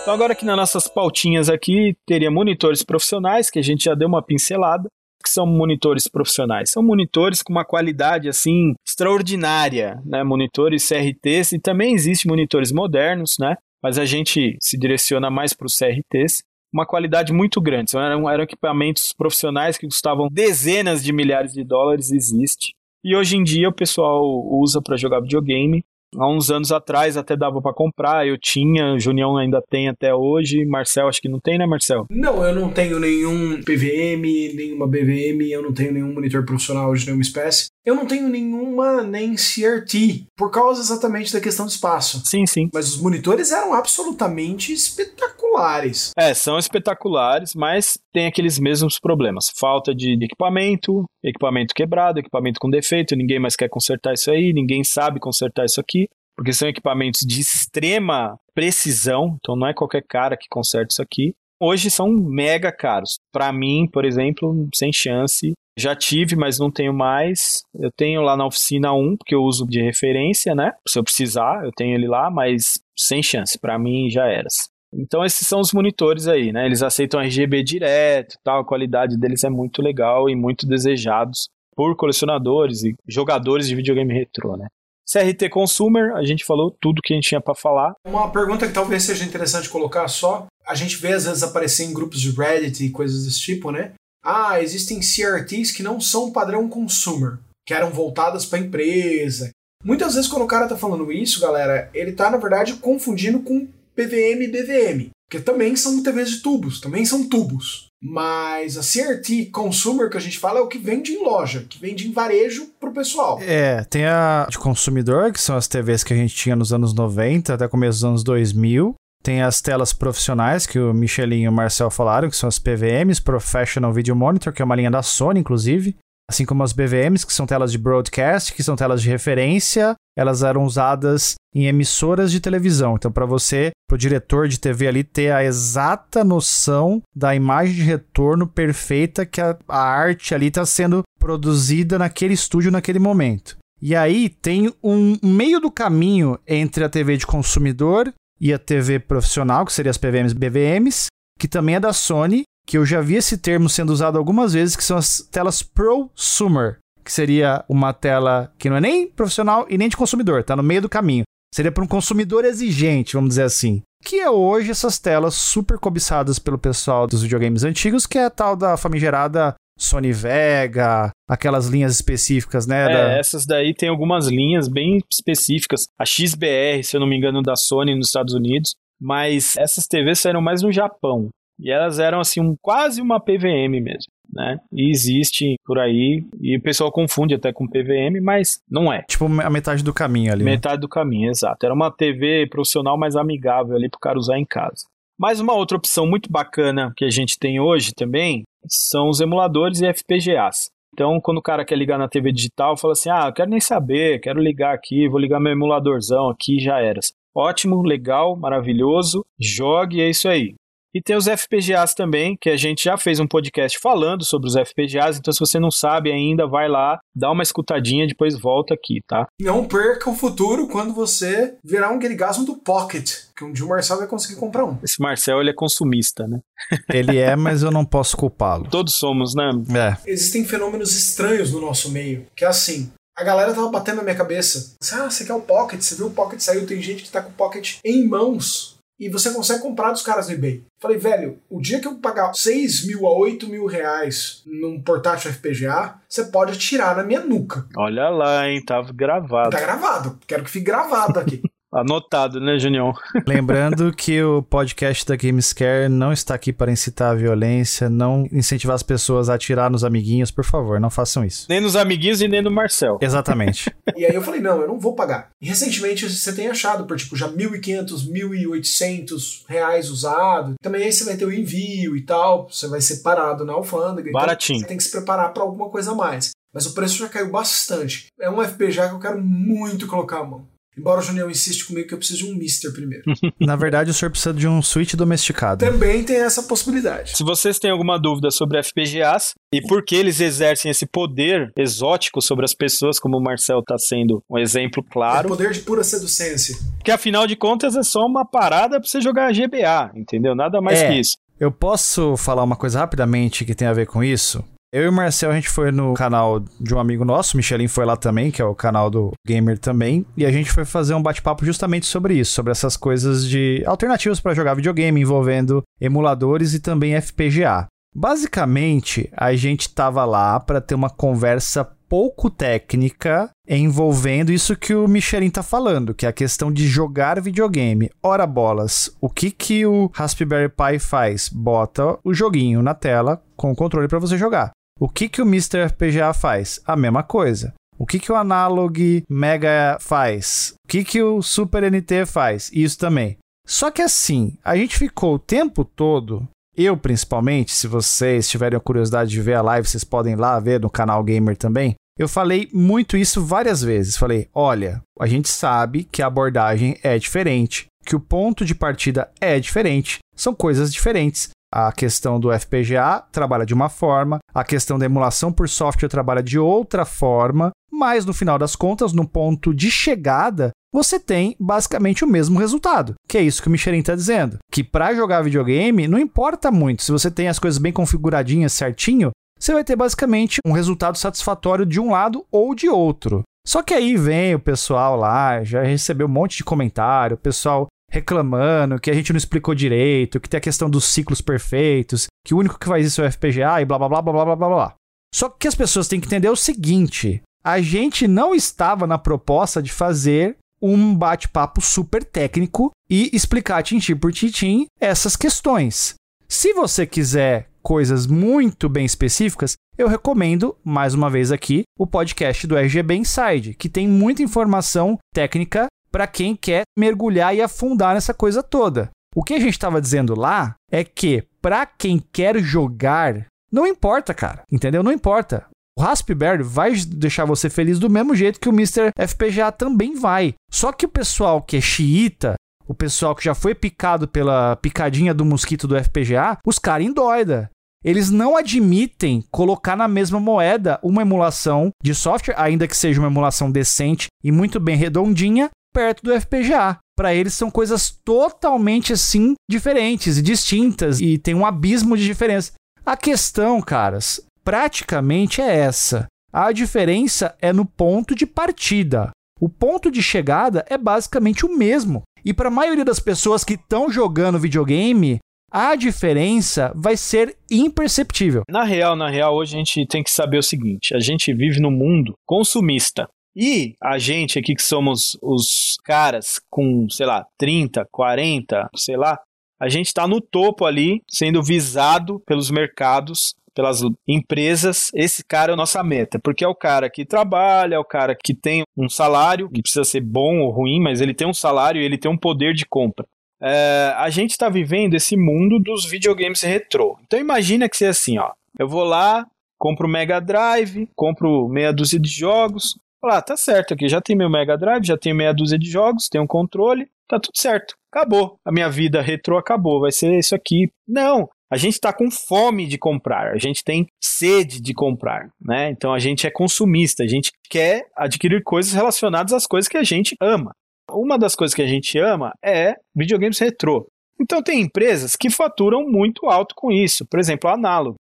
Então agora aqui nas nossas pautinhas aqui, teria monitores profissionais, que a gente já deu uma pincelada. Que são monitores profissionais? São monitores com uma qualidade assim extraordinária, né? Monitores CRTs e também existem monitores modernos, né? Mas a gente se direciona mais para os CRTs uma qualidade muito grande. Eram, eram equipamentos profissionais que custavam dezenas de milhares de dólares, existe. E hoje em dia o pessoal usa para jogar videogame Há uns anos atrás até dava para comprar, eu tinha, o Junião ainda tem até hoje, Marcel acho que não tem, né, Marcel? Não, eu não tenho nenhum PVM, nenhuma BVM, eu não tenho nenhum monitor profissional de nenhuma espécie. Eu não tenho nenhuma nem CRT, por causa exatamente da questão do espaço. Sim, sim. Mas os monitores eram absolutamente espetaculares. É, são espetaculares, mas tem aqueles mesmos problemas. Falta de equipamento, equipamento quebrado, equipamento com defeito, ninguém mais quer consertar isso aí, ninguém sabe consertar isso aqui porque são equipamentos de extrema precisão, então não é qualquer cara que conserta isso aqui. Hoje são mega caros. Para mim, por exemplo, sem chance. Já tive, mas não tenho mais. Eu tenho lá na oficina um, porque eu uso de referência, né? Se eu precisar, eu tenho ele lá, mas sem chance. Para mim já era. Então esses são os monitores aí, né? Eles aceitam RGB direto, tal, a qualidade deles é muito legal e muito desejados por colecionadores e jogadores de videogame retrô, né? CRT Consumer, a gente falou tudo que a gente tinha para falar. Uma pergunta que talvez seja interessante colocar só, a gente vê às vezes aparecer em grupos de Reddit e coisas desse tipo, né? Ah, existem CRTs que não são padrão consumer, que eram voltadas para empresa, Muitas vezes quando o cara tá falando isso, galera, ele tá na verdade confundindo com PVM e BVM, que também são TVs de tubos, também são tubos. Mas a CRT consumer que a gente fala é o que vende em loja, que vende em varejo pro pessoal. É, tem a de consumidor, que são as TVs que a gente tinha nos anos 90 até começo dos anos 2000. Tem as telas profissionais, que o Michelinho e o Marcel falaram, que são as PVMs, Professional Video Monitor, que é uma linha da Sony, inclusive. Assim como as BVMs, que são telas de broadcast, que são telas de referência, elas eram usadas em emissoras de televisão. Então, para você, para o diretor de TV ali, ter a exata noção da imagem de retorno perfeita que a, a arte ali está sendo produzida naquele estúdio naquele momento. E aí tem um meio do caminho entre a TV de consumidor e a TV profissional, que seria as PVMs BVMs, que também é da Sony, que eu já vi esse termo sendo usado algumas vezes, que são as telas prosumer, que seria uma tela que não é nem profissional e nem de consumidor, tá no meio do caminho. Seria para um consumidor exigente, vamos dizer assim. Que é hoje essas telas super cobiçadas pelo pessoal dos videogames antigos, que é a tal da famigerada Sony Vega, aquelas linhas específicas, né? É, da... essas daí tem algumas linhas bem específicas. A XBR, se eu não me engano, da Sony nos Estados Unidos. Mas essas TVs saíram mais no Japão. E elas eram assim um, quase uma PVM mesmo. Né? E existe por aí, e o pessoal confunde até com PVM, mas não é. Tipo a metade do caminho ali. né? Metade do caminho, exato. Era uma TV profissional mais amigável ali para o cara usar em casa. Mas uma outra opção muito bacana que a gente tem hoje também são os emuladores e FPGAs. Então, quando o cara quer ligar na TV digital, fala assim: ah, eu quero nem saber, quero ligar aqui, vou ligar meu emuladorzão aqui já era. Ótimo, legal, maravilhoso, jogue, é isso aí. E tem os FPGAs também, que a gente já fez um podcast falando sobre os FPGAs, então se você não sabe ainda, vai lá, dá uma escutadinha, depois volta aqui, tá? Não perca o futuro quando você virar um Gerigasmo do Pocket, que um dia o Marcel vai conseguir comprar um. Esse Marcel, ele é consumista, né? Ele é, mas eu não posso culpá-lo. Todos somos, né? É. Existem fenômenos estranhos no nosso meio, que é assim, a galera tava batendo na minha cabeça. Ah, você quer o Pocket? Você viu o Pocket saiu? Tem gente que tá com o Pocket em mãos. E você consegue comprar dos caras no eBay. Falei, velho, o dia que eu pagar 6 mil a 8 mil reais num portátil FPGA, você pode atirar na minha nuca. Olha lá, hein? Tava gravado. Tá gravado. Quero que fique gravado aqui. Anotado, né, Junião? Lembrando que o podcast da Gamescare não está aqui para incitar a violência, não incentivar as pessoas a atirar nos amiguinhos, por favor, não façam isso. Nem nos amiguinhos e nem no Marcel. Exatamente. E aí eu falei, não, eu não vou pagar. E recentemente você tem achado por tipo já 1.500, 1.800 reais usado. Também aí você vai ter o envio e tal, você vai ser parado na alfândega. Então Baratinho. você tem que se preparar para alguma coisa a mais. Mas o preço já caiu bastante. É um FPGA que eu quero muito colocar a mão. Embora o Junião insiste comigo que eu preciso de um Mister primeiro. Na verdade, o senhor precisa de um Switch domesticado. Também tem essa possibilidade. Se vocês têm alguma dúvida sobre FPGAs e por que eles exercem esse poder exótico sobre as pessoas, como o Marcel está sendo um exemplo É claro, poder de pura seducência. que afinal de contas é só uma parada para você jogar GBA, entendeu? Nada mais É. que isso. Eu posso falar uma coisa rapidamente que tem a ver com isso? Eu e o Marcel, a gente foi no canal de um amigo nosso, o Michelin foi lá também, que é o canal do Gamer também, e a gente foi fazer um bate-papo justamente sobre isso, sobre essas coisas de alternativas para jogar videogame envolvendo emuladores e também FPGA. Basicamente, a gente tava lá para ter uma conversa pouco técnica envolvendo isso que o Michelin tá falando, que é a questão de jogar videogame. Ora bolas, o que que o Raspberry Pi faz? Bota o joguinho na tela com o controle para você jogar. O que que o Mr. FPGA faz? A mesma coisa. O que que o Analog Mega faz? O que que o Super NT faz? Isso também. Só que assim, a gente ficou o tempo todo eu, principalmente, se vocês tiverem a curiosidade de ver a live, vocês podem ir lá ver no canal Gamer também. Eu falei muito isso várias vezes. Falei: olha, a gente sabe que a abordagem é diferente, que o ponto de partida é diferente, são coisas diferentes. A questão do FPGA trabalha de uma forma, a questão da emulação por software trabalha de outra forma, mas no final das contas, no ponto de chegada, você tem basicamente o mesmo resultado. Que é isso que o Michelin está dizendo. Que para jogar videogame, não importa muito. Se você tem as coisas bem configuradinhas certinho, você vai ter basicamente um resultado satisfatório de um lado ou de outro. Só que aí vem o pessoal lá, já recebeu um monte de comentário, o pessoal reclamando que a gente não explicou direito, que tem a questão dos ciclos perfeitos, que o único que faz isso é o FPGA e blá blá blá blá blá blá blá. Só que as pessoas têm que entender é o seguinte: a gente não estava na proposta de fazer um bate-papo super técnico e explicar tintim por tintim essas questões. Se você quiser coisas muito bem específicas, eu recomendo, mais uma vez aqui, o podcast do RGB Inside, que tem muita informação técnica para quem quer mergulhar e afundar nessa coisa toda. O que a gente estava dizendo lá é que, para quem quer jogar, não importa, cara. Entendeu? Não importa. O Raspberry vai deixar você feliz do mesmo jeito que o Mr. FPGA também vai. Só que o pessoal que é xiita, o pessoal que já foi picado pela picadinha do mosquito do FPGA, os caras endoida. Eles não admitem colocar na mesma moeda uma emulação de software, ainda que seja uma emulação decente e muito bem redondinha, perto do FPGA. Para eles são coisas totalmente assim diferentes e distintas e tem um abismo de diferença. A questão, caras, praticamente é essa. A diferença é no ponto de partida. O ponto de chegada é basicamente o mesmo. E para a maioria das pessoas que estão jogando videogame, a diferença vai ser imperceptível. Na real, na real, hoje a gente tem que saber o seguinte: a gente vive num mundo consumista. E a gente aqui que somos os caras com, sei lá, 30, 40, sei lá, a gente está no topo ali, sendo visado pelos mercados pelas empresas, esse cara é a nossa meta, porque é o cara que trabalha, é o cara que tem um salário, que precisa ser bom ou ruim, mas ele tem um salário e ele tem um poder de compra. É, a gente está vivendo esse mundo dos videogames retrô. Então imagina que seja assim, ó. Eu vou lá, compro o Mega Drive, compro meia dúzia de jogos. Ah, tá certo aqui, já tem meu Mega Drive, já tenho meia dúzia de jogos, tenho um controle, tá tudo certo. Acabou. A minha vida retrô acabou, vai ser isso aqui. Não, a gente está com fome de comprar, a gente tem sede de comprar, né? Então a gente é consumista, a gente quer adquirir coisas relacionadas às coisas que a gente ama. Uma das coisas que a gente ama é videogames retrô. Então tem empresas que faturam muito alto com isso. Por exemplo, a Analog.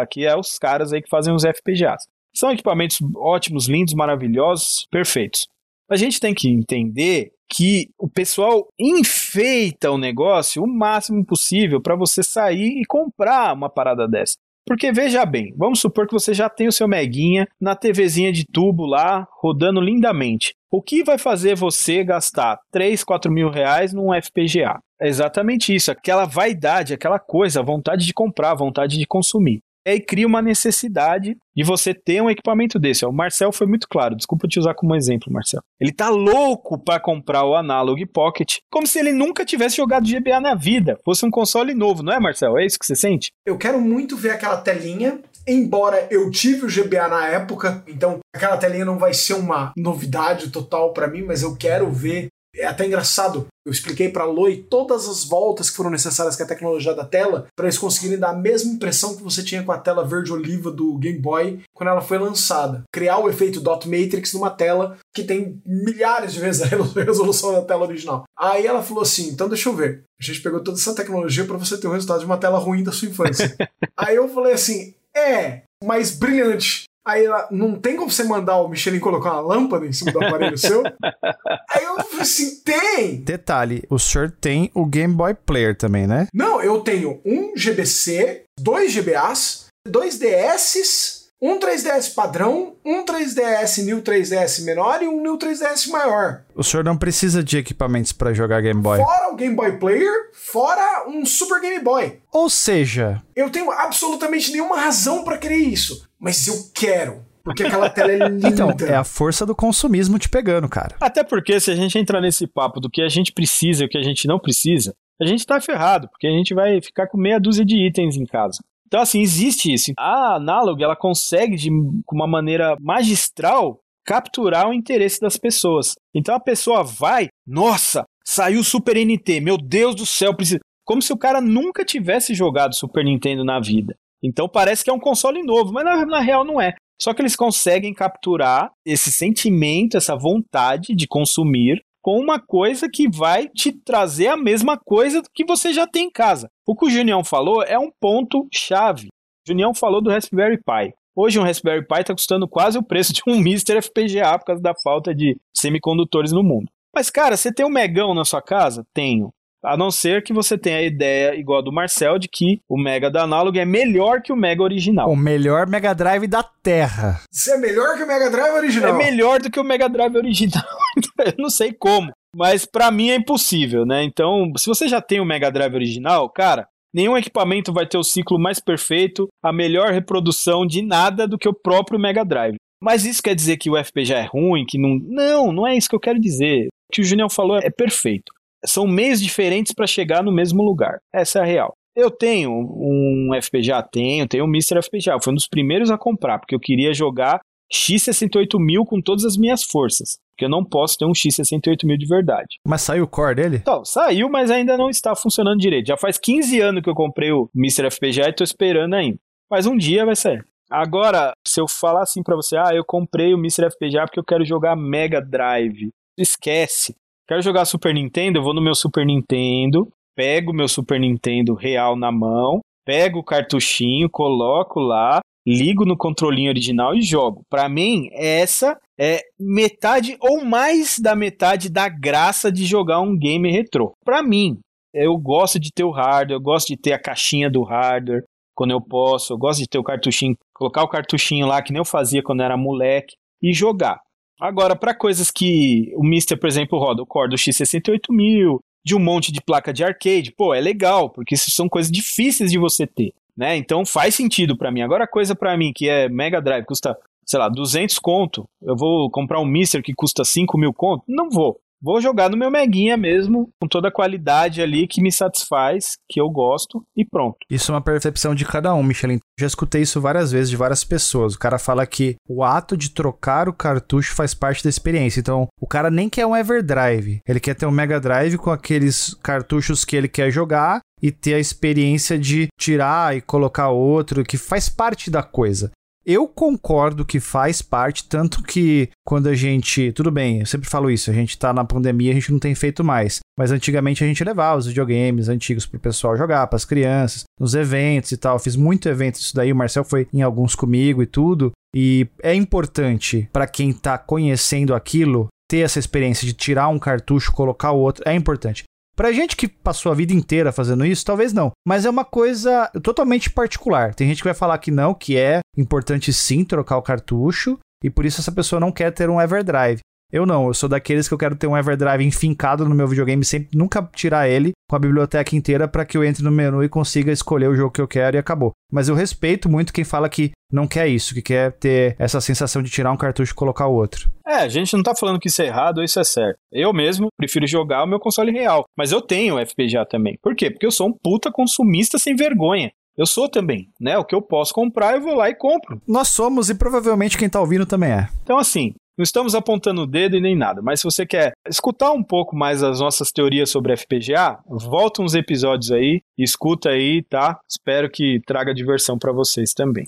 Aqui é os caras aí que fazem os FPGAs. São equipamentos ótimos, lindos, maravilhosos, perfeitos. A gente tem que entender que o pessoal enfeita o negócio o máximo possível para você sair e comprar uma parada dessa. Porque veja bem, vamos supor que você já tem o seu Meguinha na TVzinha de tubo lá, rodando lindamente. O que vai fazer você gastar 3, 4 mil reais num FPGA? É exatamente isso, aquela vaidade, aquela coisa, vontade de comprar, vontade de consumir e aí cria uma necessidade de você ter um equipamento desse. O Marcel foi muito claro, desculpa te usar como exemplo, Marcel. Ele tá louco para comprar o Analog Pocket, como se ele nunca tivesse jogado GBA na vida, fosse um console novo, não é, Marcel? É isso que você sente? Eu quero muito ver aquela telinha, embora eu tive o GBA na época, então aquela telinha não vai ser uma novidade total para mim, mas eu quero ver é até engraçado. Eu expliquei para a Loi todas as voltas que foram necessárias com a tecnologia da tela para eles conseguirem dar a mesma impressão que você tinha com a tela verde oliva do Game Boy quando ela foi lançada. Criar o efeito dot matrix numa tela que tem milhares de vezes a resolução da tela original. Aí ela falou assim: então deixa eu ver. A gente pegou toda essa tecnologia para você ter o resultado de uma tela ruim da sua infância. Aí eu falei assim: é, mas brilhante. Aí ela, não tem como você mandar o Michelin colocar uma lâmpada em cima do aparelho seu? Aí eu falei assim, tem! Detalhe, o senhor tem o Game Boy Player também, né? Não, eu tenho um GBC, dois GBAs, dois DSs, um 3DS padrão, um 3DS New 3DS menor e um New 3DS maior. O senhor não precisa de equipamentos para jogar Game Boy. Fora o Game Boy Player, fora um Super Game Boy. Ou seja, eu tenho absolutamente nenhuma razão para querer isso mas eu quero. Porque aquela tela é linda. Então, é a força do consumismo te pegando, cara. Até porque se a gente entrar nesse papo do que a gente precisa e o que a gente não precisa, a gente tá ferrado, porque a gente vai ficar com meia dúzia de itens em casa. Então, assim, existe isso. A Analog, ela consegue, de uma maneira magistral, capturar o interesse das pessoas. Então, a pessoa vai, nossa, saiu Super NT, meu Deus do céu, precisa... Como se o cara nunca tivesse jogado Super Nintendo na vida. Então parece que é um console novo, mas na, na real não é. Só que eles conseguem capturar esse sentimento, essa vontade de consumir com uma coisa que vai te trazer a mesma coisa que você já tem em casa. O que o Junião falou é um ponto chave. O Junião falou do Raspberry Pi. Hoje um Raspberry Pi está custando quase o preço de um Mister FPGA por causa da falta de semicondutores no mundo. Mas cara, você tem um megão na sua casa? Tenho. A não ser que você tenha a ideia igual a do Marcel de que o Mega do análogo é melhor que o Mega original. O melhor Mega Drive da Terra. Isso é melhor que o Mega Drive original? É melhor do que o Mega Drive original. Eu não sei como, mas para mim é impossível, né? Então, se você já tem o Mega Drive original, cara, nenhum equipamento vai ter o ciclo mais perfeito, a melhor reprodução de nada do que o próprio Mega Drive. Mas isso quer dizer que o FPGA é ruim, que não. Não, não é isso que eu quero dizer. O que o Junião falou é perfeito. São meios diferentes para chegar no mesmo lugar. Essa é a real. Eu tenho um FPGA, tenho, tenho um Mr. FPGA. Foi um dos primeiros a comprar, porque eu queria jogar X68000 com todas as minhas forças. Porque eu não posso ter um X68000 de verdade. Mas saiu o core dele? Então, saiu, mas ainda não está funcionando direito. Já faz 15 anos que eu comprei o Mr. FPGA e estou esperando ainda. Mas um dia vai sair. Agora, se eu falar assim para você, ah, eu comprei o Mr. FPGA porque eu quero jogar Mega Drive. Esquece. Quero jogar Super Nintendo, eu vou no meu Super Nintendo, pego meu Super Nintendo real na mão, pego o cartuchinho, coloco lá, ligo no controlinho original e jogo. Para mim, essa é metade ou mais da metade da graça de jogar um game retrô. Para mim, eu gosto de ter o hardware, eu gosto de ter a caixinha do hardware quando eu posso, eu gosto de ter o cartuchinho, colocar o cartuchinho lá que nem eu fazia quando era moleque e jogar. Agora, para coisas que o Mister, por exemplo, roda o core do X68000, de um monte de placa de arcade, pô, é legal, porque isso são coisas difíceis de você ter, né? Então faz sentido para mim. Agora, coisa para mim que é Mega Drive, custa, sei lá, 200 conto, eu vou comprar um Mister que custa 5 mil conto? Não vou. Vou jogar no meu Meguinha mesmo, com toda a qualidade ali que me satisfaz, que eu gosto, e pronto. Isso é uma percepção de cada um, Michelin. Já escutei isso várias vezes de várias pessoas. O cara fala que o ato de trocar o cartucho faz parte da experiência. Então, o cara nem quer um Everdrive. Ele quer ter um Mega Drive com aqueles cartuchos que ele quer jogar e ter a experiência de tirar e colocar outro, que faz parte da coisa. Eu concordo que faz parte, tanto que quando a gente. Tudo bem, eu sempre falo isso, a gente tá na pandemia, a gente não tem feito mais. Mas antigamente a gente levava os videogames antigos pro pessoal jogar, para as crianças, nos eventos e tal. Eu fiz muito evento isso daí, o Marcel foi em alguns comigo e tudo. E é importante para quem tá conhecendo aquilo ter essa experiência de tirar um cartucho, colocar o outro, é importante. Pra gente que passou a vida inteira fazendo isso, talvez não. Mas é uma coisa totalmente particular. Tem gente que vai falar que não, que é importante sim trocar o cartucho, e por isso essa pessoa não quer ter um Everdrive. Eu não, eu sou daqueles que eu quero ter um Everdrive enfincado no meu videogame, sempre nunca tirar ele com a biblioteca inteira para que eu entre no menu e consiga escolher o jogo que eu quero e acabou. Mas eu respeito muito quem fala que não quer isso, que quer ter essa sensação de tirar um cartucho e colocar o outro. É, a gente não tá falando que isso é errado ou isso é certo. Eu mesmo prefiro jogar o meu console real, mas eu tenho FPGA também. Por quê? Porque eu sou um puta consumista sem vergonha. Eu sou também, né? O que eu posso comprar, eu vou lá e compro. Nós somos e provavelmente quem tá ouvindo também é. Então, assim, não estamos apontando o dedo e nem nada, mas se você quer escutar um pouco mais as nossas teorias sobre FPGA, volta uns episódios aí, escuta aí, tá? Espero que traga diversão para vocês também.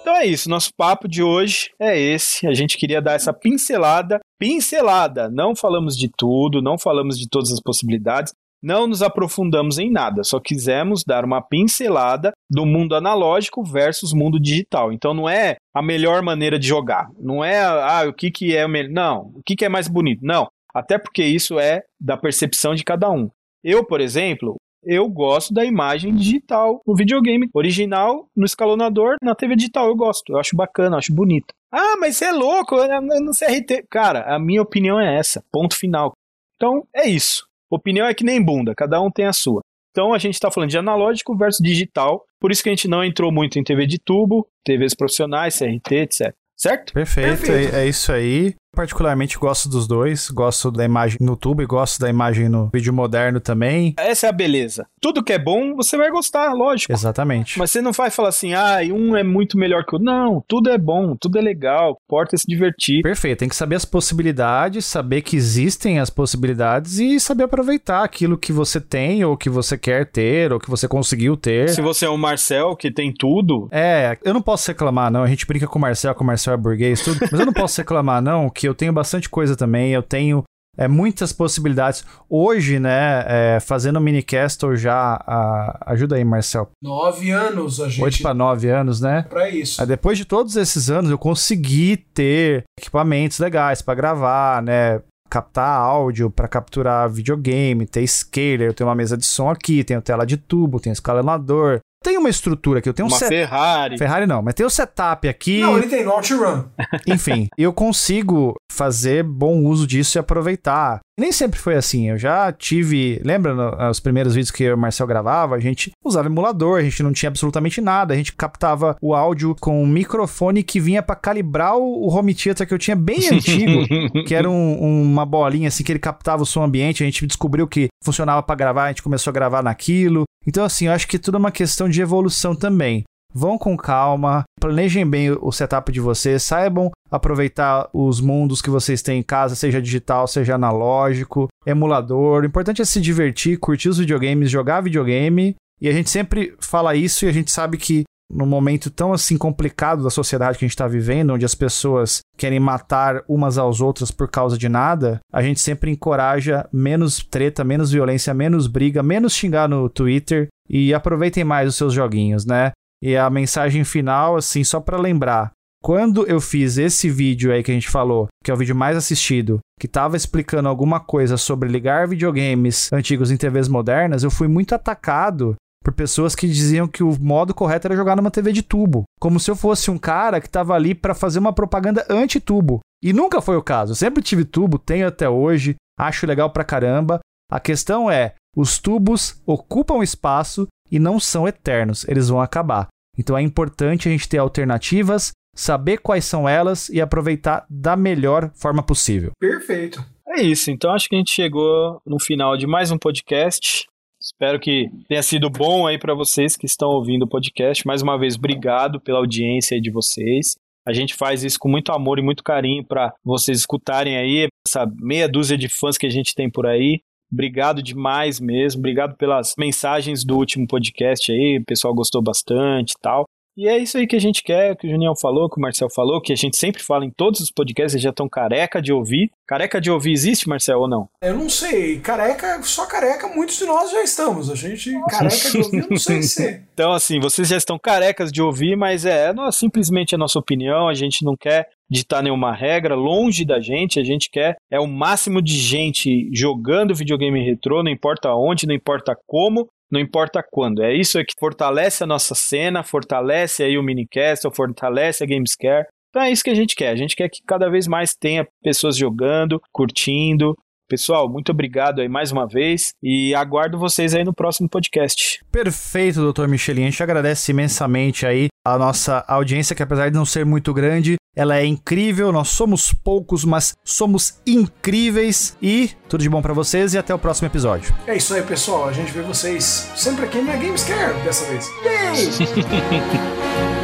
Então é isso, nosso papo de hoje é esse. A gente queria dar essa pincelada, pincelada. Não falamos de tudo, não falamos de todas as possibilidades, não nos aprofundamos em nada, só quisemos dar uma pincelada do mundo analógico versus mundo digital. Então não é a melhor maneira de jogar, não é ah, o que, que é o melhor, não, o que, que é mais bonito, não. Até porque isso é da percepção de cada um. Eu, por exemplo, eu gosto da imagem digital no videogame original, no escalonador, na TV digital. Eu gosto, eu acho bacana, acho bonito. Ah, mas você é louco, no CRT. Cara, a minha opinião é essa, ponto final. Então é isso. Opinião é que nem bunda, cada um tem a sua. Então a gente está falando de analógico versus digital, por isso que a gente não entrou muito em TV de tubo, TVs profissionais, CRT, etc. Certo? Perfeito, Perfeito. É, é, isso aí. Particularmente gosto dos dois, gosto da imagem no tubo e gosto da imagem no vídeo moderno também. Essa é a beleza. Tudo que é bom, você vai gostar, lógico. Exatamente. Mas você não vai falar assim, ah, um é muito melhor que o outro. Não, tudo é bom, tudo é legal, importa se divertir. Perfeito, tem que saber as possibilidades, saber que existem as possibilidades e saber aproveitar aquilo que você tem ou que você quer ter ou que você conseguiu ter. Se você é o Marcel, que tem tudo. É, eu não posso reclamar, não. A gente brinca com o Marcel, com o Marcel é burguês, tudo. Mas eu não posso reclamar, não, que eu tenho bastante coisa também, eu tenho é, muitas possibilidades. Hoje, né, é, fazendo o minicastle já, a, ajuda aí, Marcel. Nove anos a gente... Oito para nove anos, né? Pra isso. Aí, depois de todos esses anos, eu consegui ter equipamentos legais para gravar, né, captar áudio, para capturar videogame, ter scaler, eu tenho uma mesa de som aqui, tenho tela de tubo, tenho escalonador, tem uma estrutura aqui, eu tenho um Uma set... Ferrari. Ferrari não, mas tem o setup aqui. Não, ele tem no OutRun. Enfim, eu consigo fazer bom uso disso e aproveitar. Nem sempre foi assim. Eu já tive. Lembra no, os primeiros vídeos que eu e o Marcel gravava? A gente usava emulador, a gente não tinha absolutamente nada. A gente captava o áudio com um microfone que vinha para calibrar o, o home theater que eu tinha bem antigo, que era um, uma bolinha assim que ele captava o som ambiente. A gente descobriu que funcionava para gravar, a gente começou a gravar naquilo. Então, assim, eu acho que tudo é uma questão de evolução também. Vão com calma, planejem bem o setup de vocês, saibam aproveitar os mundos que vocês têm em casa, seja digital, seja analógico, emulador. O importante é se divertir, curtir os videogames, jogar videogame. E a gente sempre fala isso e a gente sabe que num momento tão assim complicado da sociedade que a gente está vivendo, onde as pessoas querem matar umas às outras por causa de nada, a gente sempre encoraja menos treta, menos violência, menos briga, menos xingar no Twitter e aproveitem mais os seus joguinhos, né? E a mensagem final, assim, só para lembrar, quando eu fiz esse vídeo aí que a gente falou, que é o vídeo mais assistido, que tava explicando alguma coisa sobre ligar videogames antigos em TVs modernas, eu fui muito atacado por pessoas que diziam que o modo correto era jogar numa TV de tubo, como se eu fosse um cara que tava ali para fazer uma propaganda anti-tubo. E nunca foi o caso. Eu sempre tive tubo, tenho até hoje, acho legal pra caramba. A questão é, os tubos ocupam espaço e não são eternos, eles vão acabar. Então é importante a gente ter alternativas, saber quais são elas e aproveitar da melhor forma possível. Perfeito. É isso, então acho que a gente chegou no final de mais um podcast. Espero que tenha sido bom aí para vocês que estão ouvindo o podcast. Mais uma vez, obrigado pela audiência de vocês. A gente faz isso com muito amor e muito carinho para vocês escutarem aí essa meia dúzia de fãs que a gente tem por aí. Obrigado demais mesmo. Obrigado pelas mensagens do último podcast aí. O pessoal gostou bastante e tal. E é isso aí que a gente quer, que o Junião falou, que o Marcel falou, que a gente sempre fala em todos os podcasts, eles já estão careca de ouvir. Careca de ouvir existe, Marcel, ou não? Eu não sei. Careca, só careca, muitos de nós já estamos. A gente, careca de ouvir, não sei se. Então, assim, vocês já estão carecas de ouvir, mas é, é simplesmente a nossa opinião, a gente não quer ditar nenhuma regra, longe da gente, a gente quer é o máximo de gente jogando videogame retrô, não importa onde, não importa como, não importa quando. É isso que fortalece a nossa cena, fortalece aí o Minicast, fortalece a Gamescare. Então é isso que a gente quer. A gente quer que cada vez mais tenha pessoas jogando, curtindo. Pessoal, muito obrigado aí mais uma vez e aguardo vocês aí no próximo podcast. Perfeito, doutor Michelin. A gente agradece imensamente aí a nossa audiência, que apesar de não ser muito grande, ela é incrível. Nós somos poucos, mas somos incríveis. E tudo de bom para vocês e até o próximo episódio. É isso aí, pessoal. A gente vê vocês sempre aqui na Gamescare dessa vez. Yay!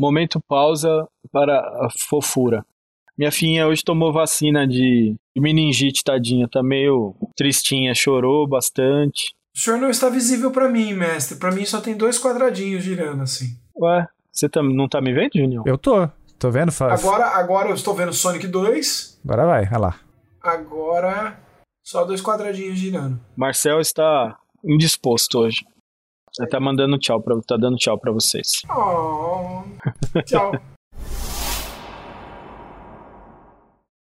Momento pausa para a fofura. Minha filhinha hoje tomou vacina de meningite, tadinha. Tá meio tristinha, chorou bastante. O senhor não está visível para mim, mestre. Para mim só tem dois quadradinhos girando assim. Ué, você tá, não tá me vendo, Junior? Eu tô. Tô vendo, Fábio. Agora, agora eu estou vendo Sonic 2. Agora vai, vai lá. Agora só dois quadradinhos girando. Marcel está indisposto hoje. Ele tá mandando tchau, pra, tá dando tchau pra vocês. Oh, tchau.